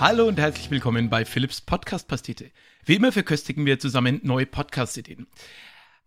Hallo und herzlich willkommen bei Philips Podcast Pastete. Wie immer verköstigen wir zusammen neue Podcast-Ideen.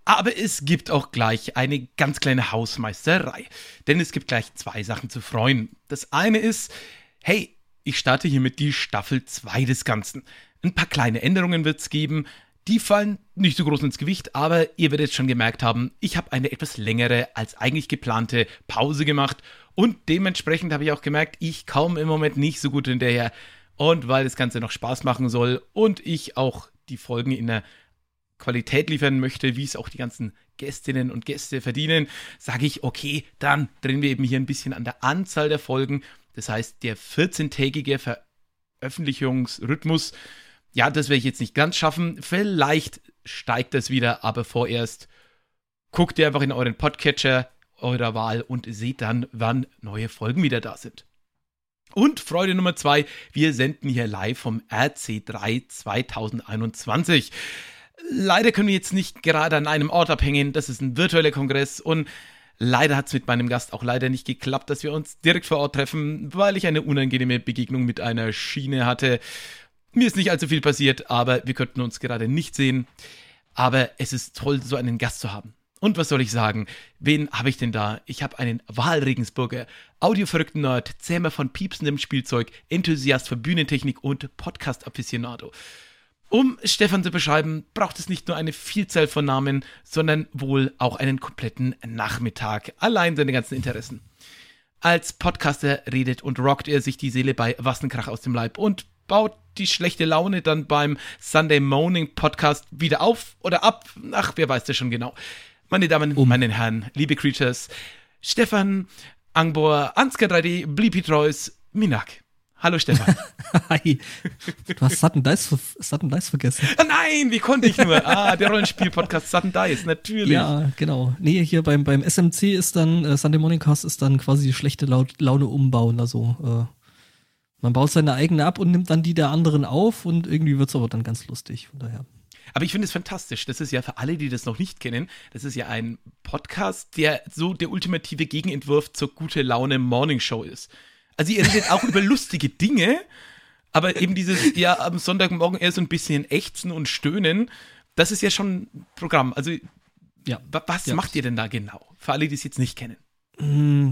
Aber es gibt auch gleich eine ganz kleine Hausmeisterei. Denn es gibt gleich zwei Sachen zu freuen. Das eine ist, hey, ich starte hiermit die Staffel 2 des Ganzen. Ein paar kleine Änderungen wird es geben. Die fallen nicht so groß ins Gewicht, aber ihr werdet schon gemerkt haben, ich habe eine etwas längere als eigentlich geplante Pause gemacht und dementsprechend habe ich auch gemerkt, ich komme im Moment nicht so gut hinterher. Und weil das Ganze noch Spaß machen soll und ich auch die Folgen in der Qualität liefern möchte, wie es auch die ganzen Gästinnen und Gäste verdienen, sage ich, okay, dann drehen wir eben hier ein bisschen an der Anzahl der Folgen. Das heißt, der 14-tägige Veröffentlichungsrhythmus, ja, das werde ich jetzt nicht ganz schaffen. Vielleicht steigt das wieder, aber vorerst guckt ihr einfach in euren Podcatcher eurer Wahl und seht dann, wann neue Folgen wieder da sind. Und Freude Nummer zwei, wir senden hier live vom RC3 2021. Leider können wir jetzt nicht gerade an einem Ort abhängen. Das ist ein virtueller Kongress und leider hat es mit meinem Gast auch leider nicht geklappt, dass wir uns direkt vor Ort treffen, weil ich eine unangenehme Begegnung mit einer Schiene hatte. Mir ist nicht allzu viel passiert, aber wir könnten uns gerade nicht sehen. Aber es ist toll, so einen Gast zu haben. Und was soll ich sagen? Wen habe ich denn da? Ich habe einen Wahlregensburger, audioverrückten Nerd, Zähmer von piepsendem Spielzeug, Enthusiast für Bühnentechnik und Podcast-Afficionado. Um Stefan zu beschreiben, braucht es nicht nur eine Vielzahl von Namen, sondern wohl auch einen kompletten Nachmittag. Allein seine ganzen Interessen. Als Podcaster redet und rockt er sich die Seele bei Wassenkrach aus dem Leib und baut die schlechte Laune dann beim Sunday Morning Podcast wieder auf oder ab. Ach, wer weiß das schon genau. Meine Damen und um. meine Herren, liebe Creatures, Stefan Angbor, Ansgar 3D, Bleepy Treus, Minak. Hallo Stefan. Hi. Du hast Sudden Dice, Sudden Dice vergessen. Ah, nein, wie konnte ich nur? Ah, der Rollenspiel-Podcast Sudden Dice, natürlich. Ja, genau. Nee, hier beim, beim SMC ist dann, äh, Sunday Morning Cast ist dann quasi die schlechte Laune umbauen. Also, äh, man baut seine eigene ab und nimmt dann die der anderen auf und irgendwie wird es aber dann ganz lustig. Von daher. Aber ich finde es fantastisch. Das ist ja für alle, die das noch nicht kennen, das ist ja ein Podcast, der so der ultimative Gegenentwurf zur gute Laune Morning Show ist. Also ihr redet auch über lustige Dinge, aber eben dieses, ja, am Sonntagmorgen eher so ein bisschen ächzen und stöhnen, das ist ja schon ein Programm. Also, ja. Was ja. macht ihr denn da genau? Für alle, die es jetzt nicht kennen. Mm.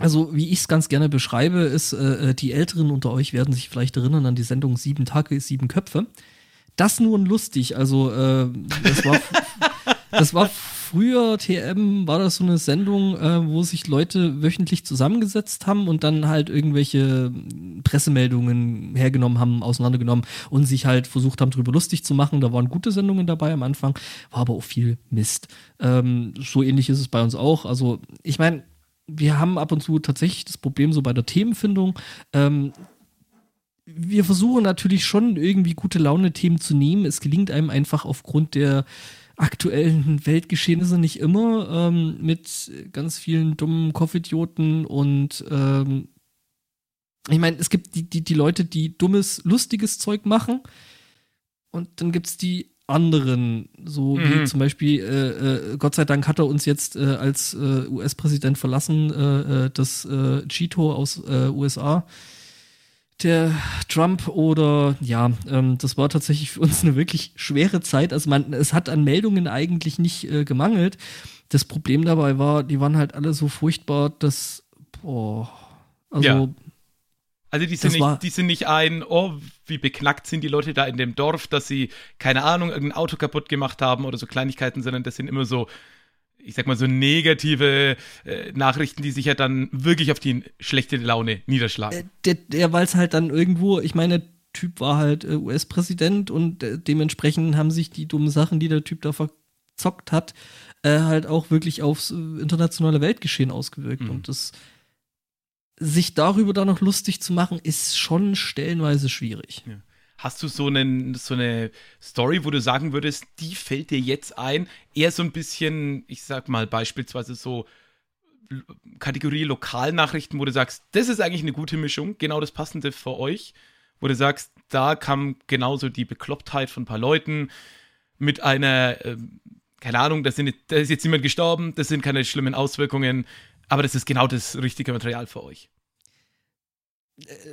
Also, wie ich es ganz gerne beschreibe, ist, äh, äh, die Älteren unter euch werden sich vielleicht erinnern an die Sendung Sieben Tage, Sieben Köpfe. Das nur lustig. Also, äh, das war, das war früher TM war das so eine Sendung, äh, wo sich Leute wöchentlich zusammengesetzt haben und dann halt irgendwelche Pressemeldungen hergenommen haben, auseinandergenommen und sich halt versucht haben, darüber lustig zu machen. Da waren gute Sendungen dabei am Anfang, war aber auch viel Mist. Ähm, so ähnlich ist es bei uns auch. Also, ich meine, wir haben ab und zu tatsächlich das Problem so bei der Themenfindung. Ähm, wir versuchen natürlich schon irgendwie gute Laune-Themen zu nehmen. Es gelingt einem einfach aufgrund der aktuellen Weltgeschehnisse nicht immer ähm, mit ganz vielen dummen Kopfidioten und ähm, ich meine, es gibt die, die, die Leute, die dummes, lustiges Zeug machen und dann gibt es die anderen, so mhm. wie zum Beispiel, äh, äh, Gott sei Dank hat er uns jetzt äh, als äh, US-Präsident verlassen, äh, äh, das Cheeto aus USA der Trump oder ja, ähm, das war tatsächlich für uns eine wirklich schwere Zeit. Also man, es hat an Meldungen eigentlich nicht äh, gemangelt. Das Problem dabei war, die waren halt alle so furchtbar, dass boah, also ja. Also die sind, nicht, die sind nicht ein, oh, wie beknackt sind die Leute da in dem Dorf, dass sie, keine Ahnung, irgendein Auto kaputt gemacht haben oder so Kleinigkeiten, sondern das sind immer so, ich sag mal, so negative äh, Nachrichten, die sich ja dann wirklich auf die schlechte Laune niederschlagen. Äh, der, der weil es halt dann irgendwo, ich meine, der Typ war halt äh, US-Präsident und äh, dementsprechend haben sich die dummen Sachen, die der Typ da verzockt hat, äh, halt auch wirklich aufs äh, internationale Weltgeschehen ausgewirkt. Mhm. Und das sich darüber dann noch lustig zu machen, ist schon stellenweise schwierig. Ja. Hast du so, einen, so eine Story, wo du sagen würdest, die fällt dir jetzt ein? Eher so ein bisschen, ich sag mal, beispielsweise so Kategorie Lokalnachrichten, wo du sagst, das ist eigentlich eine gute Mischung, genau das Passende für euch, wo du sagst, da kam genauso die Beklopptheit von ein paar Leuten mit einer, äh, keine Ahnung, da, sind, da ist jetzt niemand gestorben, das sind keine schlimmen Auswirkungen, aber das ist genau das richtige Material für euch.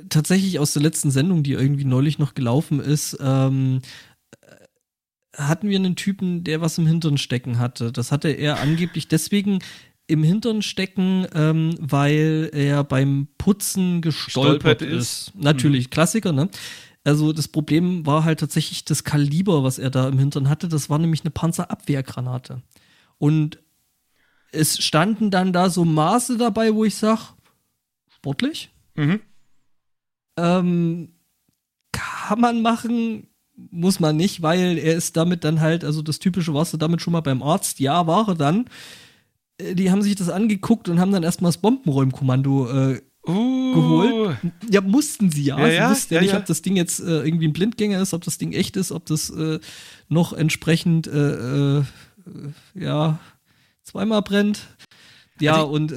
Tatsächlich aus der letzten Sendung, die irgendwie neulich noch gelaufen ist, ähm, hatten wir einen Typen, der was im Hintern stecken hatte. Das hatte er angeblich deswegen im Hintern stecken, ähm, weil er beim Putzen gestolpert ist. ist. Natürlich, mhm. Klassiker, ne? Also das Problem war halt tatsächlich das Kaliber, was er da im Hintern hatte. Das war nämlich eine Panzerabwehrgranate. Und es standen dann da so Maße dabei, wo ich sage, sportlich. Mhm. Ähm, kann man machen, muss man nicht, weil er ist damit dann halt, also das typische warst du damit schon mal beim Arzt, ja, war er dann. Äh, die haben sich das angeguckt und haben dann erstmal das Bombenräumkommando äh, uh. geholt. Ja, mussten sie ja. ja sie ja, wussten ja, ja nicht, ob das Ding jetzt äh, irgendwie ein Blindgänger ist, ob das Ding echt ist, ob das äh, noch entsprechend, äh, äh, ja, zweimal brennt. Ja, also und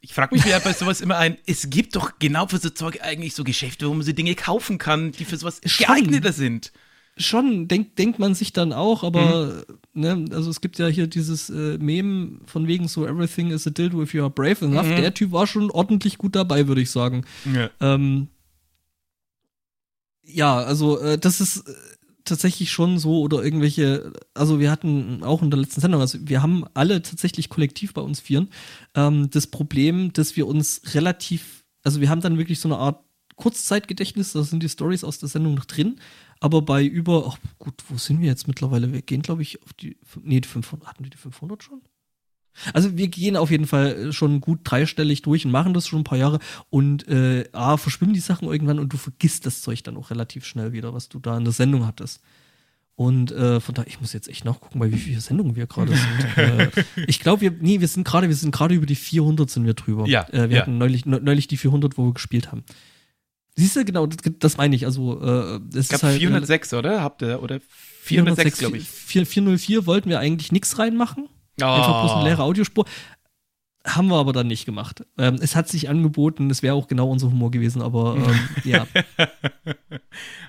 ich frage mich, wer bei sowas immer ein, es gibt doch genau für so Zeug eigentlich so Geschäfte, wo man so Dinge kaufen kann, die für sowas Schon. geeigneter sind. Schon, denkt, denkt man sich dann auch, aber mhm. ne, also es gibt ja hier dieses äh, Meme von wegen so Everything is a dildo if you are brave enough. Mhm. Der Typ war schon ordentlich gut dabei, würde ich sagen. Ja, ähm, ja also äh, das ist äh, tatsächlich schon so oder irgendwelche, also wir hatten auch in der letzten Sendung, also wir haben alle tatsächlich kollektiv bei uns vieren ähm, das Problem, dass wir uns relativ, also wir haben dann wirklich so eine Art Kurzzeitgedächtnis, da sind die Stories aus der Sendung noch drin, aber bei über, ach gut, wo sind wir jetzt mittlerweile? Wir gehen, glaube ich, auf die, nee, die 500, hatten wir die 500 schon? Also wir gehen auf jeden Fall schon gut dreistellig durch und machen das schon ein paar Jahre und äh, A, verschwimmen die Sachen irgendwann und du vergisst das Zeug dann auch relativ schnell wieder, was du da in der Sendung hattest. Und äh, von daher, ich muss jetzt echt nachgucken, bei wie viele Sendungen wir gerade sind. äh, ich glaube, wir, nee, wir sind gerade, wir sind gerade über die 400 sind wir drüber. Ja. Äh, wir ja. hatten neulich, neulich die 400, wo wir gespielt haben. Siehst du, genau, das, das meine ich. Also, äh, es ist halt, 406, oder? Habt ihr, oder 406, 406 glaube ich. 4, 404 wollten wir eigentlich nichts reinmachen. Oh. Einfach bloß eine leere Audiospur. Haben wir aber dann nicht gemacht. Ähm, es hat sich angeboten, es wäre auch genau unser Humor gewesen, aber ähm, ja.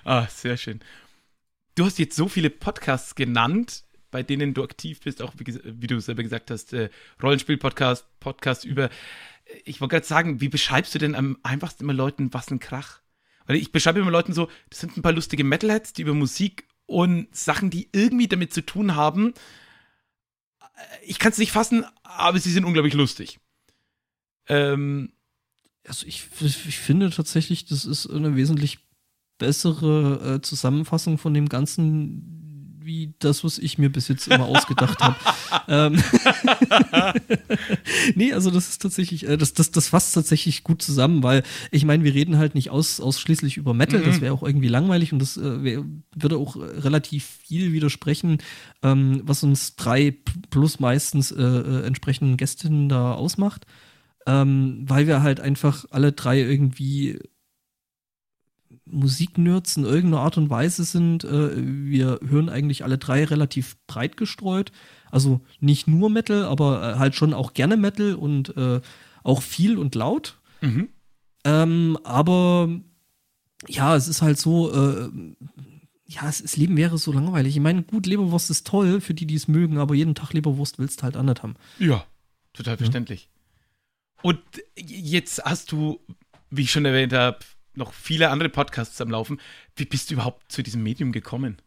ah, sehr schön. Du hast jetzt so viele Podcasts genannt, bei denen du aktiv bist, auch wie, wie du selber gesagt hast, äh, Rollenspiel-Podcast, Podcast über. Ich wollte gerade sagen, wie beschreibst du denn am einfachsten immer Leuten, was ein Krach? Weil ich beschreibe immer Leuten so, das sind ein paar lustige Metalheads, die über Musik und Sachen, die irgendwie damit zu tun haben, ich kann es nicht fassen, aber sie sind unglaublich lustig. Ähm, also ich, ich finde tatsächlich, das ist eine wesentlich bessere äh, Zusammenfassung von dem Ganzen, wie das, was ich mir bis jetzt immer ausgedacht habe. ähm, nee, also das ist tatsächlich, äh, das, das, das fasst tatsächlich gut zusammen, weil ich meine, wir reden halt nicht aus, ausschließlich über Metal, mhm. das wäre auch irgendwie langweilig und das äh, wär, würde auch relativ viel widersprechen, ähm, was uns drei plus meistens äh, äh, entsprechenden Gästinnen da ausmacht. Ähm, weil wir halt einfach alle drei irgendwie Musiknerds in irgendeiner Art und Weise sind. Äh, wir hören eigentlich alle drei relativ breit gestreut. Also nicht nur Metal, aber äh, halt schon auch gerne Metal und äh, auch viel und laut. Mhm. Ähm, aber ja, es ist halt so, äh, ja, es, das Leben wäre so langweilig. Ich meine, gut, Leberwurst ist toll für die, die es mögen, aber jeden Tag Leberwurst willst du halt anders haben. Ja, total verständlich. Ja. Und jetzt hast du, wie ich schon erwähnt habe, noch viele andere Podcasts am Laufen. Wie bist du überhaupt zu diesem Medium gekommen?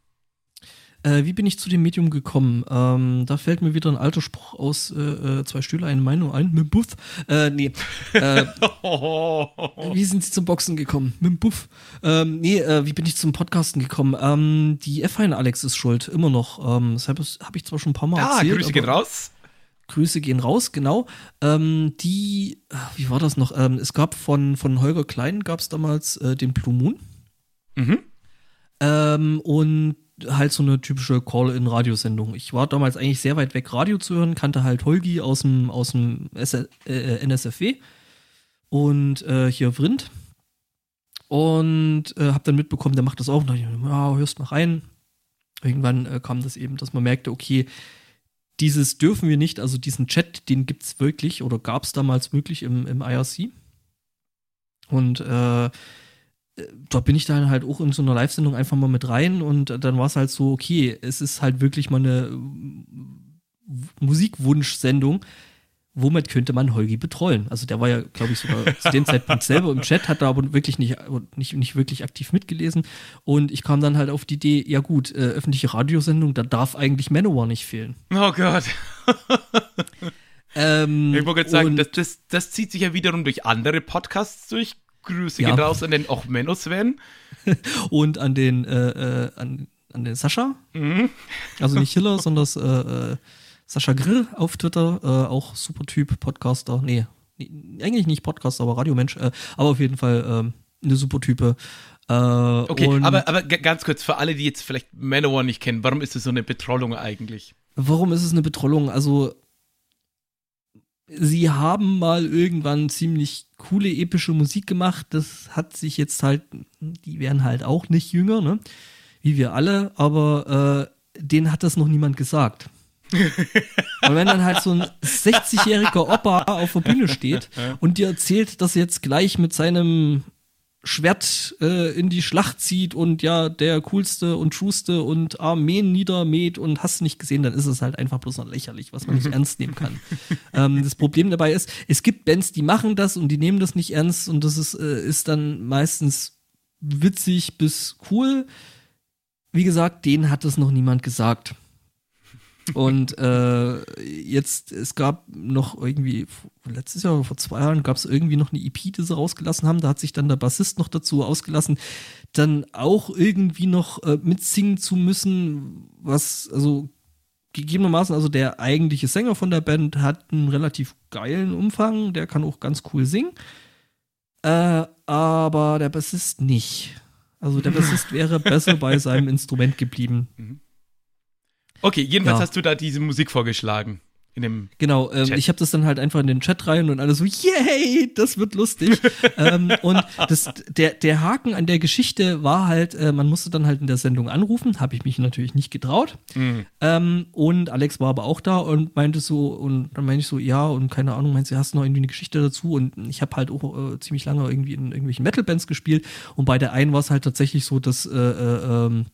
Äh, wie bin ich zu dem Medium gekommen? Ähm, da fällt mir wieder ein alter Spruch aus äh, äh zwei Stühle, eine Meinung ein. Mit Buff. Äh, nee. Äh, wie sind Sie zum Boxen gekommen? Mit Buff. Ähm, nee, äh, wie bin ich zum Podcasten gekommen? Ähm, die F1 Alex ist schuld, immer noch. Ähm, das habe hab ich zwar schon ein paar Mal ah, erzählt. Grüße gehen raus. Grüße gehen raus, genau. Ähm, die, wie war das noch? Ähm, es gab von, von Holger Klein gab es damals äh, den Blue Moon. Mhm. Ähm, und halt so eine typische Call-in-Radiosendung. Ich war damals eigentlich sehr weit weg, Radio zu hören, kannte halt Holgi aus dem, aus dem äh, NSFW und äh, hier Vrind. Und äh, hab dann mitbekommen, der macht das auch. Und dachte ich, ja, hörst mal rein. Irgendwann äh, kam das eben, dass man merkte, okay, dieses dürfen wir nicht, also diesen Chat, den gibt es wirklich oder gab es damals wirklich im, im IRC. Und äh, da bin ich dann halt auch in so einer Live-Sendung einfach mal mit rein und dann war es halt so, okay, es ist halt wirklich mal eine Musikwunsch-Sendung. Womit könnte man Holgi betrollen? Also der war ja, glaube ich, sogar zu dem Zeitpunkt selber im Chat, hat da aber wirklich nicht, nicht, nicht wirklich aktiv mitgelesen. Und ich kam dann halt auf die Idee, ja gut, äh, öffentliche Radiosendung, da darf eigentlich Manowar nicht fehlen. Oh Gott. Ähm, ich wollte gerade sagen, das, das, das zieht sich ja wiederum durch andere Podcasts durch. Grüße Ja. gehen raus an den auch Menno Sven. und an den, äh, äh, an, an den Sascha. Mhm. Also nicht Hiller, sondern das, äh, äh, Sascha Grill auf Twitter, äh, auch super Typ, Podcaster. Nee, eigentlich nicht Podcaster, aber Radiomensch. Äh, aber auf jeden Fall ähm, eine super Type. Äh, Okay, aber, aber ganz kurz, für alle, die jetzt vielleicht Manowar nicht kennen, warum ist das so eine Betrollung eigentlich? Warum ist es eine Betrollung? Also, sie haben mal irgendwann ziemlich coole, epische Musik gemacht. Das hat sich jetzt halt, die werden halt auch nicht jünger, ne? Wie wir alle, aber äh, denen hat das noch niemand gesagt. Und wenn dann halt so ein 60-jähriger Opa auf der Bühne steht und dir erzählt, dass er jetzt gleich mit seinem Schwert äh, in die Schlacht zieht und ja, der coolste und trueste und Armeen niedermäht und hast nicht gesehen, dann ist es halt einfach bloß noch lächerlich, was man nicht ernst nehmen kann. ähm, das Problem dabei ist, es gibt Bands, die machen das und die nehmen das nicht ernst und das ist, äh, ist dann meistens witzig bis cool. Wie gesagt, denen hat es noch niemand gesagt. Und äh, jetzt, es gab noch irgendwie, letztes Jahr oder vor zwei Jahren gab es irgendwie noch eine EP, die sie rausgelassen haben. Da hat sich dann der Bassist noch dazu ausgelassen, dann auch irgendwie noch äh, mitsingen zu müssen, was, also gegebenermaßen, also der eigentliche Sänger von der Band hat einen relativ geilen Umfang, der kann auch ganz cool singen. Äh, aber der Bassist nicht. Also der Bassist wäre besser bei seinem Instrument geblieben. Okay, jedenfalls Ja. hast du da diese Musik vorgeschlagen. In dem. Genau, ähm, ich habe das dann halt einfach in den Chat rein und alle so, yay, das wird lustig. ähm, und das, der, der Haken an der Geschichte war halt, äh, man musste dann halt in der Sendung anrufen, habe ich mich natürlich nicht getraut. Mhm. Ähm, und Alex war aber auch da und meinte so, und dann meinte ich so, ja, und keine Ahnung, meinst du, hast du noch irgendwie eine Geschichte dazu? Und ich habe halt auch äh, ziemlich lange irgendwie in irgendwelchen Metal-Bands gespielt. Und bei der einen war es halt tatsächlich so, dass äh, äh, ähm,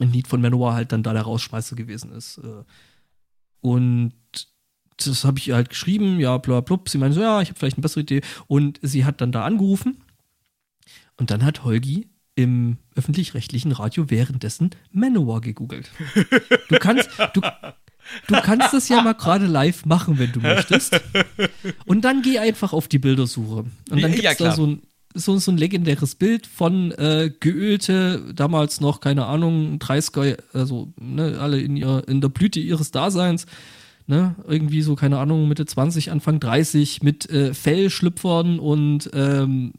ein Lied von Manowar halt dann da der Rausschmeißer gewesen ist. Äh, und das habe ich ihr halt geschrieben, ja, bla, blub. Sie meinte so, ja, ich habe vielleicht eine bessere Idee. Und sie hat dann da angerufen. Und dann hat Holgi im öffentlich-rechtlichen Radio währenddessen Manowar gegoogelt. Du kannst, du, du kannst das ja mal gerade live machen, wenn du möchtest. Und dann geh einfach auf die Bildersuche. Und dann Ja, gibt's klar. da so ein, so, so ein legendäres Bild von äh, geölte, damals noch, keine Ahnung, 30er, also ne, alle in, ihr, in der Blüte ihres Daseins, ne, irgendwie so, keine Ahnung, Mitte 20, Anfang 30, mit äh, Fellschlüpfern und ähm,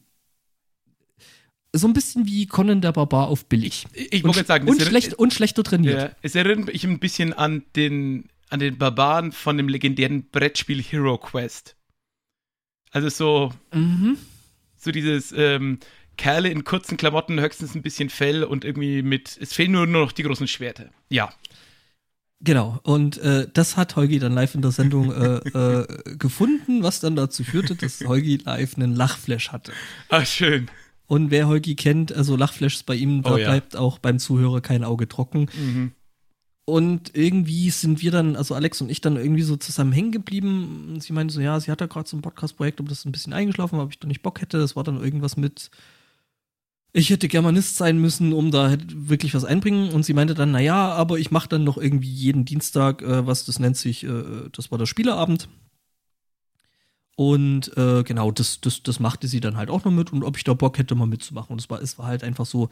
so ein bisschen wie Conan der Barbar auf billig. Ich Und, wollte gerade sagen, und, schlecht, und schlechter trainiert. Ja, es erinnert mich ein bisschen an den, an den Barbaren von dem legendären Brettspiel Hero Quest. Also so, Mhm. So dieses ähm, Kerle in kurzen Klamotten, höchstens ein bisschen Fell und irgendwie mit, es fehlen nur, nur noch die großen Schwerter. Ja. Genau, und äh, das hat Holgi dann live in der Sendung äh, äh, gefunden, was dann dazu führte, dass Holgi live einen Lachflash hatte. Ah, schön. Und wer Holgi kennt, also Lachflashs bei ihm, da Oh ja. bleibt auch beim Zuhörer kein Auge trocken. Mhm. Und irgendwie sind wir dann, also Alex und ich dann irgendwie so zusammen hängen geblieben. Sie meinte so, ja, sie hat da gerade so ein Podcast-Projekt, aber das ein bisschen eingeschlafen, weil ich da nicht Bock hätte. Das war dann irgendwas mit, ich hätte Germanist sein müssen, um da hätte wirklich was einbringen. Und sie meinte dann, na ja, aber ich mache dann noch irgendwie jeden Dienstag, äh, was das nennt sich, äh, das war der Spieleabend. Und äh, genau, das, das, das machte sie dann halt auch noch mit und ob ich da Bock hätte, mal mitzumachen. Und es war, es war halt einfach so,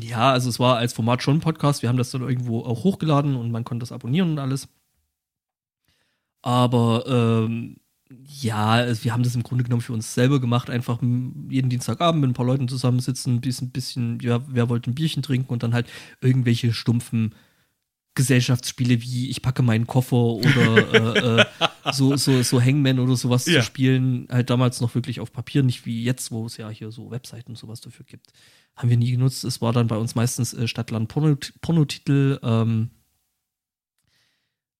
ja, also es war als Format schon ein Podcast. Wir haben das dann irgendwo auch hochgeladen und man konnte das abonnieren und alles. Aber ähm, ja, wir haben das im Grunde genommen für uns selber gemacht. Einfach jeden Dienstagabend mit ein paar Leuten zusammensitzen, ein bisschen, bisschen, ja, wer wollte ein Bierchen trinken und dann halt irgendwelche stumpfen Gesellschaftsspiele wie ich packe meinen Koffer oder äh, äh, so, so, so Hangman oder sowas Ja. zu spielen. Halt damals noch wirklich auf Papier, nicht wie jetzt, wo es ja hier so Webseiten und sowas dafür gibt. Haben wir nie genutzt. Es war dann bei uns meistens äh, Stadtland Porno, Pornotitel. Ähm,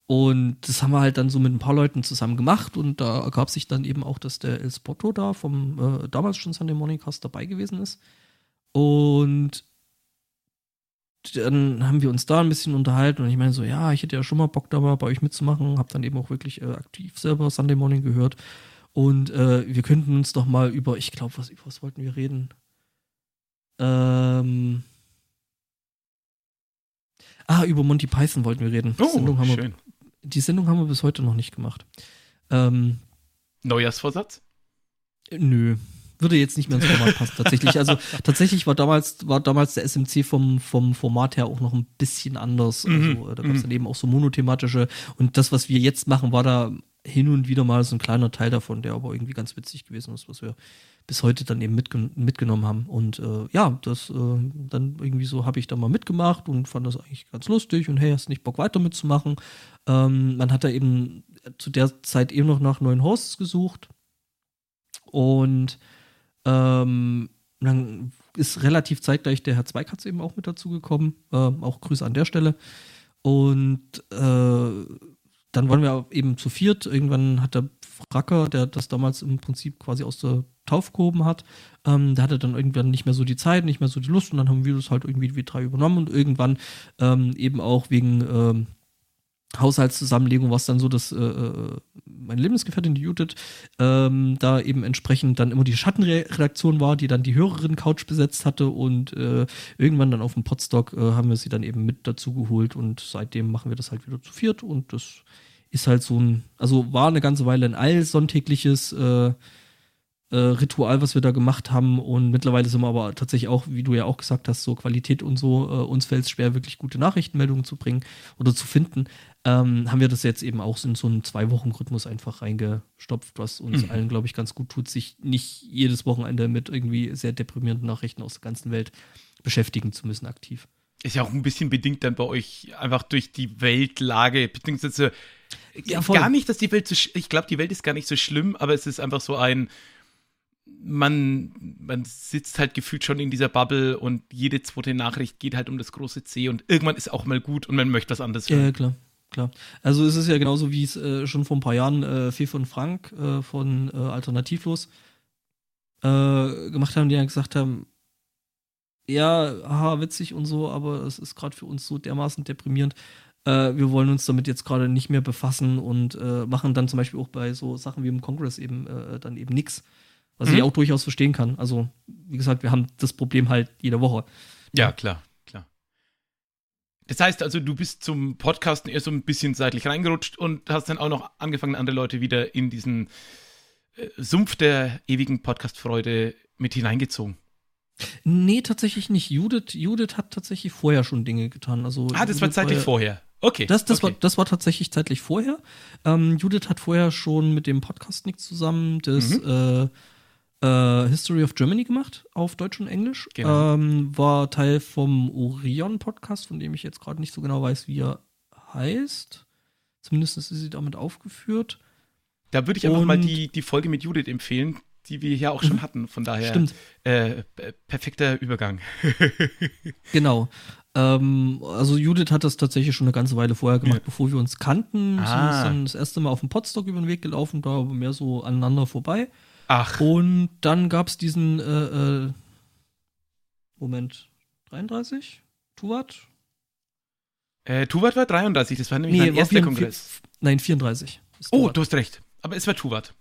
und das haben wir halt dann so mit ein paar Leuten zusammen gemacht und da ergab sich dann eben auch, dass der El Spotto da vom äh, damals schon Sunday Morning Cast dabei gewesen ist. Und dann haben wir uns da ein bisschen unterhalten und ich meine so, ja, ich hätte ja schon mal Bock da mal bei euch mitzumachen, habe dann eben auch wirklich äh, aktiv selber Sunday Morning gehört und äh, wir könnten uns doch mal über, ich glaube, was, was wollten wir reden? Ähm, ah, über Monty Python wollten wir reden. Oh, die, Sendung haben schön. wir, die Sendung haben wir bis heute noch nicht gemacht. Ähm, Neujahrsvorsatz? Nö. Würde jetzt nicht mehr ins Format passen, tatsächlich. Also tatsächlich war damals, war damals der SMC vom, vom Format her auch noch ein bisschen anders. Mhm. Also äh, da gab es Mhm. dann eben auch so monothematische und das, was wir jetzt machen, war da hin und wieder mal so ein kleiner Teil davon, der aber irgendwie ganz witzig gewesen ist, was wir bis heute dann eben mitgen mitgenommen haben. Und äh, ja, das äh, dann irgendwie so habe ich da mal mitgemacht und fand das eigentlich ganz lustig und hey, hast nicht Bock weiter mitzumachen? Ähm, man hat da eben zu der Zeit eben noch nach neuen Hosts gesucht und ähm, dann ist relativ zeitgleich der Herr Zweikatz eben auch mit dazu gekommen. Ähm, auch Grüße an der Stelle. Und äh, dann waren wir eben zu viert. Irgendwann hat der Fracker, der das damals im Prinzip quasi aus der Taufe gehoben hat, ähm, der hatte dann irgendwann nicht mehr so die Zeit, nicht mehr so die Lust und dann haben wir das halt irgendwie wie drei übernommen und irgendwann ähm, eben auch wegen ähm, Haushaltszusammenlegung war es dann so, dass äh, äh, meine Lebensgefährtin, die Judith, ähm, da eben entsprechend dann immer die Schattenredaktion war, die dann die höheren Couch besetzt hatte und äh, irgendwann dann auf dem Podstock äh, haben wir sie dann eben mit dazu geholt und seitdem machen wir das halt wieder zu viert und das ist halt so ein, also war eine ganze Weile ein allsonntägliches äh, äh, Ritual, was wir da gemacht haben. Und mittlerweile sind wir aber tatsächlich auch, wie du ja auch gesagt hast, so Qualität und so, uns fällt es schwer, wirklich gute Nachrichtenmeldungen zu bringen oder zu finden. Ähm, haben wir das jetzt eben auch in so einen Zwei-Wochen-Rhythmus einfach reingestopft, was uns Mhm. allen, glaube ich, ganz gut tut, sich nicht jedes Wochenende mit irgendwie sehr deprimierenden Nachrichten aus der ganzen Welt beschäftigen zu müssen, aktiv. Ist ja auch ein bisschen bedingt dann bei euch einfach durch die Weltlage, beziehungsweise Ja, gar nicht, dass die Welt so, ich glaube, die Welt ist gar nicht so schlimm, aber es ist einfach so ein, man, man sitzt halt gefühlt schon in dieser Bubble und jede zweite Nachricht geht halt um das große C und irgendwann ist auch mal gut und man möchte was anderes hören. ja, klar. Klar. Also es ist ja genauso, wie es äh, schon vor ein paar Jahren äh, Fefe und Frank äh, von äh, Alternativlos äh, gemacht haben, die dann gesagt haben, ja, haha, witzig und so, aber es ist gerade für uns so dermaßen deprimierend. Äh, wir wollen uns damit jetzt gerade nicht mehr befassen und äh, machen dann zum Beispiel auch bei so Sachen wie im Kongress eben dann eben nichts. Was Mhm. ich auch durchaus verstehen kann. Also, wie gesagt, wir haben das Problem halt jede Woche. Ja, klar. Das heißt also, du bist zum Podcasten eher so ein bisschen seitlich reingerutscht und hast dann auch noch angefangen, andere Leute wieder in diesen äh, Sumpf der ewigen Podcast-Freude mit hineingezogen. Nee, tatsächlich nicht. Judith, Judith hat tatsächlich vorher schon Dinge getan. Also Ah, das war Judith zeitlich ja- vorher. Okay. Das, das, okay. war, das war tatsächlich zeitlich vorher. Ähm, Judith hat vorher schon mit dem Podcast Nick zusammen das Mhm. äh, äh, History of Germany gemacht, auf Deutsch und Englisch. Genau. Ähm, war Teil vom Orion-Podcast, von dem ich jetzt gerade nicht so genau weiß, wie er heißt. Zumindest ist sie damit aufgeführt. Da würde ich einfach mal Und- die, die Folge mit Judith empfehlen, die wir ja auch schon hatten. Von daher Stimmt. Äh, perfekter Übergang. Genau. Ähm, also Judith hat das tatsächlich schon eine ganze Weile vorher gemacht, Ja. bevor wir uns kannten. Ah. Sind uns dann das erste Mal auf dem Podstock über den Weg gelaufen, da aber mehr so aneinander vorbei. Ach, Und dann gab es diesen äh, äh, Moment, 33? Tuvat? äh, Tuvat war 33, das war nämlich Nee, mein war erster 4, Kongress. nein, 34. ist Oh, du hast recht. Aber es war Tuvat.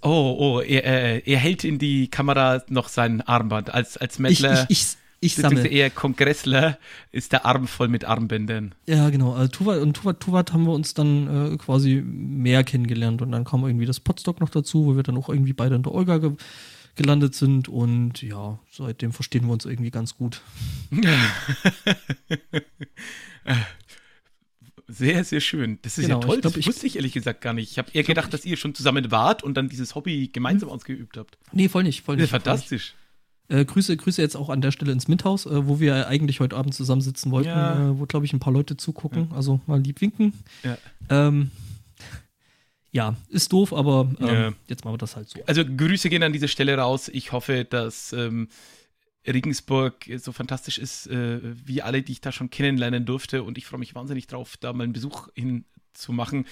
Oh, oh, er, äh, er hält in die Kamera noch sein Armband. Als, als Mettler, ich, ich, ich beziehungsweise sammle. eher Kongressler, ist der Arm voll mit Armbändern. Ja, genau. Also Tuvat, und Tuvat, Tuvat haben wir uns dann äh, quasi mehr kennengelernt. Und dann kam irgendwie das Podstock noch dazu, wo wir dann auch irgendwie beide in der Olga ge gelandet sind. Und ja, seitdem verstehen wir uns irgendwie ganz gut. Sehr, sehr schön. Das ist Genau, ja toll. ich glaub, das ich- wusste ich ehrlich gesagt gar nicht. Ich habe eher gedacht, dass ihr schon zusammen wart und dann dieses Hobby gemeinsam ausgeübt habt. Nee, voll nicht. Voll Ja, nicht voll nicht. fantastisch. Äh, Grüße, Grüße jetzt auch an der Stelle ins Minthaus, äh, wo wir eigentlich heute Abend zusammensitzen wollten, Ja. äh, wo, glaube ich, ein paar Leute zugucken. Also mal lieb winken. Ja. Ähm, ja, ist doof, aber ähm, Ja. jetzt machen wir das halt so. Also Grüße gehen an dieser Stelle raus. Ich hoffe, dass ähm, Regensburg so fantastisch ist, äh, wie alle, die ich da schon kennenlernen durfte. Und ich freue mich wahnsinnig drauf, da mal einen Besuch hin zu machen.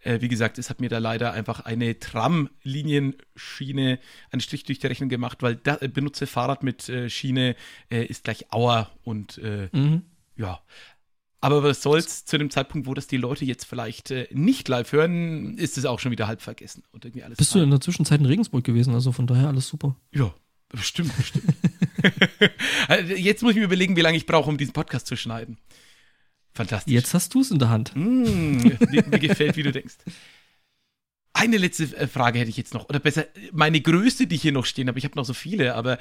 Äh, wie gesagt, es hat mir da leider einfach eine Tramlinienschiene einen Strich durch die Rechnung gemacht, weil da, äh, benutze Fahrrad mit äh, Schiene äh, ist gleich Auer und äh, Mhm. ja. Aber was soll's, zu dem Zeitpunkt, wo das die Leute jetzt vielleicht äh, nicht live hören, ist es auch schon wieder halb vergessen. Und irgendwie alles Bist du fein. in der Zwischenzeit in Regensburg gewesen, also von daher alles super. Ja, bestimmt, bestimmt. Jetzt muss ich mir überlegen, wie lange ich brauche, um diesen Podcast zu schneiden. Fantastisch. Jetzt hast du es in der Hand. Mm, mir, mir gefällt, wie du denkst. Eine letzte äh, Frage hätte ich jetzt noch. Oder besser, meine größte, die hier noch stehen habe. Ich habe noch so viele, aber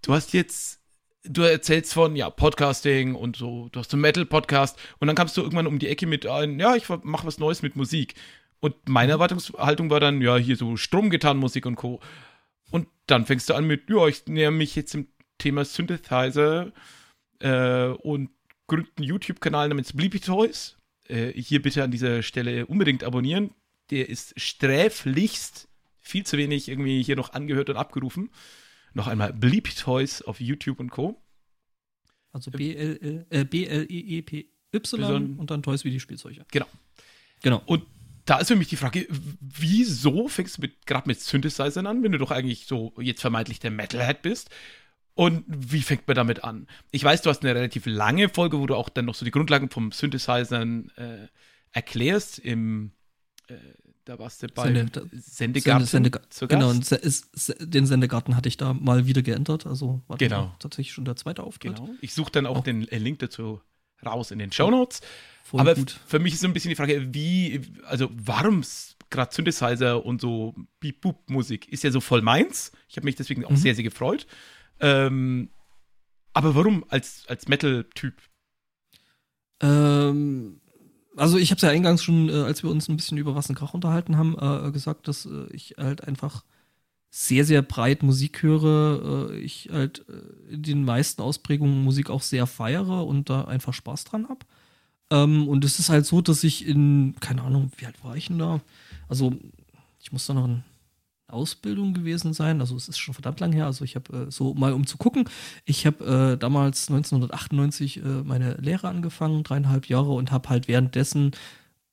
du hast jetzt, du erzählst von, ja, Podcasting und so, du hast so einen Metal-Podcast und dann kamst du irgendwann um die Ecke mit ein, ja, ich mache was Neues mit Musik. Und meine Erwartungshaltung war dann, ja, hier so Stromgitarrenmusik und Co. Und dann fängst du an mit, ja, ich näher mich jetzt dem Thema Synthesizer äh, und gründe einen YouTube-Kanal namens Bleepy Toys. Äh, hier bitte an dieser Stelle unbedingt abonnieren. Der ist sträflichst viel zu wenig irgendwie hier noch angehört und abgerufen. Noch einmal Bleepy Toys auf YouTube und Co. Also B-L-E-E-P-Y äh, und dann Toys wie die Spielzeuge. Genau. Genau. Und da ist für mich die Frage, wieso fängst du gerade mit Synthesizern an, wenn du doch eigentlich so jetzt vermeintlich der Metalhead bist? Und wie fängt man damit an? Ich weiß, du hast eine relativ lange Folge, wo du auch dann noch so die Grundlagen vom Synthesizern äh, erklärst. Im, äh, da warst du bei Sende- Sendegarten. Sende, Sende, genau, den Sendegarten hatte ich da mal wieder geändert. Also war Genau. tatsächlich schon der zweite Auftritt. Genau. Ich suche dann auch Auch. den äh, Link dazu raus in den Show Notes. Voll Aber gut. für mich ist so ein bisschen die Frage, wie, also warum gerade Synthesizer und so Beep-Boop-Musik ist ja so voll meins. Ich habe mich deswegen auch Mhm. sehr, sehr gefreut. Ähm, aber warum als, als Metal-Typ? Ähm, also ich habe es ja eingangs schon, äh, als wir uns ein bisschen über Was ein Krach unterhalten haben, äh, gesagt, dass äh, ich halt einfach sehr, sehr breit Musik höre. Äh, ich halt äh, in den meisten Ausprägungen Musik auch sehr feiere und da einfach Spaß dran hab. Ähm, und es ist halt so, dass ich in, keine Ahnung, wie alt war ich denn da? Also ich muss da noch in Ausbildung gewesen sein. Also es ist schon verdammt lang her. Also ich habe äh, so mal um zu gucken. Ich habe äh, damals 1998 äh, meine Lehre angefangen, dreieinhalb Jahre und habe halt währenddessen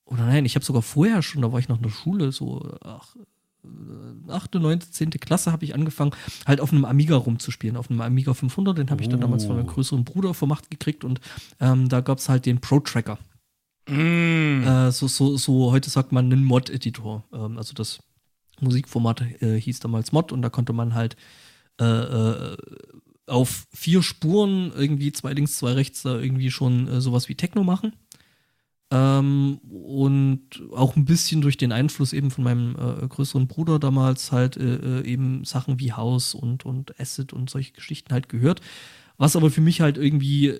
oder nein, ich habe sogar vorher schon, da war ich noch in der Schule, so ach, äh, achte, neunte, zehnte Klasse habe ich angefangen, halt auf einem Amiga rumzuspielen, auf einem Amiga 500, den habe ich dann damals von meinem Oh. größeren Bruder vermacht gekriegt und ähm, da gab es halt den Pro-Tracker. Mm. Äh, so, so, so, heute sagt man einen Mod-Editor. Ähm, also das Musikformat äh, hieß damals Mod und da konnte man halt äh, äh, auf vier Spuren irgendwie zwei links, zwei rechts da irgendwie schon äh, sowas wie Techno machen. Ähm, und auch ein bisschen durch den Einfluss eben von meinem äh, größeren Bruder damals halt eben Sachen wie House und, und Acid und solche Geschichten halt gehört. Was aber für mich halt irgendwie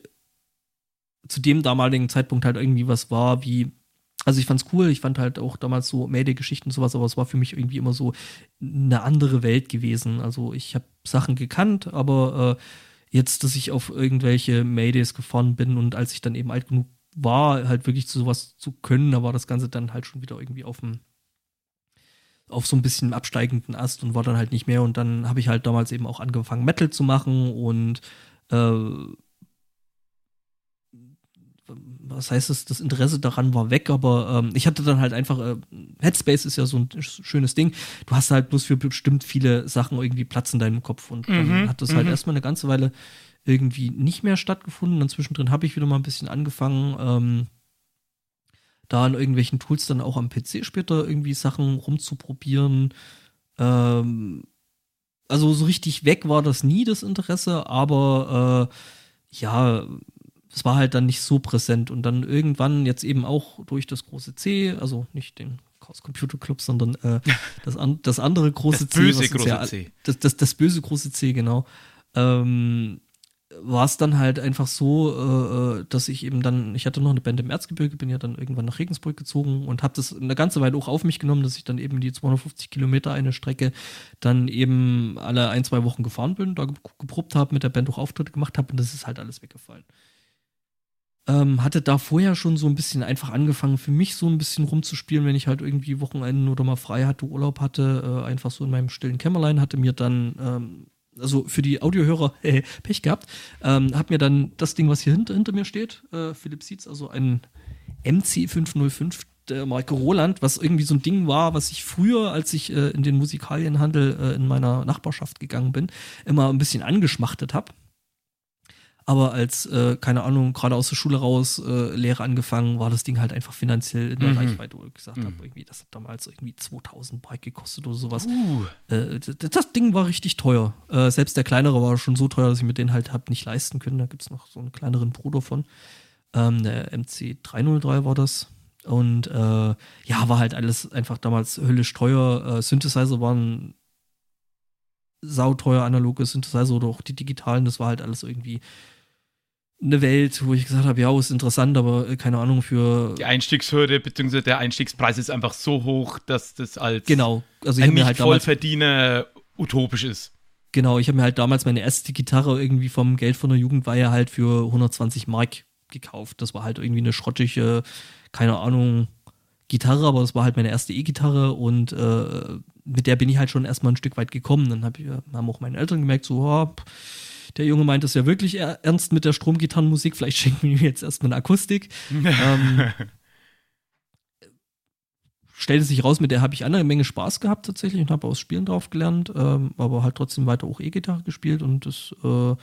zu dem damaligen Zeitpunkt halt irgendwie was war, wie, also ich fand's cool, ich fand halt auch damals so Mayday-Geschichten und sowas, aber es war für mich irgendwie immer so eine andere Welt gewesen. Also ich habe Sachen gekannt, aber äh, jetzt, dass ich auf irgendwelche Maydays gefahren bin und als ich dann eben alt genug war, halt wirklich zu sowas zu können, da war das Ganze dann halt schon wieder irgendwie auf dem auf so ein bisschen absteigenden Ast und war dann halt nicht mehr und dann habe ich halt damals eben auch angefangen Metal zu machen und äh, was heißt es, das Interesse daran war weg, aber ähm, ich hatte dann halt einfach, äh, Headspace ist ja so ein sch- schönes Ding, du hast halt bloß für bestimmt viele Sachen irgendwie Platz in deinem Kopf und dann Mhm, hat das halt mhm. erstmal eine ganze Weile irgendwie nicht mehr stattgefunden, dann zwischendrin habe ich wieder mal ein bisschen angefangen, ähm, da an irgendwelchen Tools dann auch am PC später irgendwie Sachen rumzuprobieren, ähm, also so richtig weg war das nie, das Interesse, aber äh, ja, es war halt dann nicht so präsent und dann irgendwann jetzt eben auch durch das große C, also nicht den Chaos Computer Club, sondern äh, das, an, das andere große Das böse C, uns große ja, C. Das, das, das böse große C, genau. Ähm, war es dann halt einfach so, äh, äh, dass ich eben dann, ich hatte noch eine Band im Erzgebirge, bin ja dann irgendwann nach Regensburg gezogen und habe das eine ganze Weile auch auf mich genommen, dass ich dann eben die 250 Kilometer eine Strecke dann eben alle ein, zwei Wochen gefahren bin, da ge- geprobt habe, mit der Band auch Auftritte gemacht habe und das ist halt alles weggefallen. Ähm, hatte da vorher schon so ein bisschen einfach angefangen, für mich so ein bisschen rumzuspielen, wenn ich halt irgendwie Wochenenden oder mal frei hatte, Urlaub hatte, äh, einfach so in meinem stillen Kämmerlein, hatte mir dann, ähm, also für die Audiohörer, äh, Pech gehabt, ähm, hab mir dann das Ding, was hier hinter, hinter mir steht, äh, Philips Seeds, also ein MC505 der Marke Roland, was irgendwie so ein Ding war, was ich früher, als ich äh, in den Musikalienhandel äh, in meiner Nachbarschaft gegangen bin, immer ein bisschen angeschmachtet habe. Aber als, äh, keine Ahnung, gerade aus der Schule raus, äh, Lehre angefangen, war das Ding halt einfach finanziell in der Mhm. Reichweite, wo ich gesagt Mhm. habe, irgendwie, das hat damals irgendwie 2000 Bike gekostet oder sowas. Uh, Äh, das, das Ding war richtig teuer. Äh, selbst der kleinere war schon so teuer, dass ich mir den halt hab nicht leisten können. Da gibt's noch so einen kleineren Bruder von. Ähm, der MC 303 war das. Und äh, ja, war halt alles einfach damals höllisch teuer. Äh, Synthesizer waren sauteuer, analoge Synthesizer oder auch die digitalen. Das war halt alles irgendwie eine Welt, wo ich gesagt habe, ja, ist interessant, aber äh, keine Ahnung für. die Einstiegshürde bzw. der Einstiegspreis ist einfach so hoch, dass das als Genau. Also ich ein mir halt damals Nicht-Vollverdiener utopisch ist. Genau, ich habe mir halt damals meine erste Gitarre irgendwie vom Geld von der Jugendweihe halt für 120 Mark gekauft. Das war halt irgendwie eine schrottige, keine Ahnung, Gitarre, aber das war halt meine erste E-Gitarre und äh, mit der bin ich halt schon erstmal ein Stück weit gekommen. Dann hab ich, haben auch meine Eltern gemerkt, so, oh, pff, der Junge meint das ja wirklich er- ernst mit der Stromgitarrenmusik, vielleicht schenken wir ihm jetzt erstmal eine Akustik. ähm, stellte sich raus, mit der habe ich eine Menge Spaß gehabt tatsächlich und habe aus Spielen drauf gelernt, ähm, aber halt trotzdem weiter auch E-Gitarre gespielt und das äh,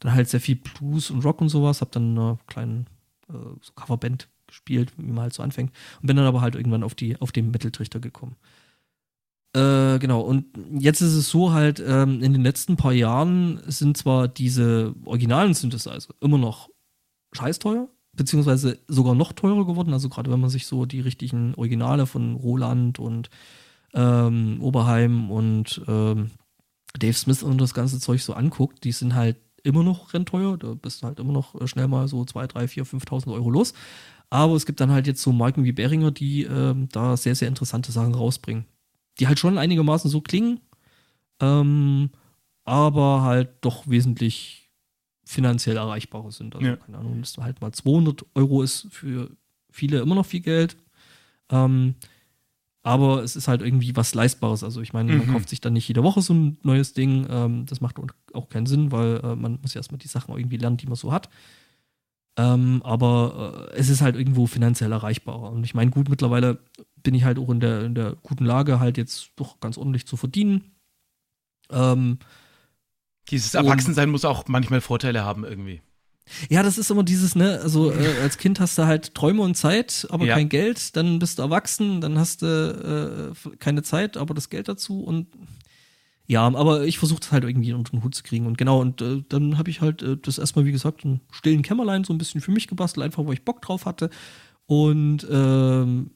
dann halt sehr viel Blues und Rock und sowas, habe dann eine kleine äh, so Coverband gespielt, wie man halt so anfängt und bin dann aber halt irgendwann auf die auf den Metal-Trichter gekommen. Äh, genau, und jetzt ist es so halt, ähm, in den letzten paar Jahren sind zwar diese originalen Synthesizer immer noch scheißteuer, beziehungsweise sogar noch teurer geworden. Also gerade wenn man sich so die richtigen Originale von Roland und ähm, Oberheim und ähm, Dave Smith und das ganze Zeug so anguckt, die sind halt immer noch rennteuer. Da bist du halt immer noch äh, schnell mal so 2, 3, 4, 5.000 Euro los. Aber es gibt dann halt jetzt so Marken wie Behringer, die ähm, da sehr, sehr interessante Sachen rausbringen. Die halt schon einigermaßen so klingen, ähm, aber halt doch wesentlich finanziell erreichbarer sind. Also, Ja. keine Ahnung, das halt mal 200 Euro ist für viele immer noch viel Geld. Ähm, aber es ist halt irgendwie was Leistbares. Also ich meine, man Mhm. kauft sich dann nicht jede Woche so ein neues Ding. Ähm, das macht auch keinen Sinn, weil äh, man muss ja erstmal die Sachen irgendwie lernen, die man so hat. Ähm, aber äh, es ist halt irgendwo finanziell erreichbarer. Und ich meine, gut, mittlerweile bin ich halt auch in der, in der guten Lage, halt jetzt doch ganz ordentlich zu verdienen. Ähm, Dieses Und- Erwachsensein muss auch manchmal Vorteile haben irgendwie. Ja, das ist immer dieses, ne, also äh, als Kind hast du halt Träume und Zeit, aber Ja. kein Geld, dann bist du erwachsen, dann hast du äh, keine Zeit, aber das Geld dazu und ja, aber ich versuche das halt irgendwie unter den Hut zu kriegen und genau, und äh, dann habe ich halt äh, das erstmal, wie gesagt, im stillen Kämmerlein so ein bisschen für mich gebastelt, einfach weil ich Bock drauf hatte und ähm,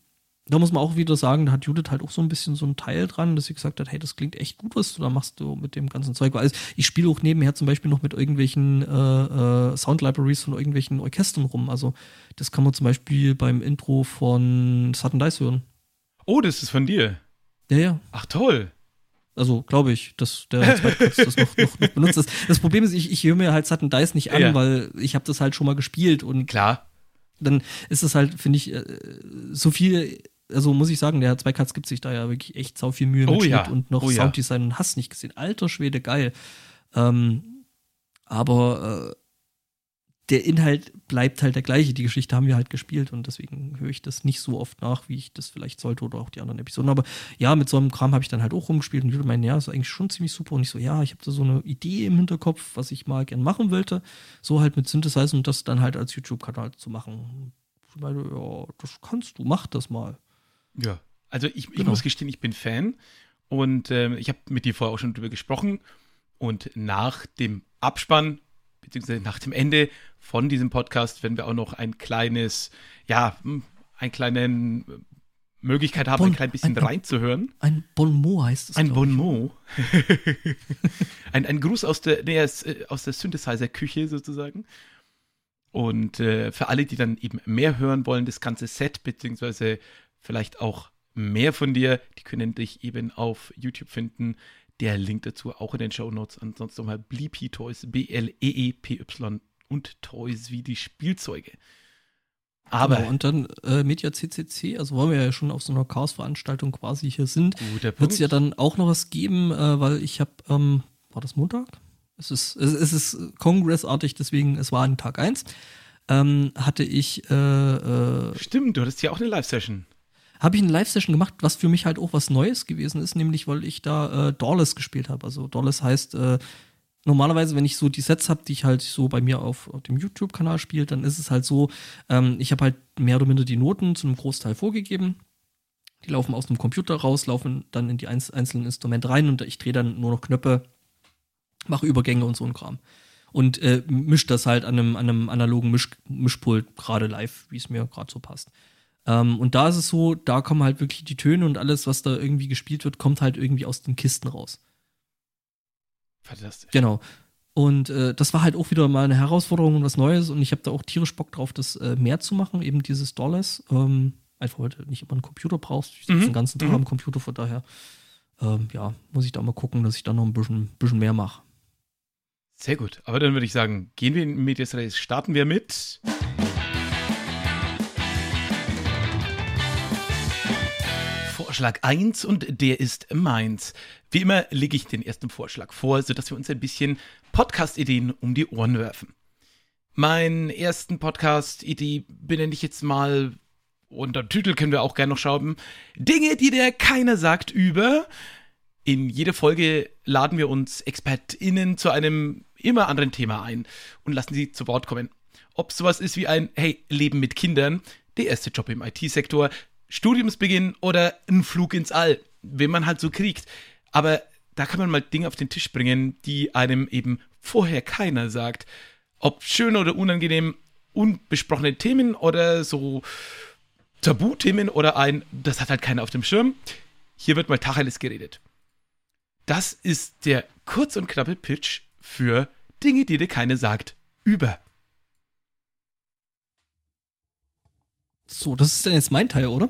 da muss man auch wieder sagen, da hat Judith halt auch so ein bisschen so ein Teil dran, dass sie gesagt hat, hey, das klingt echt gut, was du da machst du mit dem ganzen Zeug. Weil ich spiele auch nebenher zum Beispiel noch mit irgendwelchen äh, äh, Sound-Libraries von irgendwelchen Orchestern rum. Also das kann man zum Beispiel beim Intro von Sudden Dice hören. Oh, das ist von dir. Ja, ja. Ach toll. Also glaube ich, dass der Zweitkatz das noch, noch, noch benutzt. Das, das Problem ist, ich, ich höre mir halt Sudden Dice nicht an, Ja. weil ich habe das halt schon mal gespielt und Klar. dann ist es halt, finde ich, äh, so viel, also muss ich sagen, der Zweikatz gibt sich da ja wirklich echt sau viel Mühe mit Oh ja. Schnitt und noch Oh ja. Sounddesign und hast nicht gesehen. Alter Schwede, geil. Ähm, aber äh, der Inhalt bleibt halt der gleiche. Die Geschichte haben wir halt gespielt und deswegen höre ich das nicht so oft nach, wie ich das vielleicht sollte oder auch die anderen Episoden. Aber ja, mit so einem Kram habe ich dann halt auch rumgespielt und Jude meinte, ja, ist eigentlich schon ziemlich super. Und ich so, ja, ich habe da so eine Idee im Hinterkopf, was ich mal gern machen wollte. So halt mit Synthesizer und das dann halt als YouTube-Kanal zu machen. Ich meine, ja, das kannst du, mach das mal. Ja. Also ich, ich Genau. muss gestehen, ich bin Fan und ähm, ich habe mit dir vorher auch schon drüber gesprochen und nach dem Abspann beziehungsweise nach dem Ende von diesem Podcast werden wir auch noch ein kleines, ja, hm, einen kleinen äh, Möglichkeit haben, Bon- ein klein bisschen ein- ein- reinzuhören. Ein Bon mot heißt es. Ein Bon ich. mot. ein, ein Gruß aus der, nee, aus, äh, aus der Synthesizer-Küche sozusagen. Und äh, für alle, die dann eben mehr hören wollen, das ganze Set, beziehungsweise vielleicht auch mehr von dir, die können dich eben auf YouTube finden. Der Link dazu auch in den Show Notes. Ansonsten nochmal Bleepy Toys, B-L-E-E-P-Y und Toys wie die Spielzeuge. Aber, Genau, und dann äh, Media CCC, also weil wir ja schon auf so einer Chaos-Veranstaltung quasi hier sind, wird es ja dann auch noch was geben, äh, weil ich habe, ähm, war das Montag? Es ist, es, es ist Congress-artig, deswegen, es war an Tag 1, ähm, hatte ich, äh, äh, Stimmt, du hattest ja auch eine Live-Session. Habe ich eine Live-Session gemacht, was für mich halt auch was Neues gewesen ist, nämlich weil ich da äh, Doorless gespielt habe. Also Doorless heißt, äh, normalerweise, wenn ich so die Sets habe, die ich halt so bei mir auf, auf dem YouTube-Kanal spiele, dann ist es halt so, ähm, ich habe halt mehr oder minder die Noten zu einem Großteil vorgegeben. Die laufen aus dem Computer raus, laufen dann in die einzelnen Instrumente rein und ich drehe dann nur noch Knöpfe, mache Übergänge und so ein Kram. Und äh, mische das halt an einem, an einem analogen Misch, Mischpult gerade live, wie es mir gerade so passt. Ähm, und da ist es so, da kommen halt wirklich die Töne und alles, was da irgendwie gespielt wird, kommt halt irgendwie aus den Kisten raus. Fantastisch. Genau. Und äh, das war halt auch wieder mal eine Herausforderung und was Neues. Und ich habe da auch tierisch Bock drauf, das äh, mehr zu machen, eben dieses Dollars. Ähm, einfach du nicht immer einen Computer brauchst. Ich sitze mhm. den ganzen Tag mhm. am Computer, von daher, ähm, ja, muss ich da mal gucken, dass ich da noch ein bisschen, bisschen mehr mache. Sehr gut. Aber dann würde ich sagen, gehen wir in Medias Res. Starten wir mit. Vorschlag 1 und der ist meins. Wie immer lege ich den ersten Vorschlag vor, sodass wir uns ein bisschen Podcast-Ideen um die Ohren werfen. Meinen ersten Podcast-Idee benenne ich jetzt mal unter Titel können wir auch gerne noch schauen. Dinge, die dir keiner sagt über. In jede Folge laden wir uns ExpertInnen zu einem immer anderen Thema ein und lassen sie zu Wort kommen. Ob sowas ist wie ein, hey, Leben mit Kindern, der erste Job im IT-Sektor, Studiumsbeginn oder ein Flug ins All, wenn man halt so kriegt. Aber da kann man mal Dinge auf den Tisch bringen, die einem eben vorher keiner sagt. Ob schön oder unangenehm, unbesprochene Themen oder so Tabuthemen oder ein, das hat halt keiner auf dem Schirm. Hier wird mal Tacheles geredet. Das ist der kurz und knappe Pitch für Dinge, die dir keine sagt, über. So, das ist dann jetzt mein Teil, oder?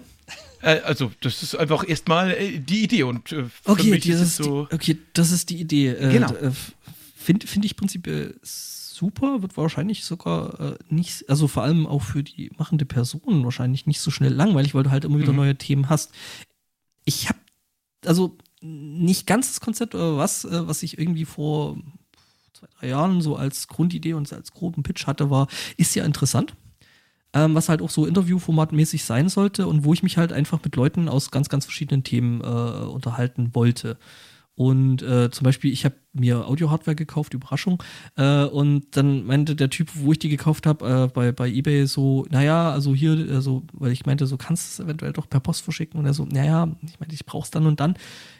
Äh, also, das ist einfach erstmal äh, die Idee und äh, okay, dieses, so die, okay, das ist die Idee. Genau. Finde find ich prinzipiell super, wird wahrscheinlich sogar nicht, also vor allem auch für die machende Person wahrscheinlich nicht so schnell langweilig, weil du halt immer wieder mhm. neue Themen hast. Ich habe also nicht ganz das Konzept oder was, was ich irgendwie vor zwei, drei Jahren so als Grundidee und als groben Pitch hatte, war, ist ja interessant. Ähm, was halt auch so Interviewformatmäßig sein sollte und wo ich mich halt einfach mit Leuten aus ganz, ganz verschiedenen Themen äh, unterhalten wollte. Und äh, zum Beispiel, ich habe mir Audio-Hardware gekauft, Überraschung. Äh, und dann meinte der Typ, wo ich die gekauft habe, äh, bei, bei Ebay so, naja, also hier, also, weil ich meinte, so kannst du es eventuell doch per Post verschicken. Und er so, naja, ich meine, ich brauch's dann und dann.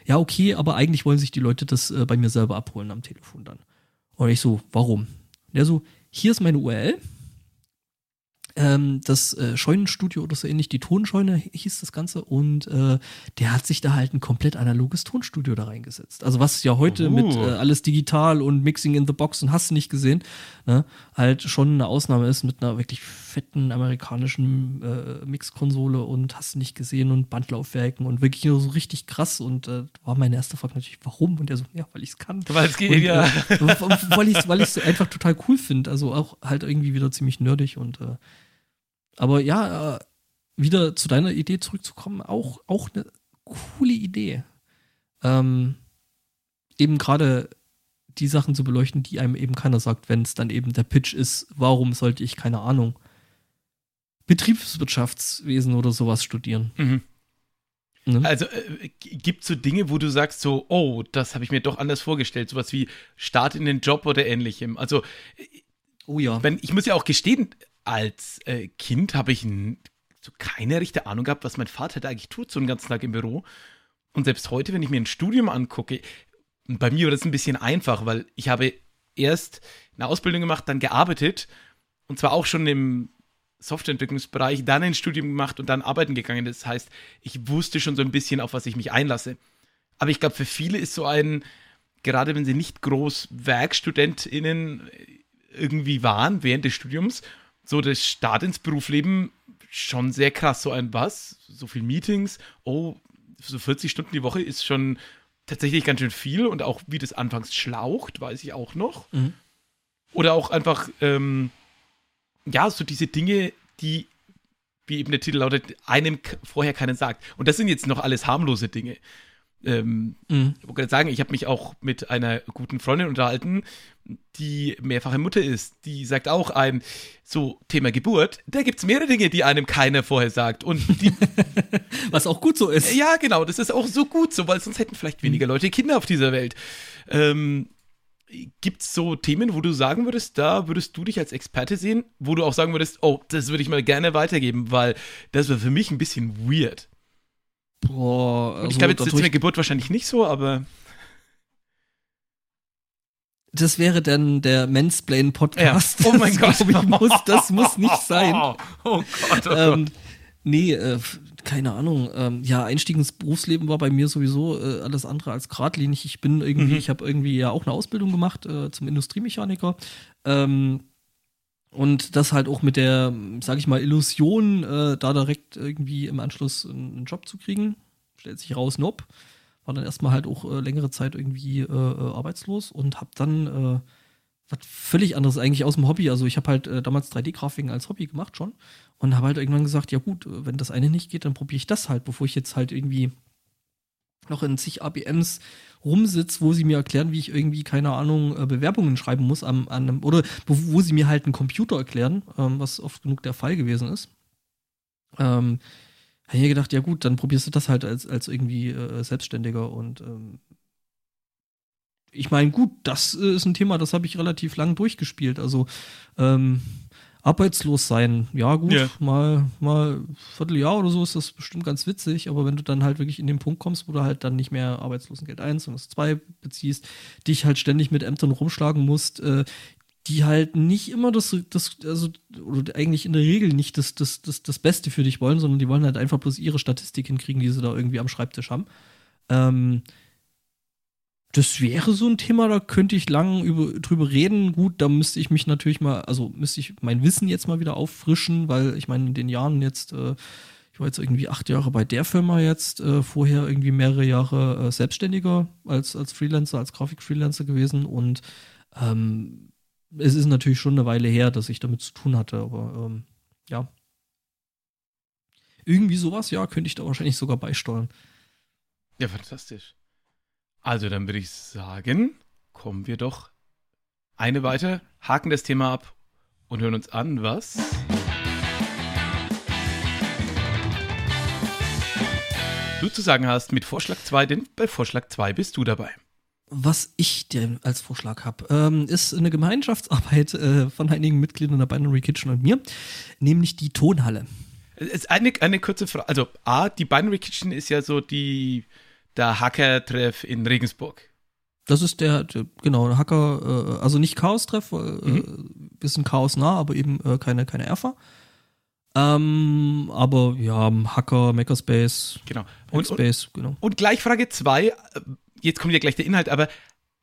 Ja, okay, aber eigentlich wollen sich die Leute das äh, bei mir selber abholen am Telefon dann. Und ich so, warum? Und er so, hier ist meine URL ähm, das äh, Scheunenstudio oder so ähnlich, die Tonscheune hieß das Ganze und äh, der hat sich da halt ein komplett analoges Tonstudio da reingesetzt. Also was ja heute uh. mit äh, alles digital und Mixing in the Box und hast du nicht gesehen, ne, halt schon eine Ausnahme ist mit einer wirklich fetten amerikanischen äh, Mixkonsole und hast du nicht gesehen und Bandlaufwerken und wirklich so richtig krass und äh, war meine erste Frage natürlich, warum? Und er so, ja, weil ich es kann. Weil es geht, und, ja. Äh, weil ich es weil einfach total cool finde, also auch halt irgendwie wieder ziemlich nerdig und äh, aber ja, äh, wieder zu deiner Idee zurückzukommen, auch, auch eine coole Idee. Ähm, eben gerade die Sachen zu beleuchten, die einem eben keiner sagt, wenn es dann eben der Pitch ist, warum sollte ich, keine Ahnung, Betriebswirtschaftswesen oder sowas studieren. Mhm. Ne? Also äh, gibt es so Dinge, wo du sagst so, oh, das habe ich mir doch anders vorgestellt, sowas wie Start in den Job oder ähnlichem. Also, oh ja. Wenn, ich muss ja auch gestehen, als äh, Kind habe ich so keine richtige Ahnung gehabt, was mein Vater da eigentlich tut, so einen ganzen Tag im Büro. Und selbst heute, wenn ich mir ein Studium angucke, bei mir war das ein bisschen einfach, weil ich habe erst eine Ausbildung gemacht, dann gearbeitet und zwar auch schon im Softwareentwicklungsbereich, dann ein Studium gemacht und dann arbeiten gegangen. Das heißt, ich wusste schon so ein bisschen, auf was ich mich einlasse. Aber ich glaube, für viele ist so ein, gerade wenn sie nicht groß WerkstudentInnen irgendwie waren während des Studiums so der Start ins Berufsleben schon sehr krass. So ein was? So viel Meetings? Oh, so 40 Stunden die Woche ist schon tatsächlich ganz schön viel und auch wie das anfangs schlaucht, weiß ich auch noch. Mhm. Oder auch einfach, ähm, ja, so diese Dinge, die, wie eben der Titel lautet, einem vorher keinen sagt. Und das sind jetzt noch alles harmlose Dinge. Ähm, mhm. Ich wollte sagen, ich habe mich auch mit einer guten Freundin unterhalten, die mehrfache Mutter ist. Die sagt auch ein, so Thema Geburt, da gibt es mehrere Dinge, die einem keiner vorher sagt. Und Was auch gut so ist. Ja, genau, das ist auch so gut so, weil sonst hätten vielleicht weniger Leute Kinder auf dieser Welt. Ähm, Gibt es so Themen, wo du sagen würdest, da würdest du dich als Experte sehen, wo du auch sagen würdest, oh, das würde ich mal gerne weitergeben, weil das wäre für mich ein bisschen weird. Boah, also ich glaube, jetzt ist eine Geburt wahrscheinlich nicht so, aber. Das wäre dann der Mansplain-Podcast. Ja. Oh mein Gott. Ich, muss, das muss nicht sein. Oh, oh Gott, oh ähm, Gott. Nee, äh, keine Ahnung. Ähm, ja, Einstieg ins Berufsleben war bei mir sowieso äh, alles andere als geradlinig. Ich bin irgendwie, mhm. ich habe irgendwie ja auch eine Ausbildung gemacht äh, zum Industriemechaniker. Ähm, und das halt auch mit der, sag ich mal, Illusion, äh, da direkt irgendwie im Anschluss einen Job zu kriegen. Stellt sich raus, nope. War dann erstmal halt auch äh, längere Zeit irgendwie äh, äh arbeitslos und hab dann äh, was völlig anderes eigentlich aus dem Hobby. Also ich habe halt äh, damals 3D-Grafiken als Hobby gemacht schon und habe halt irgendwann gesagt, ja gut, wenn das eine nicht geht, dann probiere ich das halt, bevor ich jetzt halt irgendwie noch in zig ABMs rumsitze, wo sie mir erklären, wie ich irgendwie, keine Ahnung, äh, Bewerbungen schreiben muss am, an einem, oder wo sie mir halt einen Computer erklären, ähm, was oft genug der Fall gewesen ist. Ähm, habe ich mir gedacht, ja gut, dann probierst du das halt als, als irgendwie äh, Selbstständiger und ähm, ich meine, gut, das ist ein Thema, das habe ich relativ lang durchgespielt. Also ähm, arbeitslos sein, ja gut, yeah. mal, mal ein Vierteljahr oder so ist das bestimmt ganz witzig, aber wenn du dann halt wirklich in den Punkt kommst, wo du halt dann nicht mehr Arbeitslosengeld 1 und 2 beziehst, dich halt ständig mit Ämtern rumschlagen musst, äh, die halt nicht immer das, das, also, oder eigentlich in der Regel nicht das, das, das, das Beste für dich wollen, sondern die wollen halt einfach bloß ihre Statistik hinkriegen, die sie da irgendwie am Schreibtisch haben. Ähm, das wäre so ein Thema, da könnte ich lang über, drüber reden. Gut, da müsste ich mich natürlich mal, also müsste ich mein Wissen jetzt mal wieder auffrischen, weil ich meine, in den Jahren jetzt, äh, ich war jetzt irgendwie acht Jahre bei der Firma jetzt, äh, vorher irgendwie mehrere Jahre äh, Selbstständiger als, als Freelancer, als Grafikfreelancer gewesen und ähm, es ist natürlich schon eine Weile her, dass ich damit zu tun hatte, aber ähm, ja. Irgendwie sowas, ja, könnte ich da wahrscheinlich sogar beisteuern. Ja, fantastisch. Also dann würde ich sagen, kommen wir doch eine weiter, haken das Thema ab und hören uns an, was du zu sagen hast mit Vorschlag 2, denn bei Vorschlag 2 bist du dabei. Was ich dir als Vorschlag habe, ähm, ist eine Gemeinschaftsarbeit äh, von einigen Mitgliedern der Binary Kitchen und mir, nämlich die Tonhalle. Es ist eine, eine kurze Frage. Also, A, die Binary Kitchen ist ja so die der Hacker-Treff in Regensburg. Das ist der, der genau, Hacker, äh, also nicht Chaos-Treff, äh, mhm. bisschen Chaos nah, aber eben äh, keine, keine Erfa. Ähm, aber ja, Hacker, Makerspace, genau. Und, Hackspace, und, genau. Und gleich Frage 2, äh, jetzt kommt ja gleich der Inhalt, aber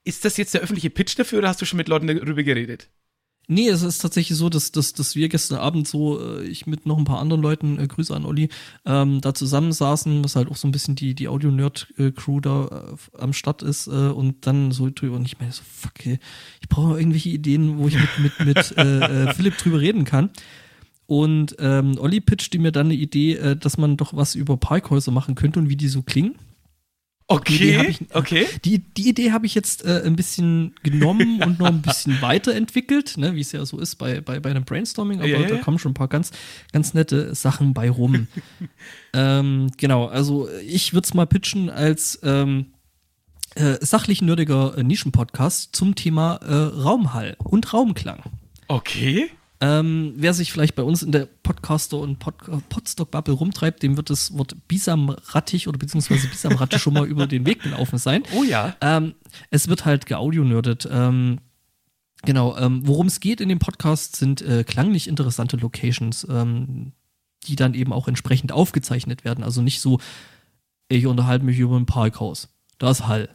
ist das jetzt der öffentliche Pitch dafür oder hast du schon mit Leuten darüber geredet? Nee, es ist tatsächlich so, dass, dass, dass wir gestern Abend so, äh, ich mit noch ein paar anderen Leuten, äh, Grüße an Olli, ähm, da zusammensaßen, was halt auch so ein bisschen die, die Audio-Nerd-Crew da äh, am Start ist äh, und dann so drüber und ich meine so, fuck, ey, ich brauche irgendwelche Ideen, wo ich mit, mit, mit äh, äh, Philipp drüber reden kann. Und ähm, Olli pitchte mir dann eine Idee, äh, dass man doch was über Parkhäuser machen könnte und wie die so klingen. Okay, die ich, okay. Die, die Idee habe ich jetzt äh, ein bisschen genommen und noch ein bisschen weiterentwickelt, ne, wie es ja so ist bei, bei, bei einem Brainstorming, aber ja, ja. da kommen schon ein paar ganz, ganz nette Sachen bei rum. ähm, genau, also ich würde es mal pitchen als ähm, äh, sachlich nerdiger äh, Nischenpodcast zum Thema äh, Raumhall und Raumklang. Okay. Ähm, wer sich vielleicht bei uns in der Podcaster- und Pod Podstock-Bubble rumtreibt, dem wird das Wort Bisamrattig oder beziehungsweise Bisamratte schon mal über den Weg gelaufen sein. Oh ja. Ähm, es wird halt geaudio-nerdet. Ähm, genau, ähm, worum es geht in dem Podcast sind äh, klanglich interessante Locations, ähm, die dann eben auch entsprechend aufgezeichnet werden. Also nicht so, ich unterhalte mich über ein Parkhaus. Da ist Hall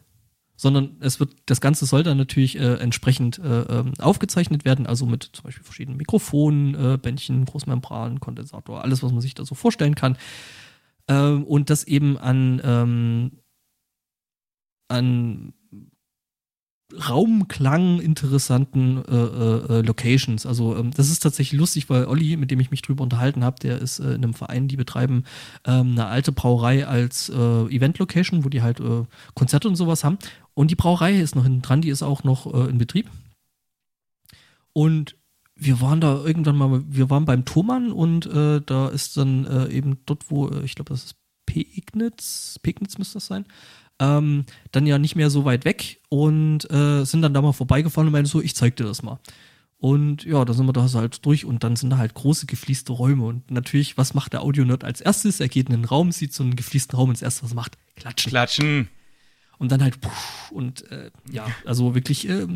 sondern es wird, das Ganze soll dann natürlich äh, entsprechend äh, ähm, aufgezeichnet werden, also mit zum Beispiel verschiedenen Mikrofonen, äh, Bändchen, Großmembran, Kondensator, alles, was man sich da so vorstellen kann. Ähm, und das eben an, ähm, an Raumklang interessanten äh, äh, Locations. Also ähm, das ist tatsächlich lustig, weil Olli, mit dem ich mich drüber unterhalten habe, der ist äh, in einem Verein, die betreiben ähm, eine alte Brauerei als äh, Event-Location, wo die halt äh, Konzerte und sowas haben. Und die Brauerei ist noch hinten dran, die ist auch noch äh, in Betrieb. Und wir waren da irgendwann mal, wir waren beim Thomann und da ist dann eben dort, wo, ich glaube, das ist Pegnitz, Pegnitz müsste das sein, ähm, dann ja nicht mehr so weit weg und äh, sind dann da mal vorbeigefahren und meinen so, ich zeig dir das mal. Und ja, da sind wir da halt durch und dann sind da halt große gefließte Räume. Und natürlich, was macht der Audionerd als erstes? Er geht in den Raum, sieht so einen gefließten Raum und das erste, was er macht, klatschen. Klatschen. Und dann halt, und äh, ja, also wirklich äh,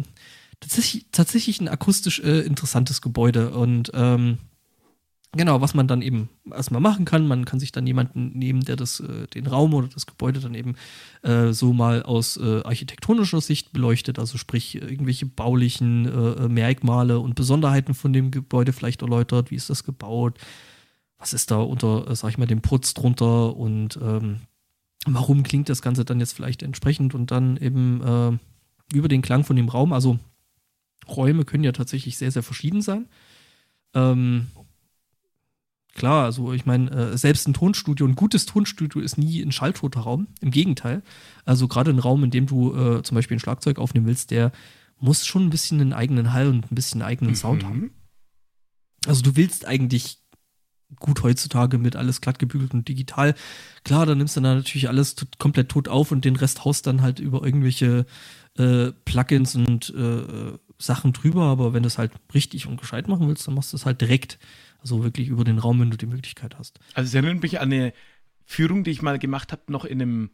tatsächlich, tatsächlich ein akustisch äh, interessantes Gebäude. Und ähm, Genau, was man dann eben erstmal machen kann. Man kann sich dann jemanden nehmen, der das, äh, den Raum oder das Gebäude dann eben äh, so mal aus äh, architektonischer Sicht beleuchtet, also sprich irgendwelche baulichen äh, äh, Merkmale und Besonderheiten von dem Gebäude vielleicht erläutert. Wie ist das gebaut? Was ist da unter, äh, sag ich mal, dem Putz drunter und ähm, warum klingt das Ganze dann jetzt vielleicht entsprechend und dann eben über den Klang von dem Raum. Also Räume können ja tatsächlich sehr, sehr verschieden sein. Ähm, Klar, also ich meine, äh, selbst ein Tonstudio, ein gutes Tonstudio ist nie ein schalltoter Raum. Im Gegenteil. Also gerade ein Raum, in dem du äh, zum Beispiel ein Schlagzeug aufnehmen willst, der muss schon ein bisschen einen eigenen Hall und ein bisschen einen eigenen mhm. Sound haben. Also du willst eigentlich gut heutzutage mit alles glatt gebügelt und digital. Klar, dann nimmst du dann natürlich alles komplett tot auf und den Rest haust dann halt über irgendwelche äh, Plugins und äh, Sachen drüber. Aber wenn du es halt richtig und gescheit machen willst, dann machst du es halt direkt. Also wirklich über den Raum, wenn du die Möglichkeit hast. Also es erinnert mich an eine Führung, die ich mal gemacht habe, noch in einem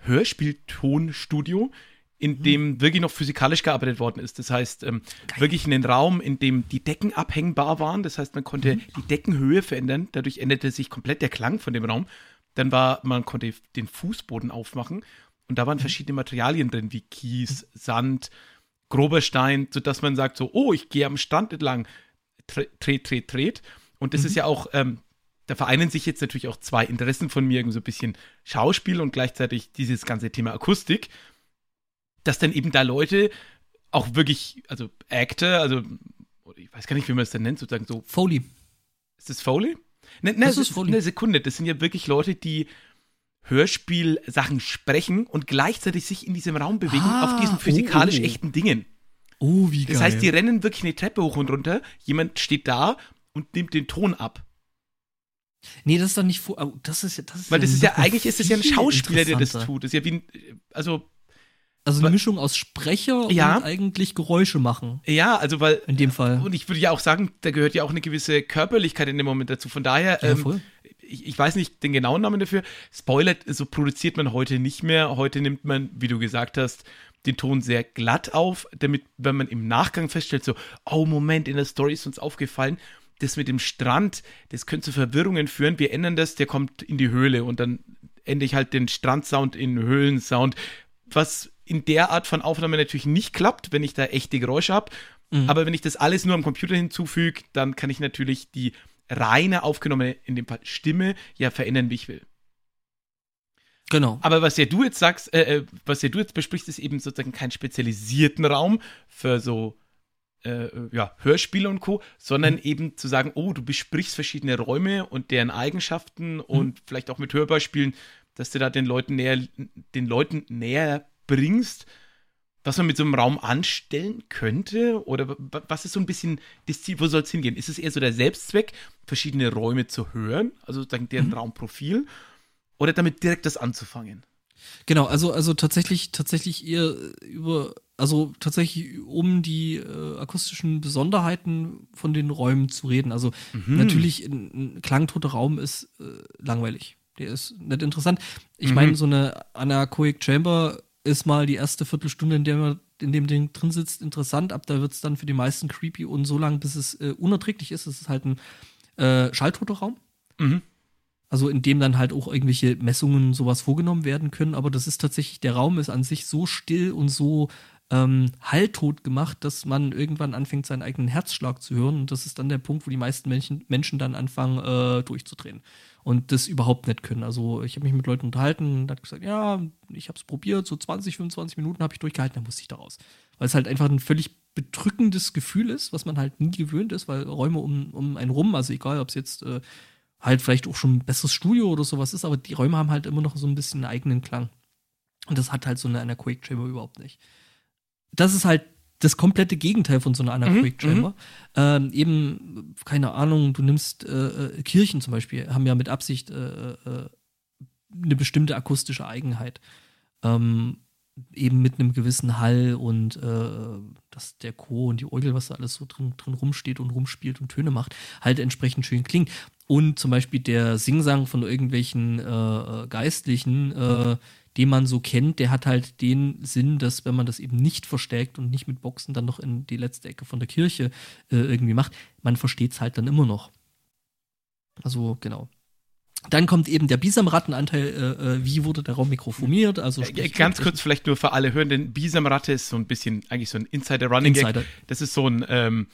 Hörspieltonstudio, in mhm. dem wirklich noch physikalisch gearbeitet worden ist. Das heißt, ähm, wirklich in den Raum, in dem die Decken abhängbar waren. Das heißt, man konnte mhm. die Deckenhöhe verändern. Dadurch änderte sich komplett der Klang von dem Raum. Dann war, man konnte den Fußboden aufmachen und da waren mhm. verschiedene Materialien drin, wie Kies, Sand, grober Stein, sodass man sagt so, oh, ich gehe am Strand entlang, dreht, dreht, dreht. Und das mhm. ist ja auch, ähm, da vereinen sich jetzt natürlich auch zwei Interessen von mir, so ein bisschen Schauspiel und gleichzeitig dieses ganze Thema Akustik, dass dann eben da Leute auch wirklich, also Actor, also ich weiß gar nicht, wie man es denn nennt, sozusagen so. Foley. Ist das Foley? Ne, ne, das ist Foley. Eine Sekunde, das sind ja wirklich Leute, die Hörspielsachen sprechen und gleichzeitig sich in diesem Raum bewegen ah, auf diesen physikalisch oh, oh. echten Dingen. Oh, wie geil. Das heißt, die rennen wirklich eine Treppe hoch und runter. Jemand steht da und nimmt den Ton ab. Nee, das ist doch nicht vor. Oh, das ist ja. Das ist Weil das ist ja, eigentlich ist es ja ein Schauspieler, der das tut. Das ist ja wie ein. Also. Also eine Mischung aus Sprecher ja, und eigentlich Geräusche machen. Ja, also weil. In dem Fall. Und ich würde ja auch sagen, da gehört ja auch eine gewisse Körperlichkeit in dem Moment dazu. Von daher. Ja, ähm, ich, ich, weiß nicht den genauen Namen dafür. Spoiler, so produziert man heute nicht mehr. Heute nimmt man, wie du gesagt hast, den Ton sehr glatt auf, damit, wenn man im Nachgang feststellt, so, oh Moment, in der Story ist uns aufgefallen, das mit dem Strand, das könnte zu Verwirrungen führen. Wir ändern das, der kommt in die Höhle und dann ändere ich halt den Strandsound in Höhlensound, was in der Art von Aufnahme natürlich nicht klappt, wenn ich da echte Geräusche habe. Mhm. Aber wenn ich das alles nur am Computer hinzufüge, dann kann ich natürlich die reine aufgenommene, in dem Fall Stimme, ja verändern, wie ich will. Genau. Aber was ja du jetzt sagst, äh, äh, was ja du jetzt besprichst, ist eben sozusagen keinen spezialisierten Raum für so äh, ja, Hörspiele und Co., sondern mhm. eben zu sagen, oh, du besprichst verschiedene Räume und deren Eigenschaften mhm. und vielleicht auch mit Hörbeispielen, dass du da den Leuten näher, den Leuten näher bringst, was man mit so einem Raum anstellen könnte? Oder was ist so ein bisschen das Ziel, wo soll es hingehen? Ist es eher so der Selbstzweck, verschiedene Räume zu hören, also sozusagen deren mhm. Raumprofil? Oder damit direkt das anzufangen? Genau, also, also tatsächlich, tatsächlich eher über, also tatsächlich um die äh, akustischen Besonderheiten von den Räumen zu reden. Also mhm. natürlich ein, ein klangtoter Raum ist äh, langweilig. Der ist nicht interessant. Ich mhm. meine, so eine Anacoic Chamber ist mal die erste Viertelstunde, in der man in dem Ding drin sitzt, interessant. Ab da wird es dann für die meisten creepy und so lange, bis es äh, unerträglich ist. Es ist halt ein äh, schalltoter Raum. Mhm. Also in dem dann halt auch irgendwelche Messungen sowas vorgenommen werden können. Aber das ist tatsächlich, der Raum ist an sich so still und so ähm, halttot gemacht, dass man irgendwann anfängt, seinen eigenen Herzschlag zu hören. Und das ist dann der Punkt, wo die meisten Menschen, Menschen dann anfangen, äh, durchzudrehen. Und das überhaupt nicht können. Also ich habe mich mit Leuten unterhalten und hat gesagt, ja, ich habe es probiert, so 20, 25 Minuten habe ich durchgehalten, dann musste ich da raus. Weil es halt einfach ein völlig bedrückendes Gefühl ist, was man halt nie gewöhnt ist, weil Räume um, um einen rum, also egal, ob es jetzt äh, halt vielleicht auch schon ein besseres Studio oder sowas ist, aber die Räume haben halt immer noch so ein bisschen einen eigenen Klang. Und das hat halt so eine Anechoic Chamber überhaupt nicht. Das ist halt das komplette Gegenteil von so einer Anechoic mhm, Chamber. Mhm. Ähm, eben, keine Ahnung, du nimmst äh, äh, Kirchen zum Beispiel, haben ja mit Absicht äh, äh, eine bestimmte akustische Eigenheit. Ähm, eben mit einem gewissen Hall und äh, dass der Chor und die Orgel, was da alles so drin, drin rumsteht und rumspielt und Töne macht, halt entsprechend schön klingt. Und zum Beispiel der Singsang von irgendwelchen äh, Geistlichen, äh, den man so kennt, der hat halt den Sinn, dass wenn man das eben nicht verstärkt und nicht mit Boxen dann noch in die letzte Ecke von der Kirche äh, irgendwie macht, man versteht es halt dann immer noch. Also genau. Dann kommt eben der Bisamrattenanteil, äh, äh, wie wurde der Raum mikrofoniert? Also äh, ganz kurz vielleicht nur für alle hören, denn Bisamratte ist so ein bisschen eigentlich so ein Insider-Running Insider. Das ist so ein ähm,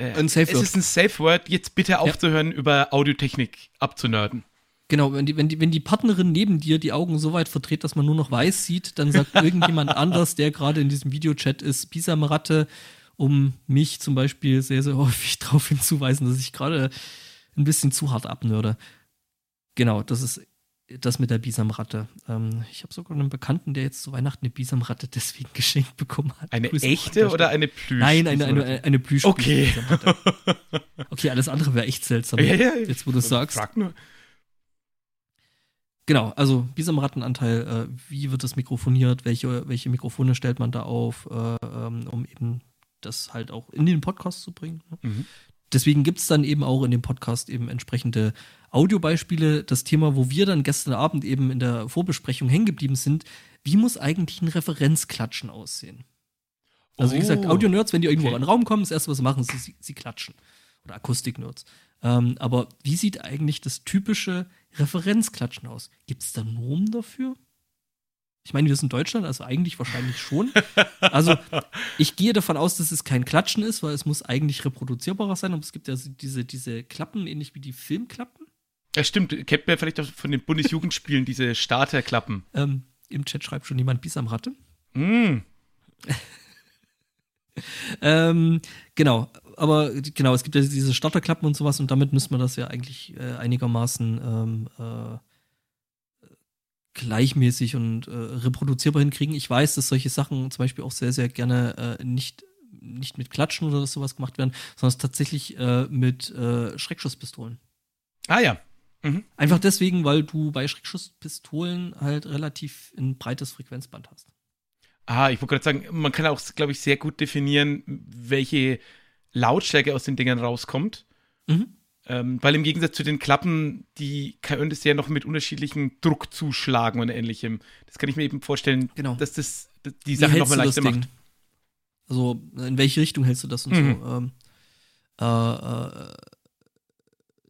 äh, ein Safe Word. Es ist ein Safe Word. Jetzt bitte aufzuhören, ja. über Audiotechnik abzunörden. Genau, wenn die, wenn, die, wenn die Partnerin neben dir die Augen so weit verdreht, dass man nur noch weiß sieht, dann sagt irgendjemand anders, der gerade in diesem Videochat ist, Bisamratte, um mich zum Beispiel sehr, sehr häufig darauf hinzuweisen, dass ich gerade ein bisschen zu hart abnörde. Genau, das ist das mit der Bisamratte. Ähm, ich habe sogar einen Bekannten, der jetzt zu Weihnachten eine Bisamratte deswegen geschenkt bekommen hat. Eine Grüße echte oder eine Plüsch? Nein, eine, eine, eine, eine Plüsch. Okay. okay, alles andere wäre echt seltsam. Ja, ja, jetzt, wo du es sagst. Frag nur. Genau, also Bisamrattenanteil, äh, wie wird das mikrofoniert, welche, welche Mikrofone stellt man da auf, äh, ähm, um eben das halt auch in den Podcast zu bringen. Ne? Mhm. Deswegen gibt es dann eben auch in dem Podcast eben entsprechende Audiobeispiele. Das Thema, wo wir dann gestern Abend eben in der Vorbesprechung hängen geblieben sind, wie muss eigentlich ein Referenzklatschen aussehen? Also, oh, wie gesagt, oh, Audio-Nerds, wenn die irgendwo okay. in den Raum kommen, das erste, was sie machen, ist, sie, sie klatschen. Oder Akustik-Nerds. Ähm, aber wie sieht eigentlich das typische Referenzklatschen aus? Gibt es da Normen dafür? Ich meine, wir sind Deutschland, also eigentlich wahrscheinlich schon. Also ich gehe davon aus, dass es kein Klatschen ist, weil es muss eigentlich reproduzierbarer sein. Aber es gibt ja diese, diese Klappen, ähnlich wie die Filmklappen. Ja, stimmt. Kennt man vielleicht auch von den Bundesjugendspielen diese Starterklappen. Ähm, Im Chat schreibt schon jemand Bis am Ratte. Mm. ähm, genau, aber genau, es gibt ja diese Starterklappen und sowas und damit müsste man das ja eigentlich äh, einigermaßen ähm, äh, gleichmäßig und äh, reproduzierbar hinkriegen. Ich weiß, dass solche Sachen zum Beispiel auch sehr, sehr gerne äh, nicht, nicht mit Klatschen oder sowas gemacht werden, sondern tatsächlich äh, mit äh, Schreckschusspistolen. Ah ja. Mhm. Einfach deswegen, weil du bei Schreckschusspistolen halt relativ ein breites Frequenzband hast. Ah, ich wollte gerade sagen, man kann auch, glaube ich, sehr gut definieren, welche Lautstärke aus den Dingern rauskommt. Mhm. Ähm, weil im Gegensatz zu den Klappen, die können das ja noch mit unterschiedlichen Druck zuschlagen und ähnlichem. Das kann ich mir eben vorstellen, genau. dass das die Sache nochmal leichter macht. Also, in welche Richtung hältst du das und mhm. so? Ähm, äh, äh,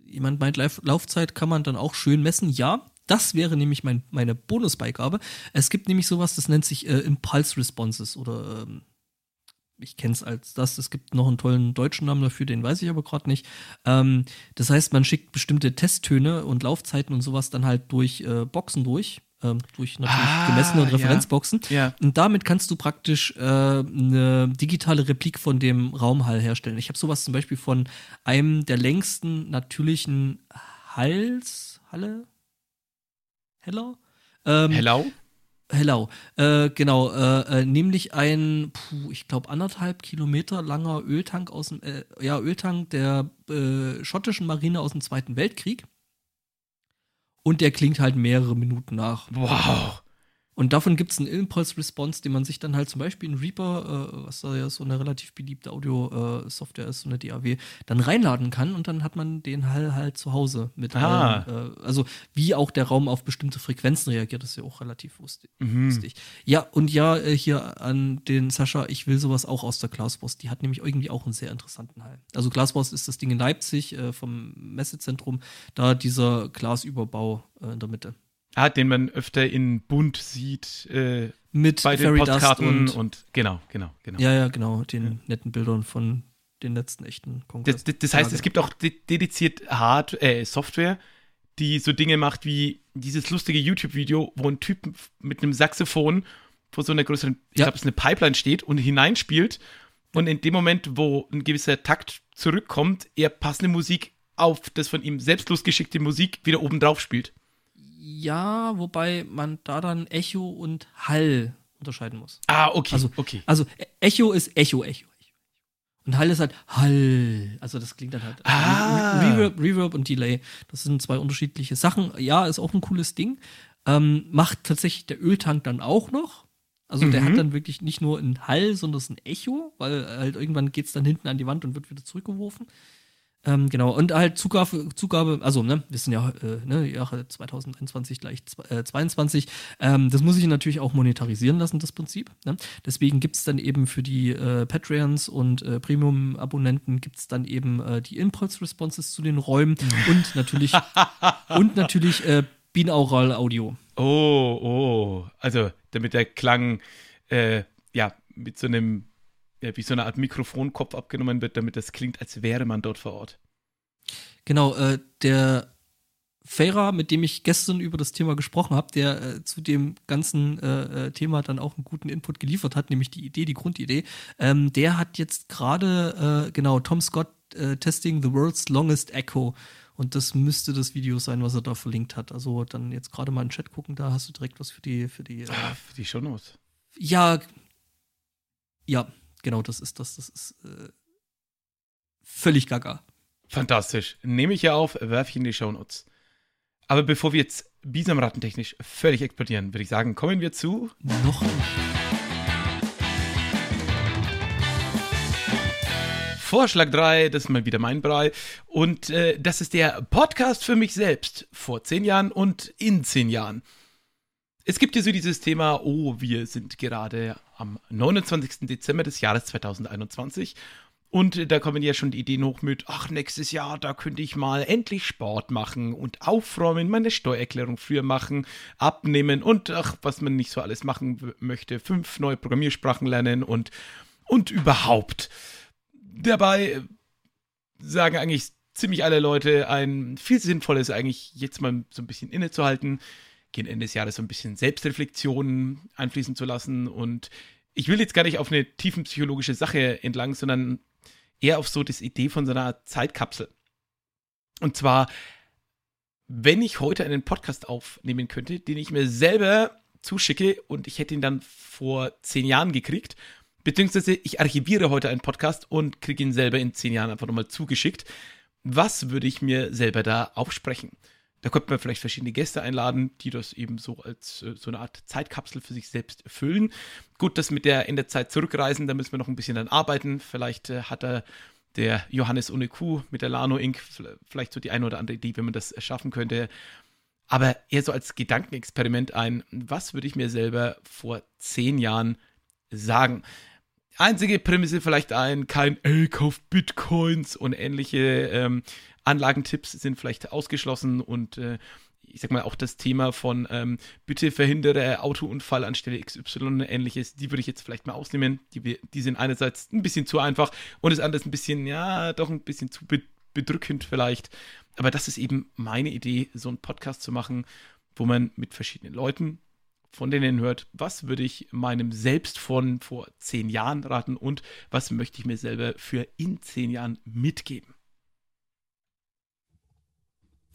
jemand meint, Lauf Laufzeit kann man dann auch schön messen. Ja, das wäre nämlich mein, meine Bonusbeigabe. Es gibt nämlich sowas, das nennt sich äh, Impulse Responses oder ähm, ich kenne es als das. Es gibt noch einen tollen deutschen Namen dafür, den weiß ich aber gerade nicht. Ähm, das heißt, man schickt bestimmte Testtöne und Laufzeiten und sowas dann halt durch äh, Boxen durch. Ähm, durch natürlich ah, gemessene Referenzboxen. Ja, ja. Und damit kannst du praktisch äh, eine digitale Replik von dem Raumhall herstellen. Ich habe sowas zum Beispiel von einem der längsten natürlichen Hals, Halle, Heller? Ähm, Hello? Hellau. Äh, genau, äh, äh, nämlich ein, puh, ich glaube, anderthalb Kilometer langer Öltank aus dem, äh, ja, Öltank der äh, schottischen Marine aus dem Zweiten Weltkrieg. Und der klingt halt mehrere Minuten nach. Wow. Und davon gibt es einen Impulse-Response, den man sich dann halt zum Beispiel in Reaper, äh, was da ja so eine relativ beliebte Audio-Software ist, so eine DAW, dann reinladen kann und dann hat man den Hall halt zu Hause mit ah. allen, äh, also wie auch der Raum auf bestimmte Frequenzen reagiert, ist ja auch relativ lustig. Mhm. Ja, und ja, äh, hier an den Sascha, ich will sowas auch aus der Glaswurst. Die hat nämlich irgendwie auch einen sehr interessanten Hall. Also Glaswurst ist das Ding in Leipzig äh, vom Messezentrum, da dieser Glasüberbau äh, in der Mitte. Ah, den man öfter in bunt sieht. Äh, mit bei den Fairy Dust Postkarten und, und, genau, genau, genau. ja, ja, genau, den netten Bildern von den letzten echten Kongress. Das, das, heißt, es gibt auch de dediziert Hard äh, Software, die so Dinge macht wie dieses lustige YouTube-Video, wo ein Typ mit einem Saxophon vor so einer größeren, ich Ja. glaube, es ist eine Pipeline steht und hineinspielt. Und in dem Moment, wo ein gewisser Takt zurückkommt, er passende Musik auf das von ihm selbst losgeschickte Musik wieder oben drauf spielt. Ja, wobei man da dann Echo und Hall unterscheiden muss. Ah, okay, Also- okay. Also Echo ist Echo, Echo, Echo. Und Hall ist halt Hall. Also das klingt dann halt. Ah. Re Reverb, Reverb und Delay. Das sind zwei unterschiedliche Sachen. Ja, ist auch ein cooles Ding. Ähm, macht tatsächlich der Öltank dann auch noch. Also der Mhm. hat dann wirklich nicht nur ein Hall, sondern es ist ein Echo, weil halt irgendwann geht es dann hinten an die Wand und wird wieder zurückgeworfen. Ähm, genau, und halt Zugabe, Zugabe, also, ne, wir sind ja, äh, ne, Jahre 2021 gleich zw- äh, 22. Ähm, das muss ich natürlich auch monetarisieren lassen, das Prinzip. Ne? Deswegen gibt's dann eben für die äh, Patreons und äh, Premium-Abonnenten gibt's dann eben äh, die Impulse-Responses zu den Räumen und natürlich, und natürlich äh, Binaural Audio. Oh, oh. Also, damit der Klang, äh, ja, mit so einem, ja, wie so eine Art Mikrofonkopf abgenommen wird, damit das klingt, als wäre man dort vor Ort. Genau, äh, der Feyra, mit dem ich gestern über das Thema gesprochen habe, der äh, zu dem ganzen äh, äh, Thema dann auch einen guten Input geliefert hat, nämlich die Idee, die Grundidee, ähm, der hat jetzt gerade, äh, genau, Tom Scott äh, Testing the World's Longest Echo. Und das müsste das Video sein, was er da verlinkt hat. Also dann jetzt gerade mal in den Chat gucken, da hast du direkt was für die, für die. Für die Shownotes. ja, ja, genau, das ist das. Das ist äh, völlig gaga. Fantastisch. Nehme ich ja auf, werfe ich in die Shownotes. Aber bevor wir jetzt bisamrattentechnisch völlig explodieren, würde ich sagen, kommen wir zu Noch Vorschlag 3, das ist mal wieder mein Brei. Und äh, das ist der Podcast für mich selbst vor zehn Jahren und in zehn Jahren. Es gibt ja so dieses Thema, oh, wir sind gerade am 29. Dezember des Jahres 2021 und da kommen ja schon die Ideen hoch mit, ach, nächstes Jahr, da könnte ich mal endlich Sport machen und aufräumen, meine Steuererklärung früher machen, abnehmen und ach, was man nicht so alles machen möchte, fünf neue Programmiersprachen lernen und, und überhaupt. Dabei äh, sagen eigentlich ziemlich alle Leute, ein viel sinnvolles eigentlich jetzt mal so ein bisschen innezuhalten, gegen Ende des Jahres so ein bisschen Selbstreflexion einfließen zu lassen und ich will jetzt gar nicht auf eine tiefenpsychologische Sache entlang, sondern eher auf so das Idee von so einer Zeitkapsel. Und zwar, wenn ich heute einen Podcast aufnehmen könnte, den ich mir selber zuschicke und ich hätte ihn dann vor zehn Jahren gekriegt, beziehungsweise ich archiviere heute einen Podcast und kriege ihn selber in zehn Jahren einfach nochmal zugeschickt. Was würde ich mir selber da aufsprechen? Da könnte man vielleicht verschiedene Gäste einladen, die das eben so als äh, so eine Art Zeitkapsel für sich selbst füllen. Gut, das mit der in der Zeit zurückreisen, da müssen wir noch ein bisschen dann arbeiten. Vielleicht äh, hat er der Johannes ohne Kuh mit der Lano Inc. vielleicht so die eine oder andere Idee, wenn man das schaffen könnte. Aber eher so als Gedankenexperiment ein, was würde ich mir selber vor zehn Jahren sagen? Einzige Prämisse vielleicht ein, kein, ey, kauf Bitcoins und ähnliche ähm, Anlagentipps sind vielleicht ausgeschlossen und äh, ich sag mal auch das Thema von ähm, bitte verhindere Autounfall anstelle XY und ähnliches, die würde ich jetzt vielleicht mal ausnehmen. Die, die sind einerseits ein bisschen zu einfach und das andere ein bisschen, ja, doch ein bisschen zu be bedrückend vielleicht. Aber das ist eben meine Idee, so einen Podcast zu machen, wo man mit verschiedenen Leuten von denen hört, was würde ich meinem Selbst von vor zehn Jahren raten und was möchte ich mir selber für in zehn Jahren mitgeben.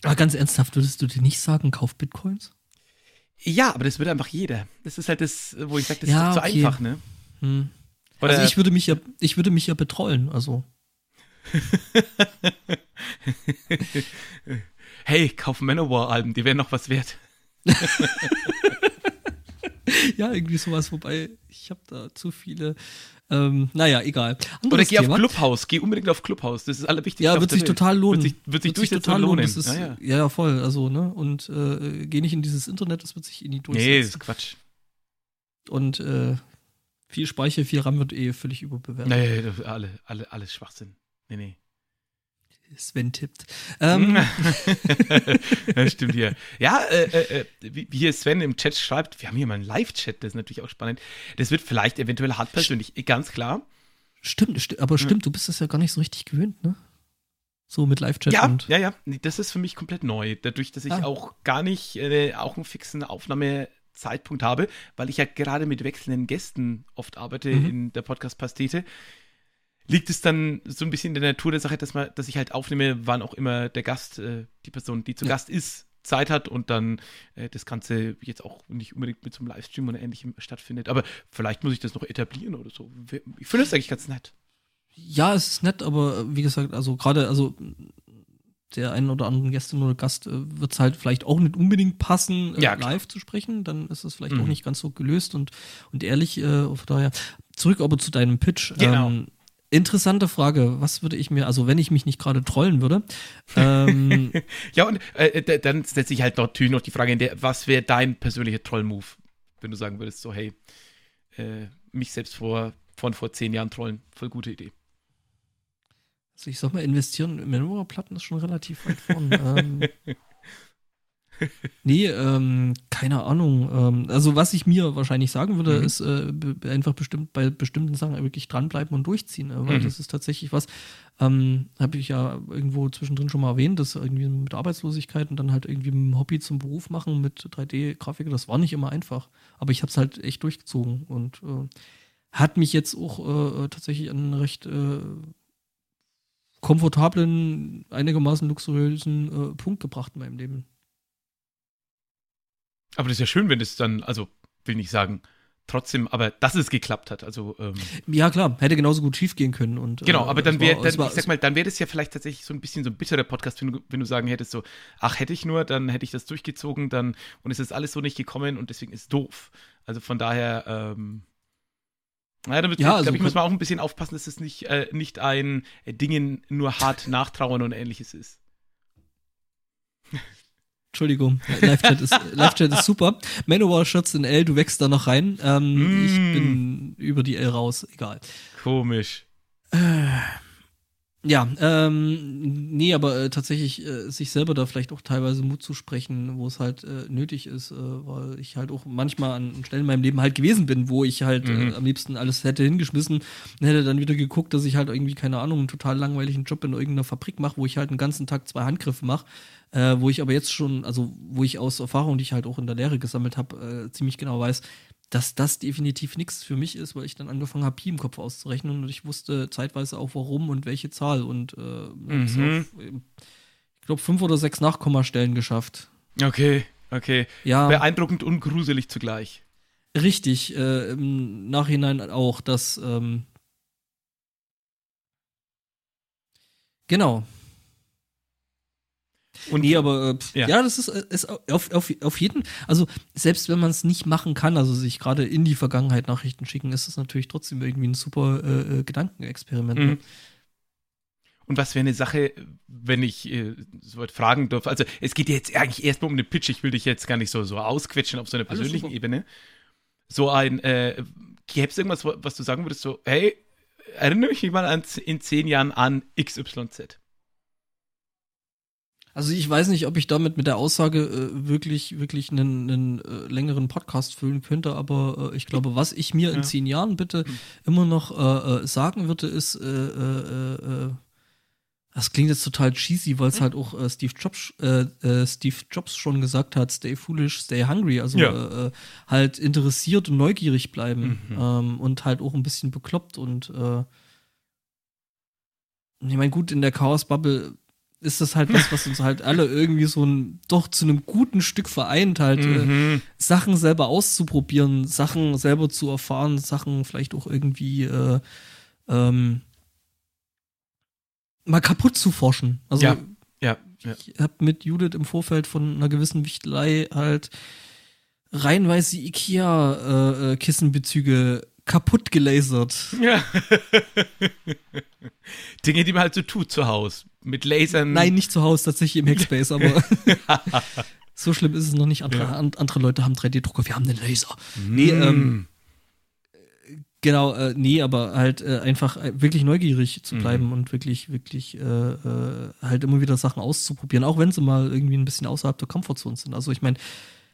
Aber ganz ernsthaft, würdest du dir nicht sagen, kauf Bitcoins? Ja, aber das würde einfach jeder. Das ist halt das, wo ich sage, das Ja, ist doch zu okay. einfach, ne? Hm. Also ich würde mich ja, ich würde mich ja betrollen, also. hey, kauf Manowar-Alben, die wären noch was wert. ja, irgendwie sowas, wobei ich habe da zu viele. Ähm, naja, egal. Oder Anderes geh auf Thema. Clubhouse, geh unbedingt auf Clubhouse. Das ist Allerwichtigste. Ja, auf wird sich Welt. total lohnen. Wird sich, wird sich durchsetzen total und lohnen. Das ist, ja, ja, ja. voll. Also, ne? Und äh, geh nicht in dieses Internet, das wird sich in die Nee, das durchsetzen. ist Quatsch. Und äh, viel Speicher, viel RAM wird eh völlig überbewertet. Nee, alle, alle, alles Schwachsinn. Nee, nee. Sven tippt. Ähm, das stimmt hier. Ja, äh, äh, wie wie hier Sven im Chat schreibt, wir haben hier mal einen Live-Chat, das ist natürlich auch spannend. Das wird vielleicht eventuell hart persönlich, ganz klar. stimmt, sti- aber stimmt, du bist das ja gar nicht so richtig gewöhnt, ne? So mit Live-Chat Ja, und. ja, ja. Nee, Das ist für mich komplett neu. Dadurch, dass ich Ah. auch gar nicht äh, auch einen fixen Aufnahmezeitpunkt habe, weil ich ja gerade mit wechselnden Gästen oft arbeite Mhm. in der Podcast-Pastete, liegt es dann so ein bisschen in der Natur der Sache, dass, man, dass ich halt aufnehme, wann auch immer der Gast, äh, die Person, die zu Ja. Gast ist, Zeit hat und dann äh, das Ganze jetzt auch nicht unbedingt mit so einem Livestream oder ähnlichem stattfindet. Aber vielleicht muss ich das noch etablieren oder so. Ich finde das eigentlich ganz nett. Ja, es ist nett, aber äh, wie gesagt, also gerade, also der einen oder anderen Gästin oder Gast äh, wird es halt vielleicht auch nicht unbedingt passen, äh, Ja, live zu sprechen. Dann ist es vielleicht Mhm. auch nicht ganz so gelöst und, und ehrlich. Äh, von daher. Zurück aber zu deinem Pitch. Genau. Ähm, interessante Frage. Was würde ich mir, also wenn ich mich nicht gerade trollen würde, ähm, Ja, und äh, d- dann setze ich halt natürlich noch die Frage in der, was wäre dein persönlicher Troll-Move, wenn du sagen würdest, so, hey, äh, mich selbst vor, von vor zehn Jahren trollen, voll gute Idee. also ich sag mal, investieren in Menora-Platten ist schon relativ weit vorne. ähm, nee, ähm, keine Ahnung. Ähm, also was ich mir wahrscheinlich sagen würde, Mhm. ist äh, einfach bestimmt bei bestimmten Sachen wirklich dranbleiben und durchziehen. Äh, weil Mhm. das ist tatsächlich was, ähm, habe ich ja irgendwo zwischendrin schon mal erwähnt, dass irgendwie mit Arbeitslosigkeit und dann halt irgendwie mit dem Hobby zum Beruf machen mit 3D-Grafiker, das war nicht immer einfach. Aber ich habe es halt echt durchgezogen und äh, hat mich jetzt auch äh, tatsächlich an einen recht äh, komfortablen, einigermaßen luxuriösen äh, Punkt gebracht in meinem Leben. Aber das ist ja schön, wenn es dann, also will nicht sagen, trotzdem, aber dass es geklappt hat. Also, ähm, Ja, klar, hätte genauso gut schief gehen können. Und, genau, äh, aber dann wäre, ich sag mal, dann wäre das ja vielleicht tatsächlich so ein bisschen so ein bitterer Podcast, wenn du, wenn du sagen hättest, so, ach, hätte ich nur, dann hätte ich das durchgezogen, dann, und es ist alles so nicht gekommen und deswegen ist es doof. Also von daher, ähm, naja, damit, Ja, also glaube ich, muss man auch ein bisschen aufpassen, dass es nicht, äh, nicht ein Dingen nur hart nachtrauern und ähnliches ist. Entschuldigung, Live-Chat ist, Live ist super. Manowar-Shirts in L, du wächst da noch rein. Ähm, Mm. Ich bin über die L raus, egal. Komisch. Ja, ähm, nee, aber äh, tatsächlich äh, sich selber da vielleicht auch teilweise Mut zu sprechen, wo es halt äh, nötig ist, äh, weil ich halt auch manchmal an Stellen in meinem Leben halt gewesen bin, wo ich halt Mhm. äh, am liebsten alles hätte hingeschmissen und hätte dann wieder geguckt, dass ich halt irgendwie, keine Ahnung, einen total langweiligen Job in irgendeiner Fabrik mache, wo ich halt den ganzen Tag zwei Handgriffe mache, äh, wo ich aber jetzt schon, also wo ich aus Erfahrung, die ich halt auch in der Lehre gesammelt habe, äh, ziemlich genau weiß, dass das definitiv nichts für mich ist, weil ich dann angefangen habe, Pi im Kopf auszurechnen und ich wusste zeitweise auch warum und welche Zahl und äh, Mhm. auf, ähm, ich glaube, fünf oder sechs Nachkommastellen geschafft. Okay, okay. Ja, Beeindruckend und gruselig zugleich. richtig. Äh, Im Nachhinein auch, dass ähm, genau. Und Nee, aber äh, Ja. ja. das ist, äh, ist auf, auf, auf jeden, also selbst wenn man es nicht machen kann, also sich gerade in die Vergangenheit Nachrichten schicken, ist es natürlich trotzdem irgendwie ein super äh, äh, Gedankenexperiment. Mhm. Ne? Und was wäre eine Sache, wenn ich äh, so weit fragen darf? Also, es geht jetzt eigentlich erstmal um den Pitch. Ich will dich jetzt gar nicht so, so ausquetschen auf so einer persönlichen. Ebene. So ein, äh, gäbe es irgendwas, was du sagen würdest, so, hey, erinnere mich mal an, in zehn Jahren an XYZ. Also ich weiß nicht, ob ich damit mit der Aussage äh, wirklich, wirklich einen, einen äh, längeren Podcast füllen könnte, aber äh, ich glaube, was ich mir in Ja. zehn Jahren bitte Hm. immer noch äh, äh, sagen würde, ist, äh, äh, äh, das klingt jetzt total cheesy, weil es Hm. halt auch äh, Steve Jobs, äh, äh, Steve Jobs schon gesagt hat, stay foolish, stay hungry, also Ja. äh, äh, halt interessiert und neugierig bleiben Mhm. ähm, und halt auch ein bisschen bekloppt und äh, ich meine, gut, in der Chaos-Bubble ist das halt was, was uns halt alle irgendwie so ein, doch zu einem guten Stück vereint, halt äh, Mhm. Sachen selber auszuprobieren, Sachen selber zu erfahren, Sachen vielleicht auch irgendwie äh, ähm, mal kaputt zu forschen. Also Ja, ja, ja. ich habe mit Judith im Vorfeld von einer gewissen Wichtelei halt reihenweise Ikea-Kissenbezüge kaputt gelasert. ja. Dinge, die man halt so tut zu Hause. Mit Lasern. Nein, nicht zu Hause, tatsächlich im Hackspace, aber so schlimm ist es noch nicht. Andere, Ja. an, andere Leute haben 3D-Drucker, wir haben den Laser. Mm. Nee, ähm, Genau, äh, nee, aber halt äh, einfach äh, wirklich neugierig zu Mhm. bleiben und wirklich, wirklich äh, äh, halt immer wieder Sachen auszuprobieren, auch wenn sie mal irgendwie ein bisschen außerhalb der Komfortzone sind. Also ich meine,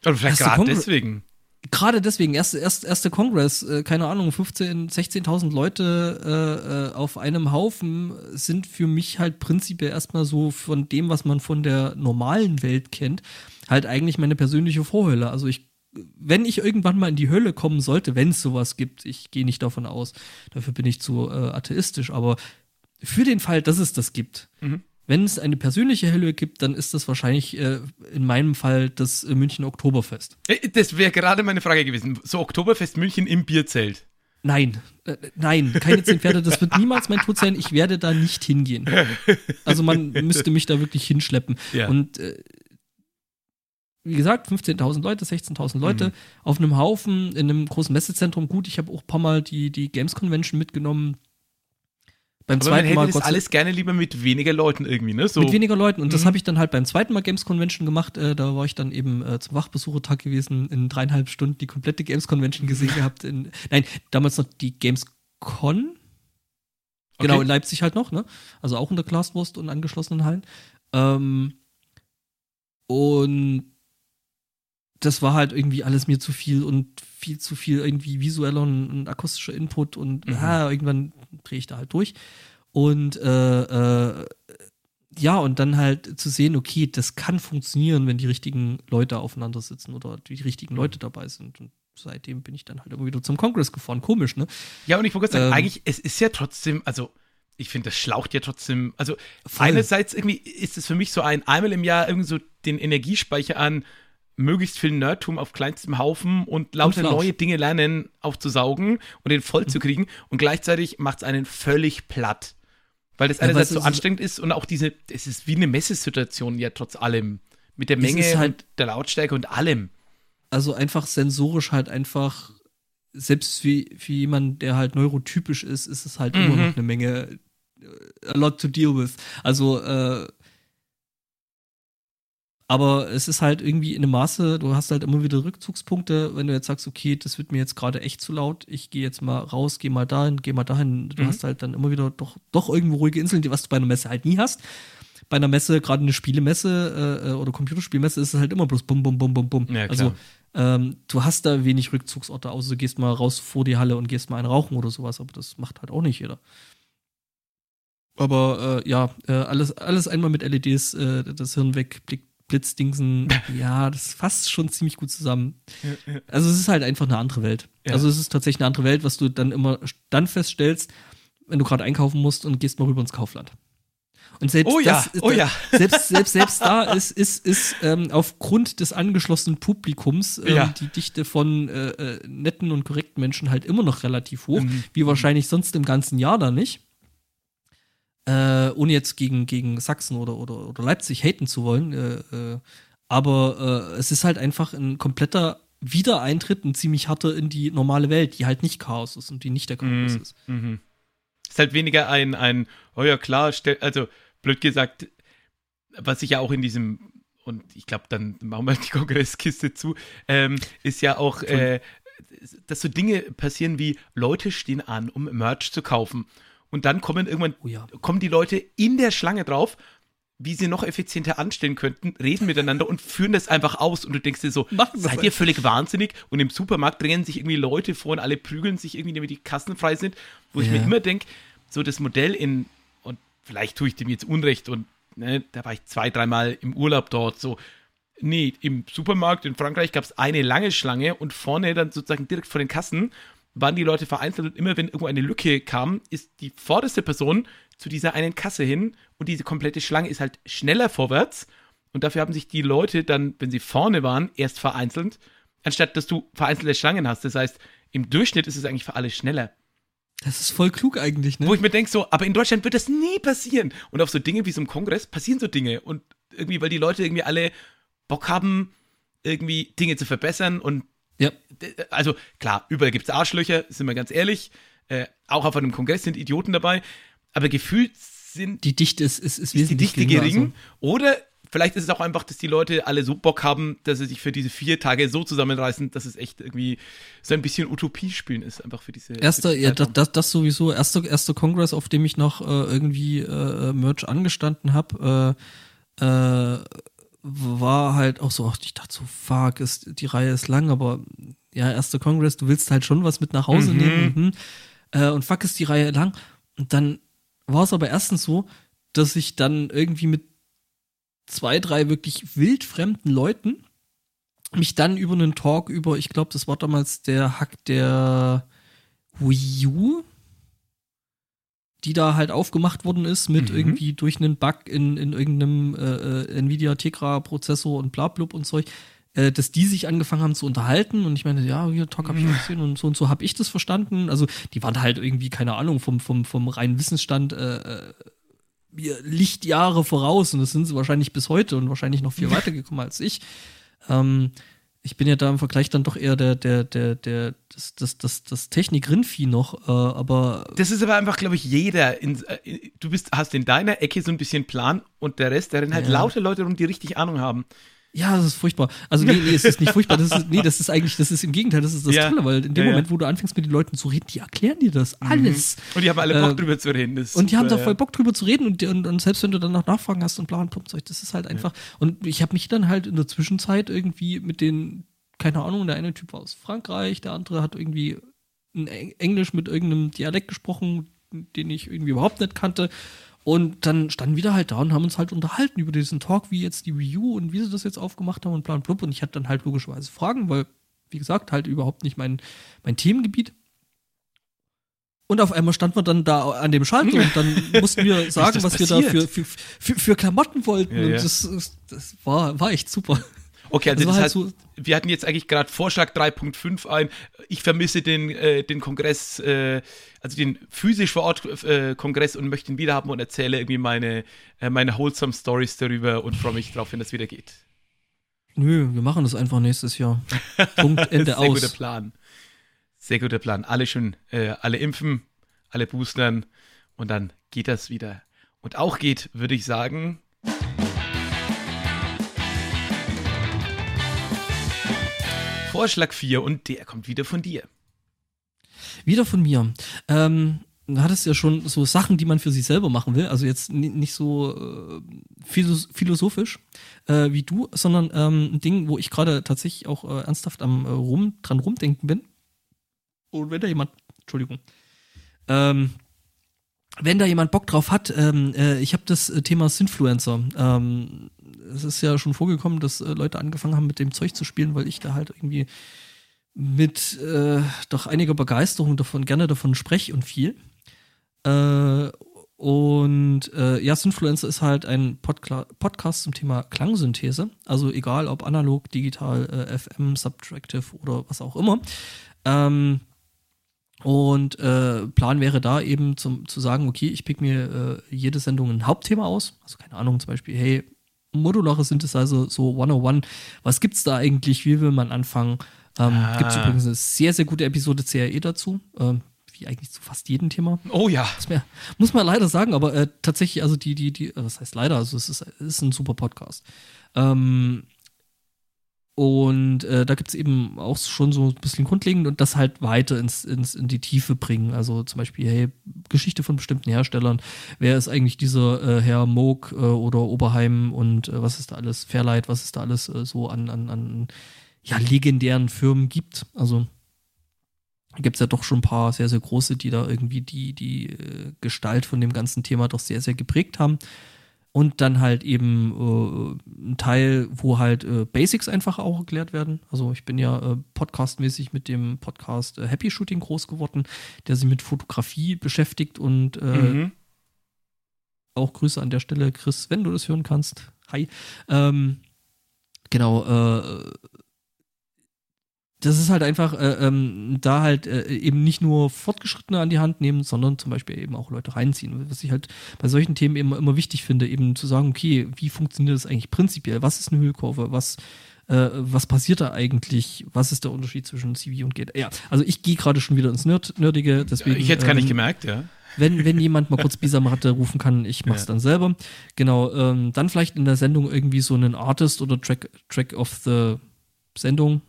vielleicht gerade deswegen. Gerade deswegen, erste, erste, erste Kongress, äh, keine Ahnung, 15, 16.000 Leute äh, äh, auf einem Haufen sind für mich halt prinzipiell erstmal so von dem, was man von der normalen Welt kennt, halt eigentlich meine persönliche Vorhölle. Also ich, wenn ich irgendwann mal in die Hölle kommen sollte, wenn es sowas gibt, ich gehe nicht davon aus, dafür bin ich zu äh, atheistisch, aber für den Fall, dass es das gibt, Mhm. Wenn es eine persönliche Hölle gibt, dann ist das wahrscheinlich äh, in meinem Fall das äh, München Oktoberfest. Äh, Das wäre gerade meine Frage gewesen. So Oktoberfest München im Bierzelt. Nein, äh, nein, keine zehn Pferde, das wird niemals mein Tod sein. Ich werde da nicht hingehen. Also man müsste mich da wirklich hinschleppen. Ja. Und äh, wie gesagt, 15.000 Leute, 16.000 Leute Mhm. auf einem Haufen in einem großen Messezentrum. Gut, ich habe auch ein paar Mal die, die Games Convention mitgenommen. Beim Aber man zweiten hätte Mal das alles gerne lieber mit weniger Leuten irgendwie, ne? So. mit weniger Leuten. Und das Mhm. habe ich dann halt beim zweiten Mal Games Convention gemacht. Äh, da war ich dann eben äh, zum Wachbesuchertag gewesen, in dreieinhalb Stunden die komplette Games Convention gesehen gehabt. In, nein, damals noch die Games Con. Genau, Okay. in Leipzig halt noch, ne? Also auch unter Glaswurst und angeschlossenen Hallen. Ähm, und das war halt irgendwie alles mir zu viel und viel zu viel irgendwie visueller und, und akustischer Input und Mhm. ah, irgendwann drehe ich da halt durch. Und äh, äh, ja, und dann halt zu sehen, okay, das kann funktionieren, wenn die richtigen Leute aufeinander sitzen oder die richtigen Leute dabei sind. Und seitdem bin ich dann halt immer wieder zum Kongress gefahren. Komisch, ne? Ja, und ich wollte sagen, Ähm. eigentlich, es ist ja trotzdem, also ich finde, das schlaucht ja trotzdem, also Voll. einerseits irgendwie ist es für mich so ein einmal im Jahr irgendwie so den Energiespeicher an möglichst viel Nerdtum auf kleinstem Haufen und lauter neue Dinge lernen aufzusaugen und den voll zu kriegen und gleichzeitig macht es einen völlig platt. Weil das einerseits so anstrengend ist und auch diese, es ist wie eine Messesituation ja trotz allem. Mit der Menge halt- und der Lautstärke und allem. also einfach sensorisch halt einfach, selbst für, für jemanden, der halt neurotypisch ist, ist es halt immer Mhm. noch eine Menge, äh, a lot to deal with. Also, äh, aber es ist halt irgendwie in einem Maße, du hast halt immer wieder Rückzugspunkte, wenn du jetzt sagst, okay, das wird mir jetzt gerade echt zu laut, ich gehe jetzt mal raus, gehe mal dahin, gehe mal dahin. Du Mhm. hast halt dann immer wieder doch, doch irgendwo ruhige Inseln, die was du bei einer Messe halt nie hast. Bei einer Messe, gerade eine Spielemesse äh, äh, oder Computerspielmesse, ist es halt immer bloß bum, bum, bum, bum, bum. Ja, also ähm, du hast da wenig Rückzugsorte, außer du gehst mal raus vor die Halle und gehst mal einen rauchen oder sowas, aber das macht halt auch nicht jeder. Aber äh, ja, äh, alles, alles einmal mit LEDs, äh, das Hirn weg, Blick, Blitzdingsen, ja, das fasst schon ziemlich gut zusammen. Also es ist halt einfach eine andere Welt. Ja. Also es ist tatsächlich eine andere Welt, was du dann immer dann feststellst, wenn du gerade einkaufen musst und gehst mal rüber ins Kaufland. Und selbst Oh ja, das oh ja. selbst, selbst, selbst da ist, ist, ist ähm, aufgrund des angeschlossenen Publikums ähm, Ja. die Dichte von äh, äh, netten und korrekten Menschen halt immer noch relativ hoch, Mhm. wie wahrscheinlich sonst im ganzen Jahr da nicht. Äh, ohne jetzt gegen, gegen Sachsen oder, oder, oder Leipzig haten zu wollen. Äh, äh, aber äh, es ist halt einfach ein kompletter Wiedereintritt, ein ziemlich harter in die normale Welt, die halt nicht Chaos ist und die nicht der Kongress Mhm. ist. Mhm. Ist halt weniger ein, ein, oh ja klar, also blöd gesagt, was ich ja auch in diesem, und ich glaube, dann machen wir die Kongresskiste zu, ähm, ist ja auch, äh, dass so Dinge passieren wie Leute stehen an, um Merch zu kaufen. Und dann kommen irgendwann, Oh ja. kommen die Leute in der Schlange drauf, wie sie noch effizienter anstellen könnten, reden miteinander und führen das einfach aus. Und du denkst dir so, seid ihr völlig wahnsinnig? Und im Supermarkt drängen sich irgendwie Leute vor und alle prügeln sich irgendwie, damit die Kassen frei sind. Wo ich Ja. mir immer denke, so das Modell in, und vielleicht tue ich dem jetzt Unrecht und ne, da war ich zwei, dreimal im Urlaub dort, so, nee, im Supermarkt in Frankreich gab es eine lange Schlange und vorne dann sozusagen direkt vor den Kassen waren die Leute vereinzelt und immer wenn irgendwo eine Lücke kam, ist die vorderste Person zu dieser einen Kasse hin und diese komplette Schlange ist halt schneller vorwärts und dafür haben sich die Leute dann, wenn sie vorne waren, erst vereinzelt, anstatt dass du vereinzelte Schlangen hast. Das heißt, im Durchschnitt ist es eigentlich für alle schneller. Das ist voll klug eigentlich, ne? Wo ich mir denke, so, aber in Deutschland wird das nie passieren. Und auf so Dinge wie so einem Kongress passieren so Dinge. Und irgendwie, weil die Leute irgendwie alle Bock haben, irgendwie Dinge zu verbessern. Und ja. d- also klar, überall gibt es Arschlöcher, sind wir ganz ehrlich. Äh, auch auf einem Kongress sind Idioten dabei. Aber gefühlt sind Die Dichte ist, ist, ist ist die Dichte gering. also- Oder vielleicht ist es auch einfach, dass die Leute alle so Bock haben, dass sie sich für diese vier Tage so zusammenreißen, dass es echt irgendwie so ein bisschen Utopie spielen ist, einfach für diese. Erster, für die ja, das, das sowieso. Erster, erster Kongress, auf dem ich noch äh, irgendwie äh, Merch angestanden habe, äh, äh, war halt auch so, ach, ich dachte so, fuck, ist, die Reihe ist lang, aber ja, erster Kongress, du willst halt schon was mit nach Hause Mhm. nehmen und, hm, äh, und fuck, ist die Reihe lang. Und dann war es aber erstens so, dass ich dann irgendwie mit zwei, drei wirklich wildfremden Leuten mich dann über einen Talk über, ich glaube, das war damals der Hack der Wii U, die da halt aufgemacht worden ist mit Mhm. irgendwie durch einen Bug in, in irgendeinem äh, äh, Nvidia Tegra Prozessor und bla blub und Zeug, äh, dass die sich angefangen haben zu unterhalten und ich meine, ja, hier Talk habe ich Mhm. gesehen und so und so habe ich das verstanden. Also die waren halt irgendwie, keine Ahnung, vom, vom, vom reinen Wissensstand äh, äh, Lichtjahre voraus und das sind sie wahrscheinlich bis heute und wahrscheinlich noch viel weitergekommen als ich. Ähm, ich bin ja da im Vergleich dann doch eher der, der, der, der, das, das, das, das Technik-Rinfi noch, äh, aber Das ist aber einfach, glaube ich, jeder. In, äh, du bist, hast in deiner Ecke so ein bisschen Plan und der Rest, da rennen halt Ja. lauter Leute rum, die richtig Ahnung haben. Ja, das ist furchtbar. Also nee, nee, es ist nicht furchtbar, das ist, nee, das ist eigentlich, das ist im Gegenteil, das ist das Ja. Tolle, weil in dem Ja. Moment, wo du anfängst mit den Leuten zu reden, die erklären dir das alles. Und die haben alle Bock Äh, drüber zu reden. Und die haben da super, voll. Bock drüber zu reden und, und, und selbst wenn du dann noch Nachfragen hast und bla und Zeug, das ist halt einfach. Und ich habe mich dann halt in der Zwischenzeit irgendwie mit den, keine Ahnung, der eine Typ war aus Frankreich, der andere hat irgendwie Englisch mit irgendeinem Dialekt gesprochen, den ich irgendwie überhaupt nicht kannte. Und dann standen wir da halt da und haben uns halt unterhalten über diesen Talk, wie jetzt die Wii U und wie sie das jetzt aufgemacht haben und plan blub. Und ich hatte dann halt logischerweise Fragen, weil, wie gesagt, halt überhaupt nicht mein, mein Themengebiet. Und auf einmal standen wir dann da an dem Schalter und dann mussten wir sagen, was wir da passiert? für, für, für, für Klamotten wollten. Ja, und ja. das, das war, war echt super. Okay, also Das das, war halt heißt, so- wir hatten jetzt eigentlich gerade Vorschlag 3.5 ein. Ich vermisse den, äh, den Kongress, äh, also den physisch vor Ort äh, Kongress und möchte ihn wieder haben und erzähle irgendwie meine, äh, meine wholesome Stories darüber und freue mich drauf, wenn das wieder geht. Nö, wir machen das einfach nächstes Jahr. Punkt, Ende Sehr aus. guter Plan. Sehr guter Plan. Alle schon, äh, alle impfen, alle boostern und dann geht das wieder. Und auch geht, würde ich sagen. Vorschlag 4 und der kommt wieder von dir. Wieder von mir. Ähm, du hattest ja schon so Sachen, die man für sich selber machen will. Also jetzt ni- nicht so äh, philos philosophisch äh, wie du, sondern ähm, ein Ding, wo ich gerade tatsächlich auch äh, ernsthaft am äh, rum, dran rumdenken bin. Und wenn da jemand, Entschuldigung, ähm, wenn da jemand Bock drauf hat, ähm, äh, ich habe das äh, Thema Sinfluencer. Ähm, es ist ja schon vorgekommen, dass äh, Leute angefangen haben, mit dem Zeug zu spielen, weil ich da halt irgendwie mit äh, doch einiger Begeisterung davon gerne davon spreche und viel. Äh, und äh, ja, Synfluencer ist halt ein Podkla Podcast zum Thema Klangsynthese. Also egal ob analog, digital, äh, FM, Subtractive oder was auch immer. Ähm, und äh, Plan wäre da eben zum, zu sagen, okay, ich pick mir äh, jede Sendung ein Hauptthema aus. Also keine Ahnung, zum Beispiel, hey, modulare Synthesizer, so 101, was gibt's da eigentlich, wie will man anfangen? Ähm, Ah. Gibt's übrigens eine sehr, sehr gute Episode CRE dazu, ähm, wie eigentlich zu fast jedem Thema. Oh ja. Muss man, muss man leider sagen, aber äh, tatsächlich, also die, die, die, äh, was heißt leider, also es ist, es ist ein super Podcast. Ähm, und äh, da gibt's eben auch schon so ein bisschen grundlegend und das halt weiter ins, ins, in die Tiefe bringen. Also zum Beispiel, hey, Geschichte von bestimmten Herstellern. Wer ist eigentlich dieser äh, Herr Moog äh, oder Oberheim und äh, was ist da alles, Fairlight, was ist da alles äh, so an, an, an ja, legendären Firmen gibt. Also gibt es ja doch schon ein paar sehr, sehr große, die da irgendwie die, die äh, Gestalt von dem ganzen Thema doch sehr, sehr geprägt haben. Und dann halt eben äh, ein Teil, wo halt äh, Basics einfach auch erklärt werden. Also ich bin ja äh, podcastmäßig mit dem Podcast äh, Happy Shooting groß geworden, der sich mit Fotografie beschäftigt und äh, Mhm. auch Grüße an der Stelle, Chris, wenn du das hören kannst. Hi. Ähm, genau, äh, das ist halt einfach, äh, ähm, da halt äh, eben nicht nur Fortgeschrittene an die Hand nehmen, sondern zum Beispiel eben auch Leute reinziehen. Was ich halt bei solchen Themen immer, immer wichtig finde, eben zu sagen, okay, wie funktioniert das eigentlich prinzipiell? Was ist eine Hüllkurve? Was, äh, was passiert da eigentlich? Was ist der Unterschied zwischen CV und GT? Ja, also ich gehe gerade schon wieder ins Nerd Nerdige, deswegen. ich hätte es gar nicht ähm, gemerkt, ja. wenn, wenn jemand mal kurz Bisamatte rufen kann, ich mach's Ja. dann selber. Genau, ähm, dann vielleicht in der Sendung irgendwie so einen Artist oder Track, Track of the Sendung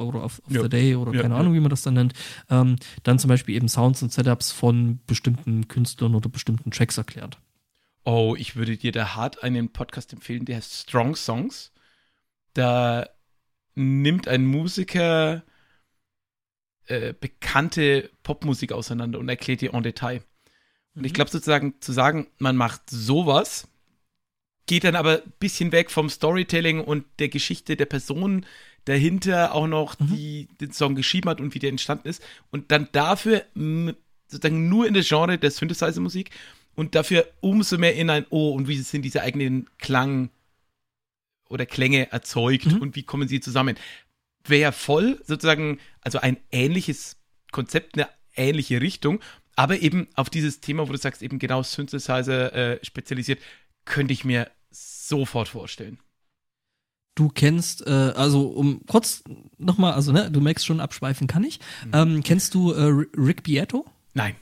oder of, of Ja. the Day oder Ja, keine ja. Ahnung, wie man das dann nennt. Ähm, dann zum Beispiel eben Sounds und Setups von bestimmten Künstlern oder bestimmten Tracks erklärt. Oh, ich würde dir da hart einen Podcast empfehlen, der heißt Strong Songs. Da nimmt ein Musiker äh, bekannte Popmusik auseinander und erklärt dir en Detail. Und ich glaube sozusagen zu sagen, man macht sowas, geht dann aber ein bisschen weg vom Storytelling und der Geschichte der Person dahinter auch noch, Mhm. die den Song geschrieben hat und wie der entstanden ist. Und dann dafür sozusagen nur in das Genre der Synthesizer-Musik und dafür umso mehr in ein Oh und wie sind diese eigenen Klang oder Klänge erzeugt Mhm. und wie kommen sie zusammen. Wäre voll sozusagen, also ein ähnliches Konzept, eine ähnliche Richtung, aber eben auf dieses Thema, wo du sagst, eben genau Synthesizer äh, spezialisiert, könnte ich mir sofort vorstellen. Du kennst, äh, also um kurz nochmal, also ne, du merkst schon, abschweifen kann ich. Mhm. Ähm, kennst du äh, Rick Beato? Nein.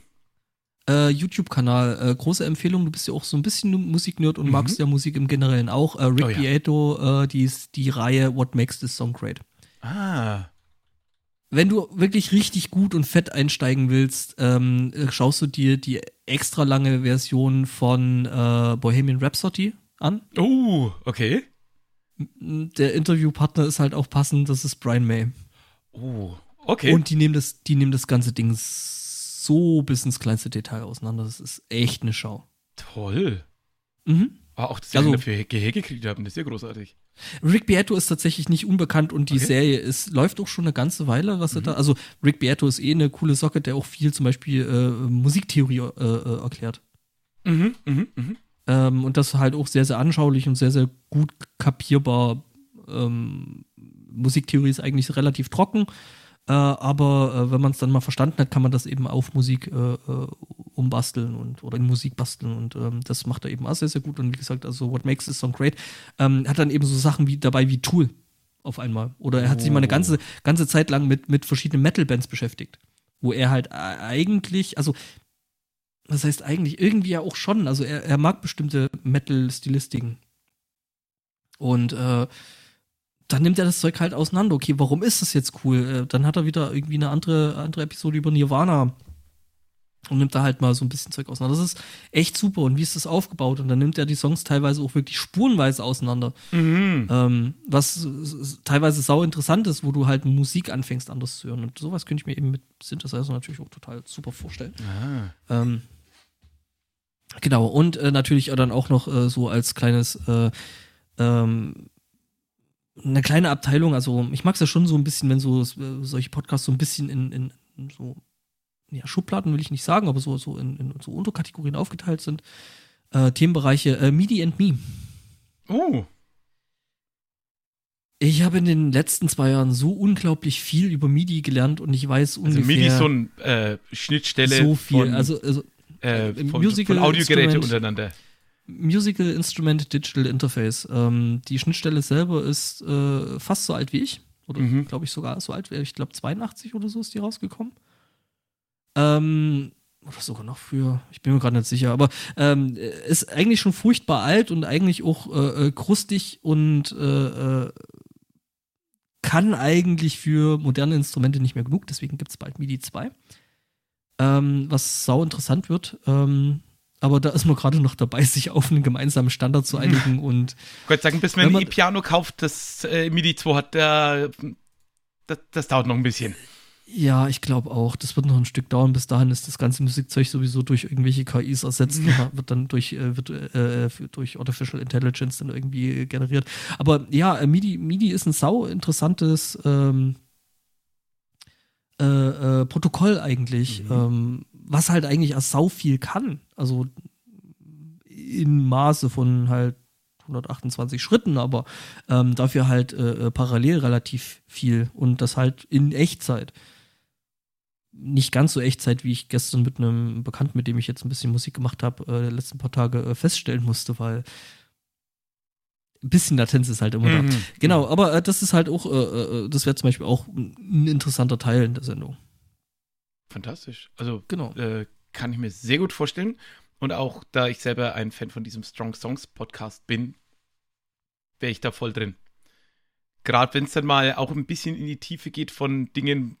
Äh, YouTube-Kanal, äh, große Empfehlung. Du bist ja auch so ein bisschen Musiknerd und Mhm. magst ja Musik im Generellen auch. Äh, Rick Oh ja. Beato, äh, die, ist die Reihe What Makes This Song Great. Ah. Wenn du wirklich richtig gut und fett einsteigen willst, ähm, äh, schaust du dir die extra lange Version von Bohemian Rhapsody an. Oh, okay. Der Interviewpartner ist halt auch passend, das ist Brian May. Oh, okay. Und die nehmen das, die nehmen das ganze Ding so bis ins kleinste Detail auseinander. Das ist echt eine Schau. Toll. Mhm. Aber auch, dass sie Also- dafür gekriegt haben, das ist ja großartig. Rick Beato ist tatsächlich nicht unbekannt und die Okay. Serie ist, läuft auch schon eine ganze Weile, was er da, also Rick Beato ist eh eine coole Socke, der auch viel zum Beispiel äh, Musiktheorie äh, äh, erklärt. Mhm, mhm, mhm. Ähm, und das halt auch sehr, sehr anschaulich und sehr, sehr gut kapierbar. Ähm, Musiktheorie ist eigentlich relativ trocken, äh, aber äh, wenn man es dann mal verstanden hat, kann man das eben auf Musik äh, äh, umbasteln und oder in Musik basteln und ähm, das macht er eben auch sehr, sehr gut. Und wie gesagt, also What Makes This Song Great ähm, hat dann eben so Sachen wie dabei wie Tool auf einmal. Oder er hat sich mal eine Oh. ganze, ganze Zeit lang mit, mit verschiedenen Metal-Bands beschäftigt. Wo er halt äh, eigentlich, also was heißt eigentlich? Irgendwie ja auch schon. Also er, er mag bestimmte Metal-Stilistiken. Und äh, dann nimmt er das Zeug halt auseinander. Okay, warum ist das jetzt cool? Äh, dann hat er wieder irgendwie eine andere, andere Episode über Nirvana und nimmt da halt mal so ein bisschen Zeug auseinander. Das ist echt super. Und wie ist das aufgebaut? Und dann nimmt er die Songs teilweise auch wirklich spurenweise auseinander. Mhm. Ähm, was teilweise sau interessant ist, wo du halt Musik anfängst anders zu hören. Und sowas könnte ich mir eben mit Synthesizer natürlich auch total super vorstellen. Ah. Ähm, genau, und äh, natürlich dann auch noch äh, so als kleines, äh, ähm, eine kleine Abteilung, also ich mag es ja schon so ein bisschen, wenn so äh, solche Podcasts so ein bisschen in, in, in so, ja, Schubladen will ich nicht sagen, aber so, so in, in so Unterkategorien aufgeteilt sind. Äh, Themenbereiche äh, MIDI and Me. Oh. Ich habe in den letzten zwei Jahren so unglaublich viel über MIDI gelernt und ich weiß Also ungefähr MIDI ist so eine äh, Schnittstelle so viel. also, also äh, im von, Musical von Audiogeräte Instrument- untereinander. Musical Instrument Digital Interface. Ähm, die Schnittstelle selber ist äh, fast so alt wie ich. Oder Mhm. glaube ich sogar so alt wie ich glaube 82 oder so ist die rausgekommen. Ähm, oder sogar noch früher, ich bin mir gerade nicht sicher, aber ähm, ist eigentlich schon furchtbar alt und eigentlich auch äh, äh, krustig und äh, äh, kann eigentlich für moderne Instrumente nicht mehr genug, deswegen gibt es bald MIDI 2. Ähm, was sau interessant wird. Ähm, aber da ist man gerade noch dabei, sich auf einen gemeinsamen Standard zu einigen und Gott sagen, bis man Wenn ein man- E-Piano kauft, das äh, MIDI 2 hat, da, das, das dauert noch ein bisschen. ja, ich glaube auch, das wird noch ein Stück dauern. Bis dahin ist das ganze Musikzeug sowieso durch irgendwelche KIs ersetzt wird dann durch, äh, wird, äh, für- durch Artificial Intelligence dann irgendwie generiert. Aber ja, äh, MIDI, MIDI ist ein sau interessantes ähm, äh, äh, Protokoll eigentlich, Mhm. ähm, was halt eigentlich erst sau viel kann. Also in Maße von halt 128 Schritten, aber ähm, dafür halt äh, äh, parallel relativ viel und das halt in Echtzeit. Nicht ganz so Echtzeit, wie ich gestern mit einem Bekannten, mit dem ich jetzt ein bisschen Musik gemacht habe, äh, die letzten paar Tage äh, feststellen musste, weil ein bisschen Latenz ist halt immer da. Mhm. Genau, aber äh, das ist halt auch, äh, äh, das wäre zum Beispiel auch ein interessanter Teil in der Sendung. Fantastisch. Also Genau. äh, kann ich mir sehr gut vorstellen. Und auch da ich selber ein Fan von diesem Strong Songs Podcast bin, wäre ich da voll drin. Gerade wenn es dann mal auch ein bisschen in die Tiefe geht von Dingen,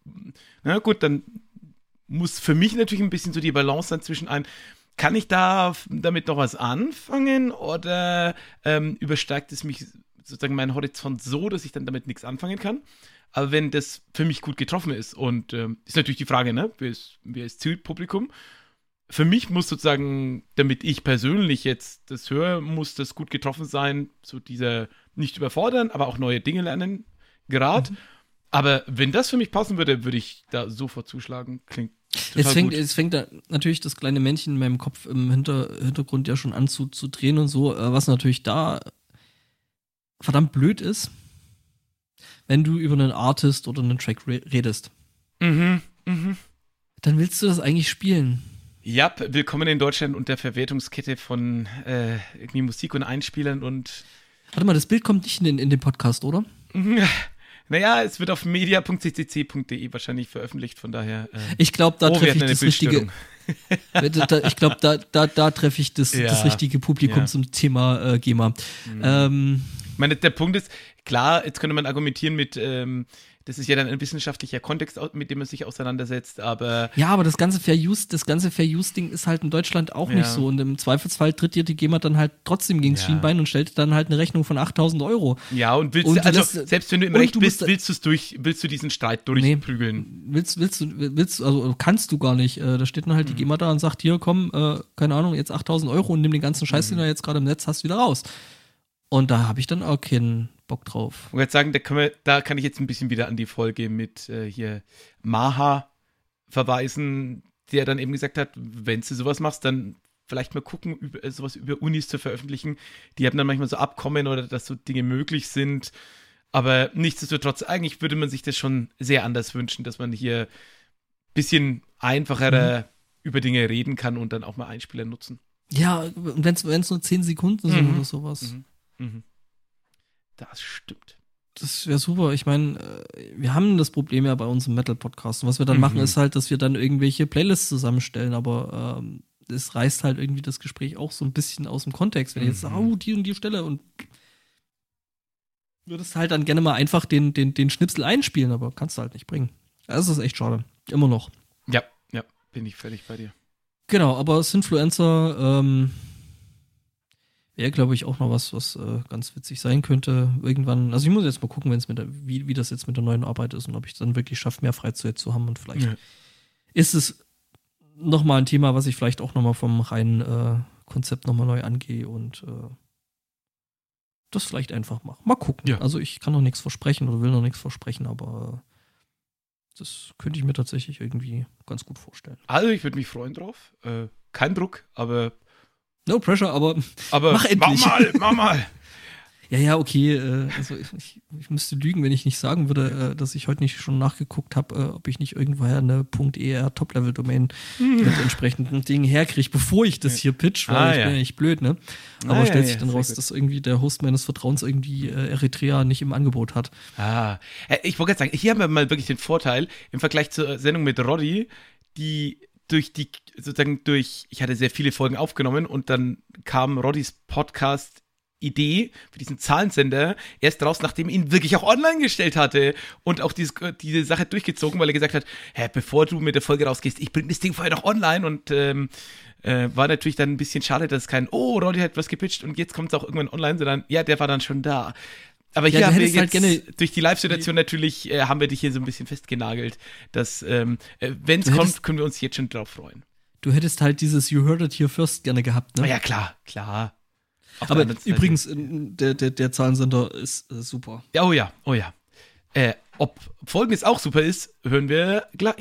na gut, dann muss für mich natürlich ein bisschen so die Balance sein zwischen ein, kann ich da damit noch was anfangen oder ähm, übersteigt es mich sozusagen meinen Horizont so, dass ich dann damit nichts anfangen kann? Aber wenn das für mich gut getroffen ist und ähm, ist natürlich die Frage, ne, wer ist, wer ist Zielpublikum? Für mich muss sozusagen, damit ich persönlich jetzt das höre, muss das gut getroffen sein, so dieser nicht überfordern, aber auch neue Dinge lernen, gerade. Mhm. Aber wenn das für mich passen würde, würde ich da sofort zuschlagen. Klingt Jetzt fängt, jetzt fängt da natürlich das kleine Männchen in meinem Kopf im Hinter, Hintergrund ja schon an zu, zu drehen und so, äh, was natürlich da verdammt blöd ist, wenn du über einen Artist oder einen Track redest. Mhm, mhm. Dann willst du das eigentlich spielen. Ja, willkommen in Deutschland und der Verwertungskette von äh, irgendwie Musik und Einspielern und. Warte mal, das Bild kommt nicht in, in den Podcast, oder? Naja, es wird auf media.ccc.de wahrscheinlich veröffentlicht, von daher. Äh, ich glaube, da oh, treffe ich das richtige. ich glaube, da, da, da treffe ich das, ja, das richtige Publikum ja. zum Thema äh, GEMA. Mhm. Ähm, ich meine, der Punkt ist, klar, jetzt könnte man argumentieren mit, ähm, das ist ja dann ein wissenschaftlicher Kontext, mit dem man sich auseinandersetzt, aber. Ja, aber das ganze Fair Use, das ganze Fair Use-Ding ist halt in Deutschland auch ja. nicht so. Und im Zweifelsfall tritt dir die GEMA dann halt trotzdem gegen das ja. Schienbein und stellt dann halt eine Rechnung von 8000 Euro. Ja, und willst und du, also, das, selbst wenn du im Recht du bist, willst du es durch, willst du diesen Streit durchprügeln? Nee, willst, willst du, willst, also kannst du gar nicht. Äh, da steht dann halt mhm. die GEMA da und sagt, hier, komm, äh, keine Ahnung, jetzt 8000 Euro und nimm den ganzen Scheiß, mhm. den du jetzt gerade im Netz hast, wieder raus. Und da habe ich dann auch keinen Bock drauf. Ich würde sagen, da, wir, da, kann ich jetzt ein bisschen wieder an die Folge mit äh, hier Maha verweisen, der dann eben gesagt hat, wenn du sowas machst, dann vielleicht mal gucken, über, äh, sowas über Unis zu veröffentlichen. Die haben dann manchmal so Abkommen oder dass so Dinge möglich sind. Aber nichtsdestotrotz, eigentlich würde man sich das schon sehr anders wünschen, dass man hier ein bisschen einfacher mhm. über Dinge reden kann und dann auch mal Einspieler nutzen. Ja, wenn es nur 10 Sekunden sind mhm. oder sowas. Mhm. Das stimmt. Das wäre super. Ich meine, äh, wir haben das Problem ja bei uns im Metal-Podcast. Und was wir dann mhm. machen, ist halt, dass wir dann irgendwelche Playlists zusammenstellen, aber ähm, es reißt halt irgendwie das Gespräch auch so ein bisschen aus dem Kontext. Wenn mhm. ich jetzt sage, oh, die und die Stelle und würdest halt dann gerne mal einfach den, den, den Schnipsel einspielen, aber kannst du halt nicht bringen. Das ist echt schade. Immer noch. Ja, ja, bin ich völlig bei dir. Genau, aber Sinfluencer, ähm, wäre, glaube ich, auch noch was, was äh, ganz witzig sein könnte. Irgendwann, also ich muss jetzt mal gucken, wenn es mit der, wie, wie das jetzt mit der neuen Arbeit ist und ob ich dann wirklich schaffe, mehr Freizeit zu haben und vielleicht ja. ist es nochmal ein Thema, was ich vielleicht auch nochmal vom reinen äh, Konzept nochmal neu angehe und äh, das vielleicht einfach mache. Mal gucken. Ja. Also ich kann noch nichts versprechen oder will noch nichts versprechen, aber das könnte ich mir tatsächlich irgendwie ganz gut vorstellen. Also ich würde mich freuen drauf. Äh, kein Druck, aber No pressure, aber, aber mach endlich. Mach mal, mach mal. Ja, ja, okay. Äh, also ich, ich, müsste lügen, wenn ich nicht sagen würde, äh, dass ich heute nicht schon nachgeguckt habe, äh, ob ich nicht irgendwoher eine .er Top-Level-Domain mhm. mit entsprechenden Dingen herkriege, bevor ich das hier pitch, weil ah, ich ja. bin ja nicht blöd, ne? Aber ah, stellt ja, sich dann raus, gut. dass irgendwie der Host meines Vertrauens irgendwie Eritrea nicht im Angebot hat. Ah, ich wollte gerade sagen, hier haben wir mal wirklich den Vorteil im Vergleich zur Sendung mit Roddy, die durch die, sozusagen durch, ich hatte sehr viele Folgen aufgenommen und dann kam Roddys Podcast Idee für diesen Zahlensender erst raus, nachdem ihn wirklich auch online gestellt hatte und auch diese, diese Sache durchgezogen, weil er gesagt hat, hä, bevor du mit der Folge rausgehst, ich bring das Ding vorher noch online und ähm, äh, war natürlich dann ein bisschen schade, dass kein, oh, Roddy hat was gepitcht und jetzt kommt es auch irgendwann online, sondern ja, der war dann schon da. Aber hier ja, haben wir halt jetzt halt durch die Live-Situation natürlich äh, haben wir dich hier so ein bisschen festgenagelt, dass ähm, äh, wenn es kommt, können wir uns jetzt schon drauf freuen. Du hättest halt dieses You Heard It Here First gerne gehabt, ne? Oh ja, klar, klar. Auf Aber übrigens, der, der, der Zahlensender ist äh, super. Ja, oh ja, oh ja. Äh, ob Folgendes auch super ist, hören wir gleich.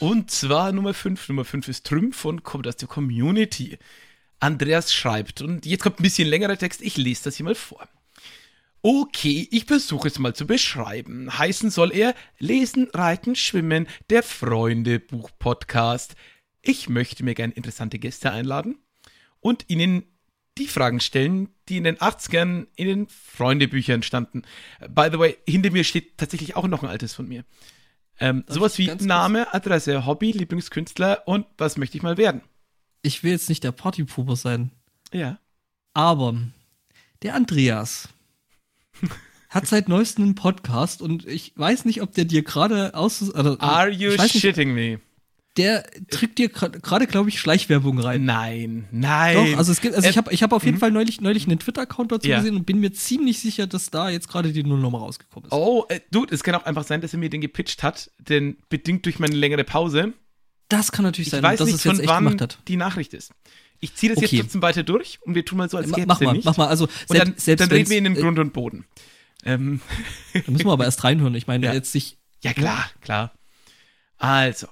Und zwar Nummer 5. Nummer 5 ist Trümpf und kommt aus der Community. Andreas schreibt, und jetzt kommt ein bisschen längerer Text, ich lese das hier mal vor. Okay, ich versuche es mal zu beschreiben. Heißen soll er Lesen, Reiten, Schwimmen, der Freunde-Buch-Podcast. Ich möchte mir gerne interessante Gäste einladen und ihnen die Fragen stellen, die in den 80ern in den Freundebüchern standen. By the way, hinter mir steht tatsächlich auch noch ein altes von mir. Ähm, sowas wie Name, Adresse, Hobby, Lieblingskünstler und was möchte ich mal werden. Ich will jetzt nicht der Partypuber sein. Ja. Aber der Andreas hat seit neuestem einen Podcast und ich weiß nicht, ob der dir gerade aus. Also, Are you shitting nicht, me? Der drückt dir gerade, glaube ich, Schleichwerbung rein. Nein, nein. Doch, also es gibt, also ich habe ich hab auf jeden mhm. Fall neulich, neulich einen Twitter-Account dazu ja. gesehen und bin mir ziemlich sicher, dass da jetzt gerade die Nullnummer rausgekommen ist. Oh, äh, Dude, es kann auch einfach sein, dass er mir den gepitcht hat, denn bedingt durch meine längere Pause. Das kann natürlich sein, ich weiß dass nicht, es jetzt von echt wann gemacht hat. die Nachricht ist. Ich ziehe das okay. jetzt trotzdem weiter durch und wir tun mal so, als gäbe es nicht. Mach mal, also selbst, und dann, selbst dann reden wir in den äh, Grund und Boden. Ähm. Da müssen wir aber erst reinhören. Ich meine, ja. jetzt sich. Ja, klar, klar. Also,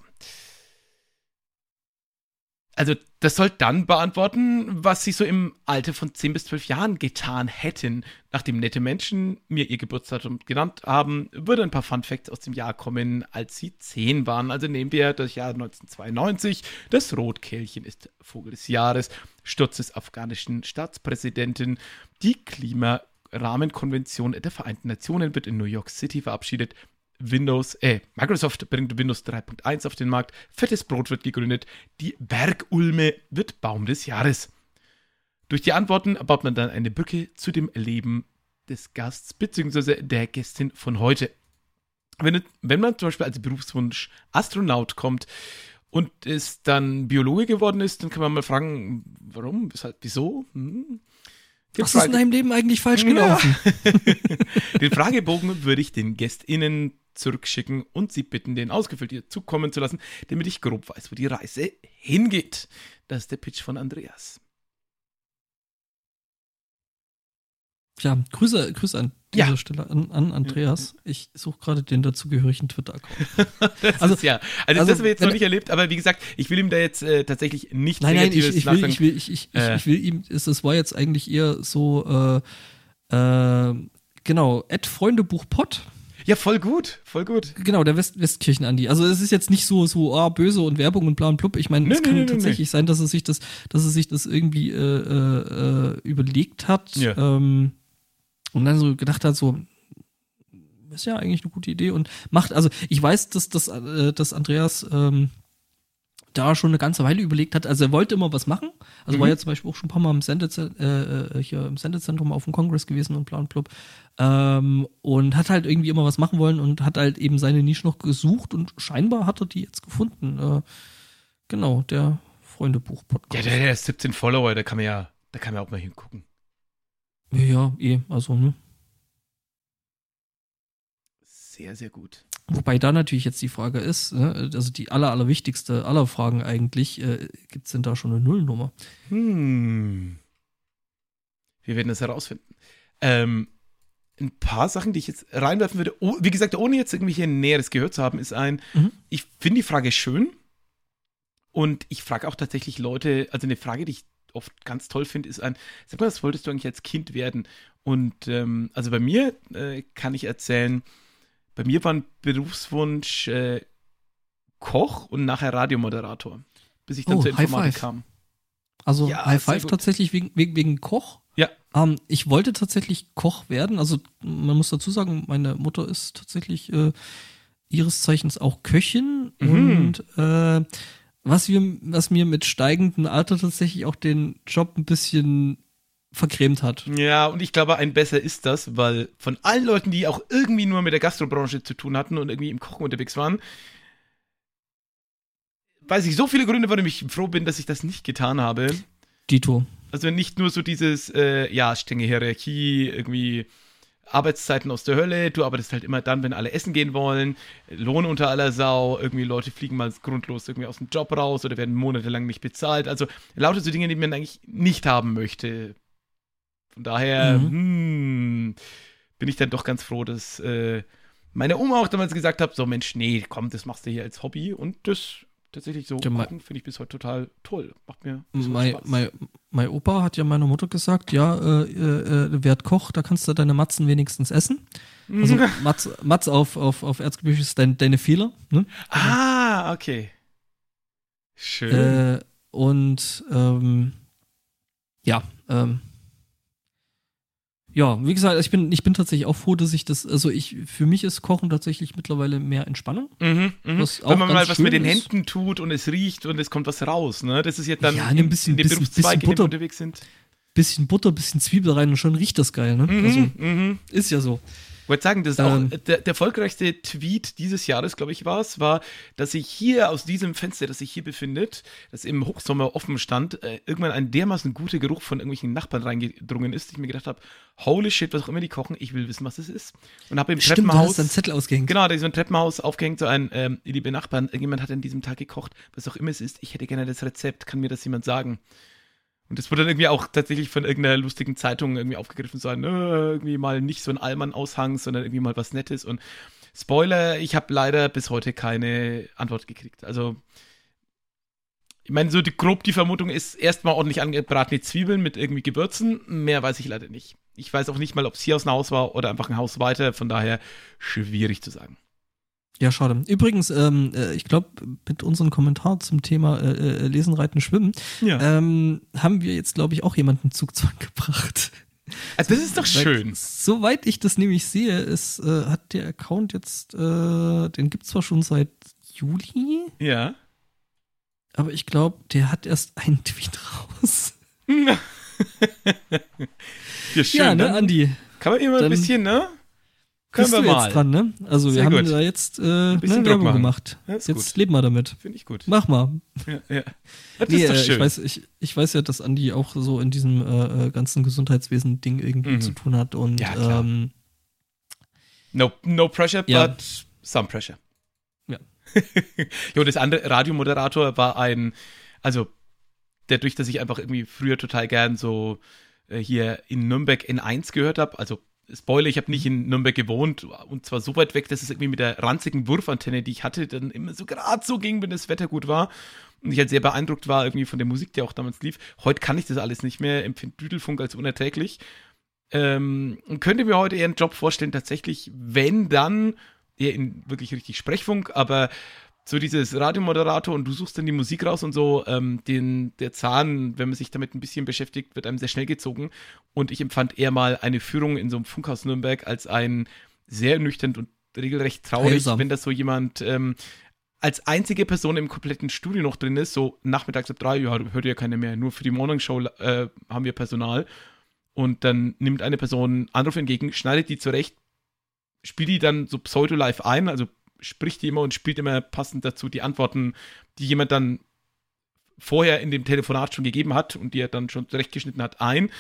also das soll dann beantworten, was sie so im Alter von 10 bis 12 Jahren getan hätten. Nachdem nette Menschen mir ihr Geburtsdatum genannt haben, würde ein paar Fun Facts aus dem Jahr kommen, als sie 10 waren. Also nehmen wir das Jahr 1992. Das Rotkehlchen ist Vogel des Jahres. Sturz des afghanischen Staatspräsidenten. Die Klimarahmenkonvention der Vereinten Nationen wird in New York City verabschiedet. Windows, äh, Microsoft bringt Windows 3.1 auf den Markt, Fettes Brot wird gegründet, die Bergulme wird Baum des Jahres. Durch die Antworten baut man dann eine Brücke zu dem Leben des Gasts bzw. der Gästin von heute. Wenn, wenn man zum Beispiel als Berufswunsch Astronaut kommt und es dann Biologe geworden ist, dann kann man mal fragen, warum, weshalb, wieso? Hm? Was Frage ist in deinem Leben eigentlich falsch gelaufen? Ja. den Fragebogen würde ich den GästInnen zurückschicken und sie bitten, den ausgefüllt hier zukommen zu lassen, damit ich grob weiß, wo die Reise hingeht. Das ist der Pitch von Andreas. Ja, Grüße, Grüße an dieser ja. Stelle an, an Andreas. Ich suche gerade den dazugehörigen Twitter-Account. also, ja, also, also das haben wir jetzt noch nicht erlebt, aber wie gesagt, ich will ihm da jetzt äh, tatsächlich nicht nein, nein, ich, ich will, ich will, ich, ich, äh. ich, will ihm, es war jetzt eigentlich eher so, äh, äh, genau, Ed Freundebuch Pott. Ja, voll gut, voll gut. Genau, der West Westkirchen Andi. Also es ist jetzt nicht so so ah, böse und Werbung und bla und blub. Ich meine, nee, es kann nee, tatsächlich nee. sein, dass er sich das, dass er sich das irgendwie äh, äh, überlegt hat. Ja. Ähm, und dann so gedacht hat, so, ist ja eigentlich eine gute Idee und macht, also ich weiß, dass, dass, äh, dass Andreas ähm, da schon eine ganze Weile überlegt hat. Also er wollte immer was machen. Also mhm. war ja zum Beispiel auch schon ein paar Mal im, Sendezentrum, äh, äh, hier im Sendezentrum auf dem Kongress gewesen und bla und blub. Ähm, und hat halt irgendwie immer was machen wollen und hat halt eben seine Nische noch gesucht und scheinbar hat er die jetzt gefunden. Äh, genau, der Freundebuch-Podcast. Ja, der, der ist 17 Follower, da kann man ja, da kann man auch mal hingucken. Ja, eh, also, ne? Sehr, sehr gut. Wobei da natürlich jetzt die Frage ist, ne, also die aller, allerwichtigste aller Fragen eigentlich, äh, gibt es denn da schon eine Nullnummer? Hm. Wir werden das herausfinden. Ähm, ein paar Sachen, die ich jetzt reinwerfen würde, oh, wie gesagt, ohne jetzt irgendwie hier Näheres gehört zu haben, ist ein, mhm. ich finde die Frage schön und ich frage auch tatsächlich Leute, also eine Frage, die ich oft ganz toll finde, ist ein, sag mal, was wolltest du eigentlich als Kind werden? Und ähm, also bei mir äh, kann ich erzählen, bei mir war ein Berufswunsch äh, Koch und nachher Radiomoderator, bis ich dann oh, zur Informatik kam. Also ja, High Five tatsächlich wegen, wegen, wegen Koch? Ja. Ähm, ich wollte tatsächlich Koch werden. Also man muss dazu sagen, meine Mutter ist tatsächlich äh, ihres Zeichens auch Köchin mhm. und äh, was, wir, was mir mit steigendem Alter tatsächlich auch den Job ein bisschen vergrämt hat. Ja, und ich glaube, ein besser ist das, weil von allen Leuten, die auch irgendwie nur mit der Gastrobranche zu tun hatten und irgendwie im Kochen unterwegs waren, weiß ich so viele Gründe, warum ich froh bin, dass ich das nicht getan habe. Dito. Also nicht nur so dieses, äh, ja, strenge Hierarchie, irgendwie Arbeitszeiten aus der Hölle, du arbeitest halt immer dann, wenn alle essen gehen wollen, Lohn unter aller Sau, irgendwie Leute fliegen mal grundlos irgendwie aus dem Job raus oder werden monatelang nicht bezahlt. Also lauter so Dinge, die man eigentlich nicht haben möchte. Von daher mhm. hm, bin ich dann doch ganz froh, dass äh, meine Oma auch damals gesagt hat, so Mensch, nee, komm, das machst du hier als Hobby und das tatsächlich so machen, finde ich bis heute total toll. Macht mir mein, Spaß. Mein, mein Opa hat ja meiner Mutter gesagt, ja, äh, äh, werd Koch, da kannst du deine Matzen wenigstens essen. Also Matz, Matz auf, auf, auf Erzgebirge ist dein, deine Fehler. Ne? Ah, okay. Schön. Äh, und ähm, ja, Ähm, ja, wie gesagt, ich bin, ich bin tatsächlich auch froh, dass ich das, also ich, für mich ist Kochen tatsächlich mittlerweile mehr Entspannung. Mhm, mhm. Wenn man mal was mit den. Händen tut und es riecht und es kommt was raus, ne? Das ist jetzt dann Ja, in, ein bisschen- in dem bisschen- Berufszweig, bisschen in dem Butter. unterwegs sind. Bisschen Butter, bisschen Zwiebel rein und schon riecht das geil, ne? Mhm, Also, mhm. ist ja so. Ich wollte sagen, das ist Ähm. auch der, der erfolgreichste Tweet dieses Jahres, glaube ich, war es, war, dass sich hier aus diesem Fenster, das sich hier befindet, das im Hochsommer offen stand, äh, irgendwann ein dermaßen guter Geruch von irgendwelchen Nachbarn reingedrungen ist, dass ich mir gedacht habe, holy shit, was auch immer die kochen, ich will wissen, was es ist. Und habe im Stimmt, du Treppenhaus, hast einen Zettel ausgehängt. genau, da ist so ein Treppenhaus aufgehängt, so ein, ähm, liebe Nachbarn, irgendjemand hat an diesem Tag gekocht, was auch immer es ist, ich hätte gerne das Rezept, kann mir das jemand sagen? Und das wurde dann irgendwie auch tatsächlich von irgendeiner lustigen Zeitung irgendwie aufgegriffen, so ein, äh, irgendwie mal nicht so ein Allmann-Aushang, sondern irgendwie mal was Nettes. Und Spoiler, ich habe leider bis heute keine Antwort gekriegt. Also, ich meine, so die, grob die Vermutung ist erstmal ordentlich angebratene Zwiebeln mit irgendwie Gewürzen. Mehr weiß ich leider nicht. Ich weiß auch nicht mal, ob es hier aus dem Haus war oder einfach ein Haus weiter. Von daher schwierig zu sagen. Ja, schade. Übrigens, ähm, äh, ich glaube, mit unserem Kommentar zum Thema äh, äh, Lesen, Reiten, Schwimmen Ja. ähm, haben wir jetzt, glaube ich, auch jemanden Zugzwang gebracht. also das ist doch Weil, schön. Soweit ich das nämlich sehe, ist, äh, hat der Account jetzt, äh, den gibt es zwar schon seit Juli, Ja. aber ich glaube, der hat erst einen Tweet raus. ja, schön. ja, ne, Andi? kann man immer ein bisschen, ne? Können wir du mal. jetzt dran, ne? Also Sehr wir haben gut. da jetzt äh, bisschen ne, Werbung gemacht. Ja, jetzt gut. leben wir damit. Finde ich gut. Mach mal. Ja, ja. Das Nee, ist doch äh, schön. ich, weiß, ich, ich weiß ja, dass Andi auch so in diesem äh, äh, ganzen Gesundheitswesen-Ding irgendwie Mhm. zu tun hat. Und Ja, ähm, No, no pressure, but some pressure. Ja. jo, das andere Radiomoderator war ein, also dadurch, dass ich einfach irgendwie früher total gern so äh, hier in Nürnberg N1 gehört habe, also Spoiler, ich habe nicht in Nürnberg gewohnt und zwar so weit weg, dass es irgendwie mit der ranzigen Wurfantenne, die ich hatte, dann immer so gerade so ging, wenn das Wetter gut war. Und ich halt sehr beeindruckt war irgendwie von der Musik, die auch damals lief. Heute kann ich das alles nicht mehr, empfinde Düdelfunk als unerträglich. Ähm, und könnte mir heute eher einen Job vorstellen, tatsächlich, wenn dann, eher in wirklich richtig Sprechfunk, aber so dieses Radiomoderator und du suchst dann die Musik raus und so, ähm, den, der Zahn, wenn man sich damit ein bisschen beschäftigt, wird einem sehr schnell gezogen. Und ich empfand eher mal eine Führung in so einem Funkhaus Nürnberg als ein sehr ernüchternd und regelrecht traurig, Heilsam. wenn das so jemand ähm, als einzige Person im kompletten Studio noch drin ist, so nachmittags ab drei, ja, hört ja keiner mehr, nur für die Morning Show äh, haben wir Personal. Und dann nimmt eine Person Anruf entgegen, schneidet die zurecht, spielt die dann so pseudo-live ein, also spricht die immer und spielt immer passend dazu die Antworten, die jemand dann vorher in dem Telefonat schon gegeben hat und die er dann schon zurechtgeschnitten hat, ein.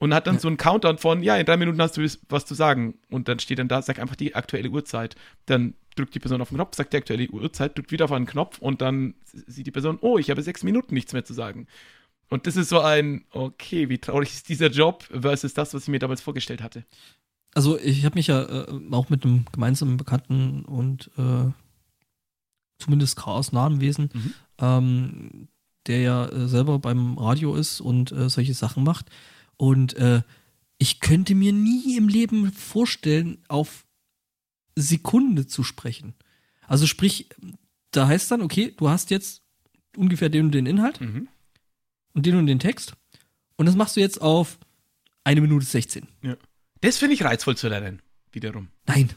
Und hat dann Ja. so einen Countdown von, ja, in drei Minuten hast du was- was zu sagen. Und dann steht dann da, sag einfach die aktuelle Uhrzeit. Dann drückt die Person auf den Knopf, sagt die aktuelle Uhrzeit, drückt wieder auf einen Knopf und dann sieht die Person, oh, ich habe sechs Minuten nichts mehr zu sagen. Und das ist so ein, okay, wie traurig ist dieser Job versus das, was ich mir damals vorgestellt hatte. Also ich habe mich ja äh, auch mit einem gemeinsamen Bekannten und äh, zumindest chaosnahen Wesen, Mhm. ähm, der ja äh, selber beim Radio ist und äh, solche Sachen macht. Und äh, ich könnte mir nie im Leben vorstellen, auf Sekunde zu sprechen. Also sprich, da heißt dann, okay, du hast jetzt ungefähr den und den Inhalt Mhm. und den und den Text. Und das machst du jetzt auf eine Minute 16. Das finde ich reizvoll zu lernen, wiederum. Nein.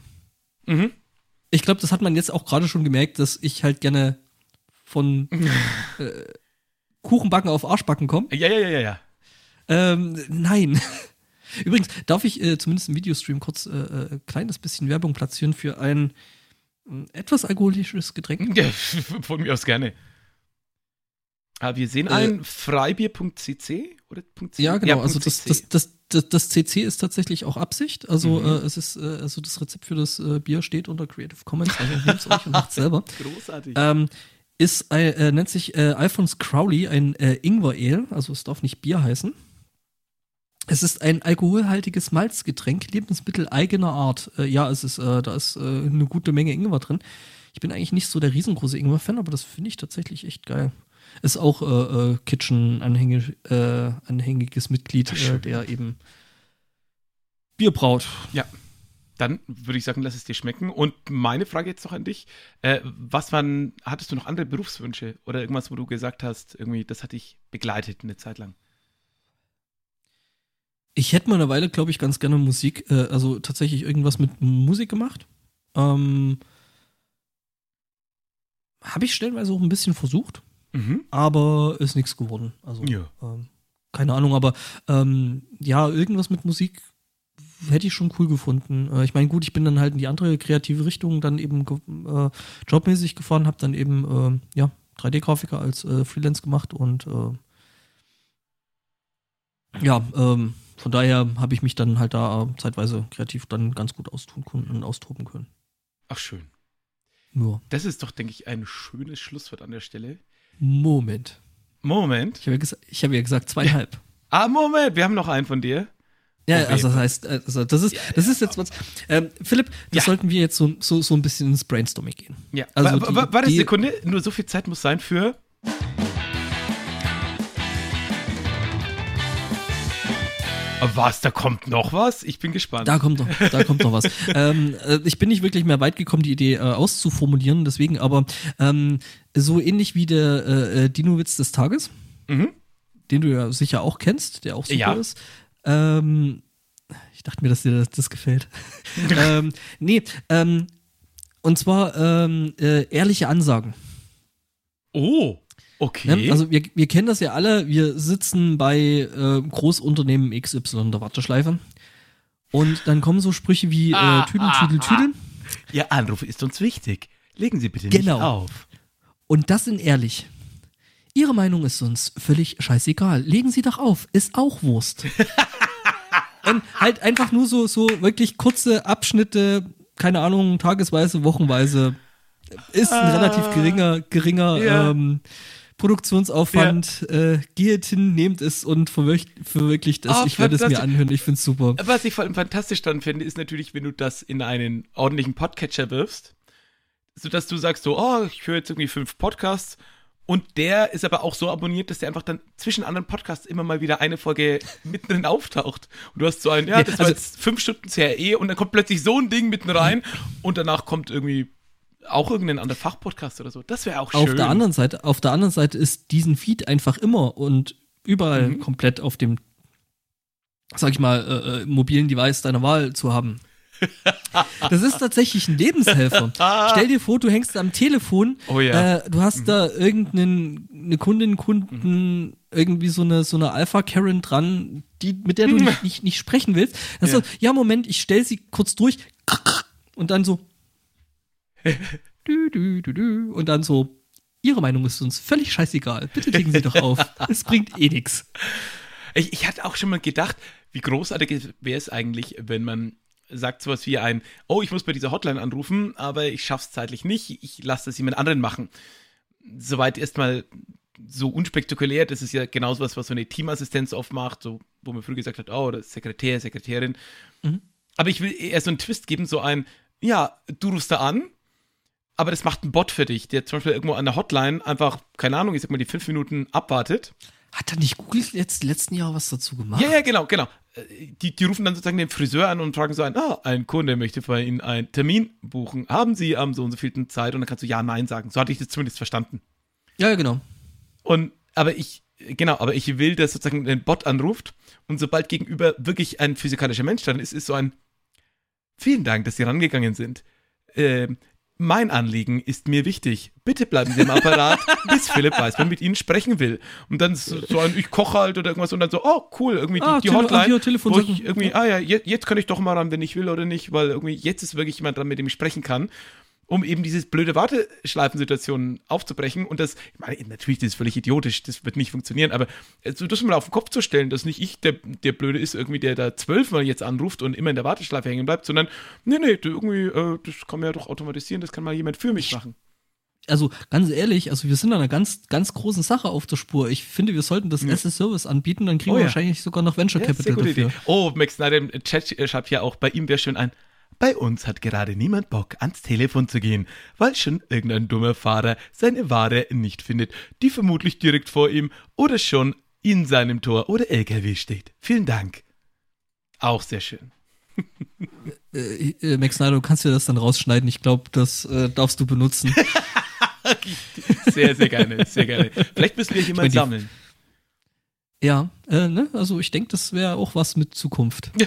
Mhm. Ich glaube, das hat man jetzt auch gerade schon gemerkt, dass ich halt gerne von äh, Kuchenbacken auf Arschbacken komme. Ja, ja, ja, ja, ja. Ähm, nein. Übrigens, darf ich äh, zumindest im Videostream kurz äh, äh, kleines bisschen Werbung platzieren für ein äh, etwas alkoholisches Getränk? Ja, Von mir aus gerne. Ah, wir sehen Äh, ein freibier.cc oder .cc? Ja, genau. also .cc. das, das, das, das, das CC ist tatsächlich auch Absicht. Also Mhm. äh, es ist, äh, also das Rezept für das äh, Bier steht unter Creative Commons. Also nehmt euch und macht selber. Großartig. Ähm, ist, äh, äh, nennt sich äh, Alphonse Crowley ein äh, Ingwer-Ale, also es darf nicht Bier heißen. Es ist ein alkoholhaltiges Malzgetränk, Lebensmittel eigener Art. Äh, ja, es ist, äh, da ist äh, eine gute Menge Ingwer drin. Ich bin eigentlich nicht so der riesengroße Ingwer-Fan, aber das finde ich tatsächlich echt geil. Ist auch äh, äh, Kitchen-anhängiges äh, anhängiges Mitglied, äh, der eben Bier braut. Dann würde ich sagen, lass es dir schmecken. Und meine Frage jetzt noch an dich. Äh, was waren, hattest du noch andere Berufswünsche oder irgendwas, wo du gesagt hast, irgendwie, das hat dich begleitet eine Zeit lang? Ich hätte mal eine Weile, glaube ich, ganz gerne Musik, äh, also tatsächlich irgendwas mit Musik gemacht. Ähm, Habe ich stellenweise auch ein bisschen versucht, Mhm. aber ist nichts geworden. Also, Ja. ähm, keine Ahnung, aber ähm, ja, irgendwas mit Musik hätte ich schon cool gefunden. Äh, ich meine, gut, ich bin dann halt in die andere kreative Richtung dann eben äh, jobmäßig gefahren, habe dann eben äh, ja 3D-Grafiker als Freelance gemacht und äh, ja, ähm, von daher habe ich mich dann halt da äh, zeitweise kreativ dann ganz gut austun können und austoben können. Ach, schön. Ja. Das ist doch, denke ich, ein schönes Schlusswort an der Stelle. Moment. Moment. Ich habe ja, ges ich hab ja gesagt zweieinhalb. Ah, Moment, wir haben noch einen von dir. Ja, also das heißt, also das ist, das ist jetzt was. Ähm, Philipp, das Ja. sollten wir jetzt so, so, so ein bisschen ins Brainstorming gehen. Ja. Also die- warte die- Sekunde, nur so viel Zeit muss sein für. Was, da kommt noch was? Ich bin gespannt. Da kommt noch, da kommt noch was. ähm, äh, ich bin nicht wirklich mehr weit gekommen, die Idee äh, auszuformulieren, deswegen aber ähm, so ähnlich wie der äh, äh, Dino-Witz des Tages, Mhm. den du ja sicher auch kennst, der auch super Ja. ist. Ähm, ich dachte mir, dass dir das, das gefällt. ähm, nee, ähm, und zwar ähm, äh, ehrliche Ansagen. Oh, okay. Ne? Also wir, wir kennen das ja alle, wir sitzen bei äh, Großunternehmen XY in der Warteschleife und dann kommen so Sprüche wie Ah, äh, Tüdel, ah, Tüdel, Tüdel. Ihr Anruf ist uns wichtig. Legen Sie bitte Genau. nicht auf. Und das sind ehrlich. Ihre Meinung ist uns völlig scheißegal. Legen Sie doch auf, ist auch Wurst. und halt einfach nur so, so wirklich kurze Abschnitte, keine Ahnung, tagesweise, wochenweise. Ist ein relativ geringer, geringer Ja. ähm, Produktionsaufwand. Äh, geht hin, nehmt es und verwirk- verwirklicht es. Oh, ich werde es mir anhören, ich finde es super. Was ich vor allem fantastisch dann finde, ist natürlich, wenn du das in einen ordentlichen Podcatcher wirfst, sodass du sagst so, oh, ich höre jetzt irgendwie fünf Podcasts und der ist aber auch so abonniert, dass der einfach dann zwischen anderen Podcasts immer mal wieder eine Folge mittendrin auftaucht. Und du hast so ein, ja, Ja, das war also- jetzt fünf Stunden CRE und dann kommt plötzlich so ein Ding mitten rein und danach kommt irgendwie auch irgendein anderer Fachpodcast oder so. Das wäre auch schön. Auf der anderen Seite, auf der anderen Seite ist diesen Feed einfach immer und überall Mhm. komplett auf dem, sag ich mal, äh, äh, mobilen Device deiner Wahl zu haben. Das ist tatsächlich ein Lebenshelfer. Stell dir vor, du hängst am Telefon, Oh ja. äh, du hast da irgendeinen eine Kundin, Kunden, irgendwie so eine so eine Alpha Karen dran, die mit der du nicht, nicht, nicht sprechen willst. Dann Ja. so, ja Moment, ich stell sie kurz durch und dann so dü, dü, dü, dü, und dann so Ihre Meinung ist uns völlig scheißegal. Bitte legen Sie doch auf. Es bringt eh nix. Ich, ich hatte auch schon mal gedacht, wie großartig wäre es eigentlich, wenn man sagt sowas wie ein, oh, ich muss bei dieser Hotline anrufen, aber ich schaff's zeitlich nicht, ich lasse das jemand anderen machen. Soweit erstmal so unspektakulär, das ist ja genauso was, was so eine Teamassistenz oft macht, so, wo man früher gesagt hat, oh, das ist Sekretär, Sekretärin. Mhm. Aber ich will eher so einen Twist geben, so ein, ja, du rufst da an, aber das macht ein Bot für dich, der zum Beispiel irgendwo an der Hotline einfach, keine Ahnung, ich sag mal, die fünf Minuten abwartet Hat da nicht Google jetzt letzten Jahr was dazu gemacht? Ja, ja, genau, genau. Die, die rufen dann sozusagen den Friseur an und fragen so ein, ah, ein Kunde möchte bei Ihnen einen Termin buchen. Haben Sie am so und so vielten Zeit? Und dann kannst du ja, nein sagen. So hatte ich das zumindest verstanden. ja, ja, genau. Und, aber ich, genau, aber ich will, dass sozusagen ein Bot anruft und sobald gegenüber wirklich ein physikalischer Mensch dann ist, ist so ein, vielen Dank, dass Sie rangegangen sind. Ähm, mein Anliegen ist mir wichtig. Bitte bleiben Sie im Apparat, bis Philipp Weißmann mit Ihnen sprechen will. Und dann so, ein, ich koche halt oder irgendwas und dann so, oh cool, irgendwie die, Ah, die ah, Hotline, hier, Telefon wo ich irgendwie, ah ja, jetzt, jetzt kann ich doch mal ran, wenn ich will oder nicht, weil irgendwie jetzt ist wirklich jemand dran, mit dem ich sprechen kann, um eben diese blöde Warteschleifensituation aufzubrechen. Und das, ich meine, natürlich, das ist völlig idiotisch, das wird nicht funktionieren, aber äh, so das mal auf den Kopf zu stellen, dass nicht ich der, der Blöde ist, irgendwie, der da zwölfmal jetzt anruft und immer in der Warteschleife hängen bleibt, sondern, nee, nee, irgendwie, äh, das kann man ja doch automatisieren, das kann mal jemand für mich machen. Also ganz ehrlich, also wir sind an einer ganz, ganz großen Sache auf der Spur. Ich finde, wir sollten das Ja. as a Service anbieten, dann kriegen Oh wir ja. wahrscheinlich sogar noch Venture Ja, Capital gute dafür. Idee. Oh, Max Snyder im Chat äh, schreibt ja auch, bei ihm wäre schön ein, bei uns hat gerade niemand Bock, ans Telefon zu gehen, weil schon irgendein dummer Fahrer seine Ware nicht findet, die vermutlich direkt vor ihm oder schon in seinem Tor oder LKW steht. Vielen Dank. Auch sehr schön. Äh, äh, Max Snyder, du kannst dir das dann rausschneiden. Ich glaube, das äh, darfst du benutzen. Sehr, sehr gerne, sehr gerne. Vielleicht müssen wir jemanden die- sammeln. ja, Äh, ne? Also ich denke, das wäre auch was mit Zukunft.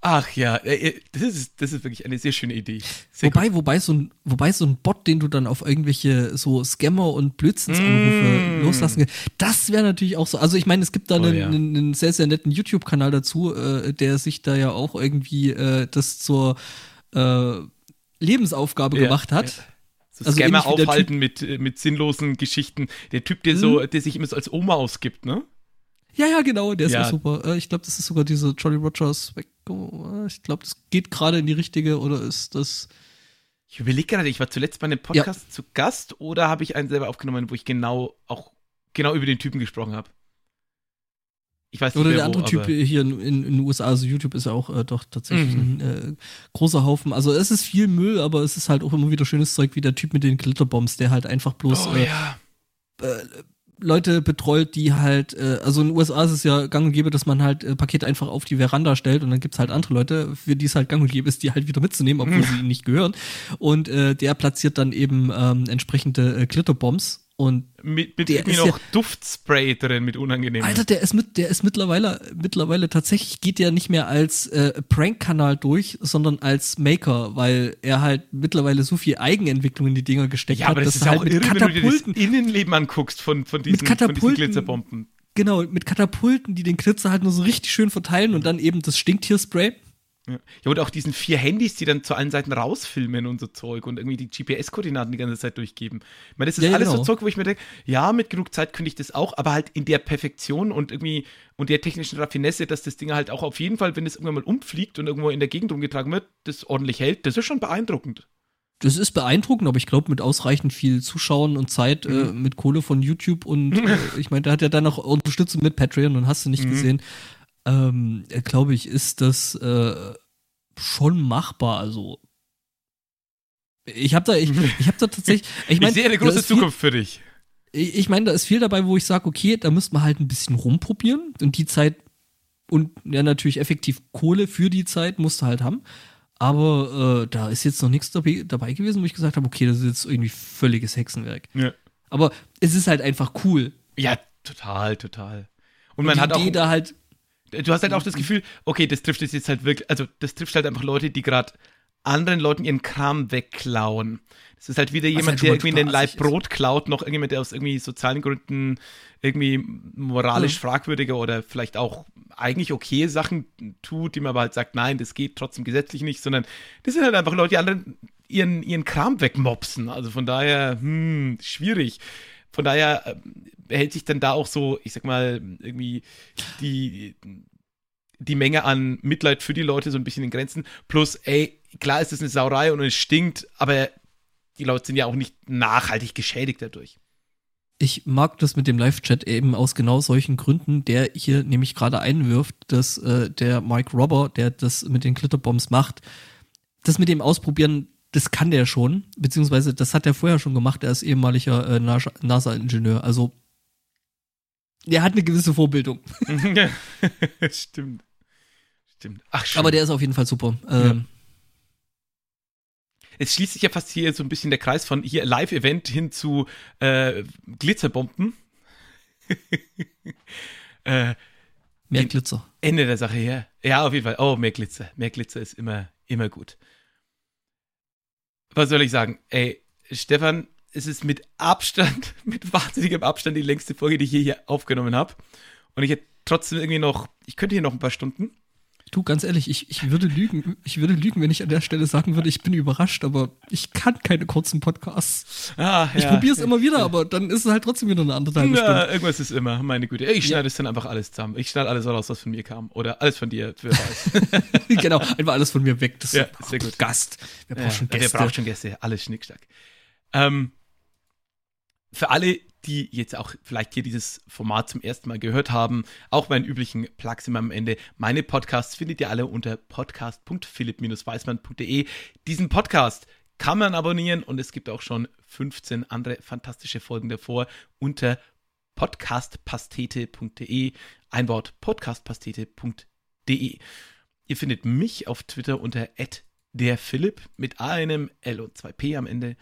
Ach ja, äh, äh, das ist, das ist wirklich eine sehr schöne Idee. Sehr wobei, wobei so, ein, wobei so ein Bot, den du dann auf irgendwelche so Scammer und Blödsinnsanrufe mm. loslassen kannst, das wäre natürlich auch so. Also ich meine, es gibt da oh, einen, ja. einen, sehr, sehr netten YouTube-Kanal dazu, äh, der sich da ja auch irgendwie äh, das zur äh, Lebensaufgabe ja, gemacht hat. Ja. So also Scammer aufhalten mit, äh, mit sinnlosen Geschichten. Der Typ, der so, hm. der sich immer so als Oma ausgibt, ne? Ja, ja, genau, der ist ja. auch super. Äh, ich glaube, das ist sogar diese Jolly Rogers. Äh, ich glaube, das geht gerade in die richtige oder ist das. Ich überlege gerade, ich war zuletzt bei einem Podcast ja. zu Gast oder habe ich einen selber aufgenommen, wo ich genau auch genau über den Typen gesprochen habe. Ich weiß nicht Oder der andere wo, Typ hier in, in, in, den USA, also YouTube ist ja auch äh, doch tatsächlich mhm. ein äh, großer Haufen. Also es ist viel Müll, aber es ist halt auch immer wieder schönes Zeug wie der Typ mit den Glitterbombs, der halt einfach bloß oh, äh, ja. Leute betreut, die halt, äh, also in den USA ist es ja gang und gäbe, dass man halt äh, Pakete einfach auf die Veranda stellt und dann gibt's halt andere Leute, für die es halt gang und gäbe ist, die halt wieder mitzunehmen, obwohl sie ihnen nicht gehören. Und äh, der platziert dann eben ähm, entsprechende äh, Glitterbombs und mit, mit irgendwie noch ja, Duftspray drin, mit unangenehm. Alter, der ist mit, der ist mittlerweile, mittlerweile tatsächlich geht der nicht mehr als äh, Prank-Kanal durch, sondern als Maker, weil er halt mittlerweile so viel Eigenentwicklung in die Dinger gesteckt ja, hat, aber das ist halt mit irre, Katapulten, wenn du dir das Innenleben anguckst von, von, diesen, von diesen Glitzerbomben. Genau, mit Katapulten, die den Glitzer halt nur so richtig schön verteilen und dann eben das Stinktierspray. Ja. ja, und auch diesen vier Handys, die dann zu allen Seiten rausfilmen und so Zeug und irgendwie die GPS-Koordinaten die ganze Zeit durchgeben. Ich meine, das ist ja, alles genau. so Zeug, wo ich mir denke, ja, mit genug Zeit könnte ich das auch, aber halt in der Perfektion und irgendwie und der technischen Raffinesse, dass das Ding halt auch auf jeden Fall, wenn es irgendwann mal umfliegt und irgendwo in der Gegend rumgetragen wird, das ordentlich hält, das ist schon beeindruckend. Das ist beeindruckend, aber ich glaube, mit ausreichend viel Zuschauen und Zeit äh, mhm. äh, mit Kohle von YouTube und äh, ich meine, da hat er dann auch Unterstützung mit Patreon und hast du nicht mhm. gesehen ähm, glaube ich, ist das äh, schon machbar. Also ich habe da, ich, ich habe da tatsächlich, ich, mein, ich sehe eine große Zukunft viel, für dich. Ich, ich meine, da ist viel dabei, wo ich sage, okay, da müsste man halt ein bisschen rumprobieren und die Zeit und ja natürlich effektiv Kohle für die Zeit musst du halt haben. Aber äh, da ist jetzt noch nichts dabei, dabei, gewesen, wo ich gesagt habe, okay, das ist jetzt irgendwie völliges Hexenwerk. Ja. Aber es ist halt einfach cool. Ja, total, total. Und man und hat auch da halt du hast halt auch das Gefühl, okay, das trifft jetzt halt wirklich, also das trifft halt einfach Leute, die gerade anderen Leuten ihren Kram wegklauen. Das ist halt wieder jemand, halt der irgendwie den Leib Brot klaut, noch irgendjemand, der aus irgendwie sozialen Gründen irgendwie moralisch mhm. fragwürdiger oder vielleicht auch eigentlich okay Sachen tut, die man aber halt sagt, nein, das geht trotzdem gesetzlich nicht, sondern das sind halt einfach Leute, die anderen ihren, ihren Kram wegmopsen. Also von daher, hm, schwierig. Von daher äh, hält sich dann da auch so, ich sag mal, irgendwie die, die Menge an Mitleid für die Leute so ein bisschen in Grenzen. Plus, ey, klar ist das eine Sauerei und es stinkt, aber die Leute sind ja auch nicht nachhaltig geschädigt dadurch. Ich mag das mit dem Live-Chat eben aus genau solchen Gründen, der hier nämlich gerade einwirft, dass äh, der Mike Robber, der das mit den Glitterbombs macht, das mit dem Ausprobieren das kann der schon, beziehungsweise das hat er vorher schon gemacht. Er ist ehemaliger äh, NASA-Ingenieur. Also, der hat eine gewisse Vorbildung. Stimmt. Stimmt. Ach, schön. Aber der ist auf jeden Fall super. Ähm, Es schließt sich ja fast hier so ein bisschen der Kreis von hier Live-Event hin zu äh, Glitzerbomben. äh, mehr Glitzer. Ende der Sache her. Ja, auf jeden Fall. Oh, mehr Glitzer. Mehr Glitzer ist immer, immer gut was soll ich sagen? Ey, Stefan, es ist mit Abstand, mit wahnsinnigem Abstand die längste Folge, die ich hier aufgenommen habe. Und ich hätte trotzdem irgendwie noch, ich könnte hier noch ein paar Stunden. Du, ganz ehrlich, ich, ich würde lügen, ich würde lügen, wenn ich an der Stelle sagen würde, ich bin überrascht, aber ich kann keine kurzen Podcasts. Ah, ich ja. probiere es immer wieder, aber dann ist es halt trotzdem wieder eine andere Stunde. Ja, irgendwas ist immer, meine Güte. Ich schneide es dann einfach alles zusammen. Ich schneide alles raus, was von mir kam. Oder alles von dir, wer weiß. genau, einfach alles von mir weg. Das ja, ist sehr gut. Gast. Wer braucht schon Gäste? Wer braucht schon Gäste? Alles schnickstack. Ähm, für alle, die jetzt auch vielleicht hier dieses Format zum ersten Mal gehört haben, auch meinen üblichen Plugs immer am Ende. Meine Podcasts findet ihr alle unter podcast.philipp-weismann.de. Diesen Podcast kann man abonnieren und es gibt auch schon 15 andere fantastische Folgen davor unter podcastpastete.de. Ein Wort podcastpastete.de. Ihr findet mich auf Twitter unter derphilipp mit einem L und zwei P am Ende.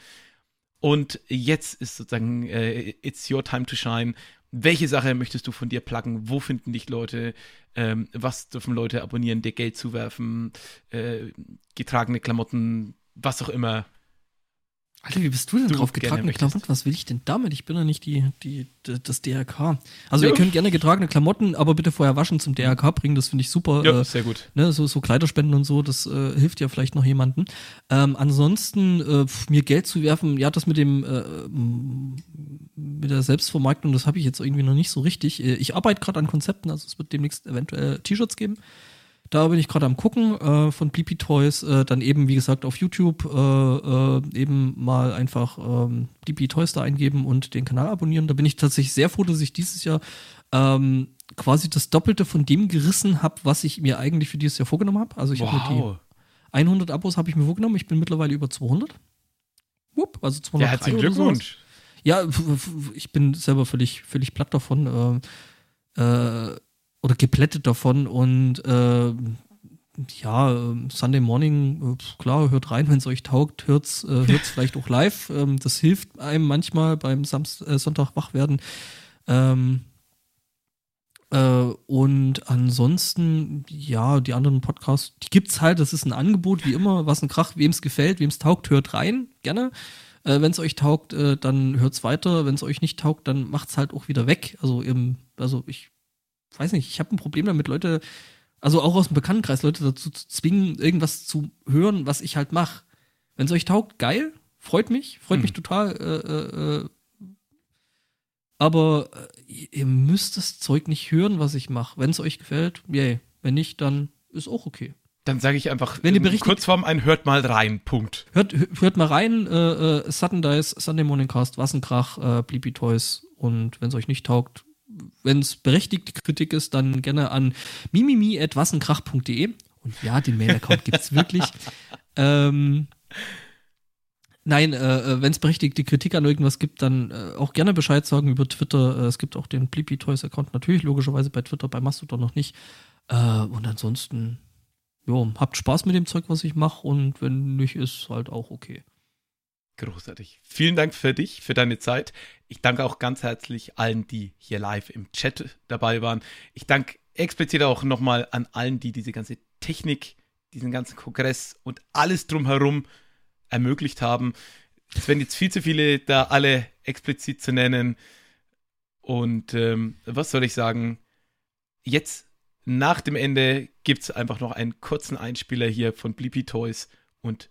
Und jetzt ist sozusagen äh, It's Your Time to Shine, welche Sache möchtest du von dir pluggen? Wo finden dich Leute? Ähm, was dürfen Leute abonnieren, dir Geld zuwerfen? Äh, getragene Klamotten, was auch immer. Alter, wie bist du denn Du drauf? Getragene. Klamotten? Was will ich denn damit? Ich bin ja nicht die, die, d- das DRK. Also Ja. ihr könnt gerne getragene Klamotten, aber bitte vorher waschen zum DRK bringen. Das finde ich super. Ja, Äh, sehr gut. ne, so, so Kleiderspenden und so, das äh, hilft ja vielleicht noch jemandem. Ähm, ansonsten äh, mir Geld zu werfen, ja, das mit dem äh, mit der Selbstvermarktung, das habe ich jetzt irgendwie noch nicht so richtig. Äh, Ich arbeite gerade an Konzepten, also es wird demnächst eventuell T-Shirts geben. Da bin ich gerade am gucken äh, von Bleepy Toys. Äh, dann eben, wie gesagt, auf YouTube äh, äh, eben mal einfach ähm, Bleepy Toys da eingeben und den Kanal abonnieren. Da bin ich tatsächlich sehr froh, dass ich dieses Jahr ähm, quasi das Doppelte von dem gerissen habe, was ich mir eigentlich für dieses Jahr vorgenommen habe. Also ich habe mir Wow. die 100 Abos habe ich mir vorgenommen. Ich bin mittlerweile über 200. Wupp, also 203 Ja, herzlichen. Glückwunsch. Ja, ich bin selber völlig, völlig platt davon äh, äh, oder geplättet davon und äh, ja, Sunday Morning, äh, klar, hört rein, wenn es euch taugt, hört's, äh, hört's vielleicht auch live. Ähm, das hilft einem manchmal beim Samst äh, Sonntag wach werden. Ähm, äh, und ansonsten, ja, die anderen Podcasts, die gibt's halt, das ist ein Angebot, wie immer, was ein Krach, wem es gefällt, wem es taugt, hört rein, gerne. Äh, Wenn es euch taugt, äh, dann hört's weiter. Wenn es euch nicht taugt, dann macht's halt auch wieder weg. Also im, also ich weiß nicht, ich habe ein Problem damit, Leute, also auch aus dem Bekanntenkreis, Leute dazu zu zwingen, irgendwas zu hören, was ich halt mache. Wenn es euch taugt, geil, freut mich, freut Hm. mich total. Äh, äh, äh, aber äh, ihr müsst das Zeug nicht hören, was ich mache. Wenn es euch gefällt, yay. Wenn nicht, dann ist auch okay. Dann sage ich einfach Wenn ihr Kurzform ein Hört mal rein. Punkt. Hört, hört mal rein, äh, äh, Sudden Dice, Sunday Morning Cast, Wassenkrach, äh, Bleepy Toys und wenn es euch nicht taugt, wenn es berechtigte Kritik ist, dann gerne an mimimi.wassenkrach.de und ja, den Mail-Account gibt's wirklich. Ähm, nein, äh, wenn es berechtigte Kritik an irgendwas gibt, dann äh, auch gerne Bescheid sagen über Twitter. Äh, es gibt auch den Bleepy Toys Account natürlich, logischerweise bei Twitter, bei Mastodon noch nicht. Äh, und ansonsten, jo, habt Spaß mit dem Zeug, was ich mache und wenn nicht, ist halt auch okay. Großartig. Vielen Dank für dich, für deine Zeit. Ich danke auch ganz herzlich allen, die hier live im Chat dabei waren. Ich danke explizit auch nochmal an allen, die diese ganze Technik, diesen ganzen Kongress und alles drumherum ermöglicht haben. Es werden jetzt viel zu viele da alle explizit zu nennen. Und ähm, was soll ich sagen? Jetzt nach dem Ende gibt es einfach noch einen kurzen Einspieler hier von Bleepy Toys und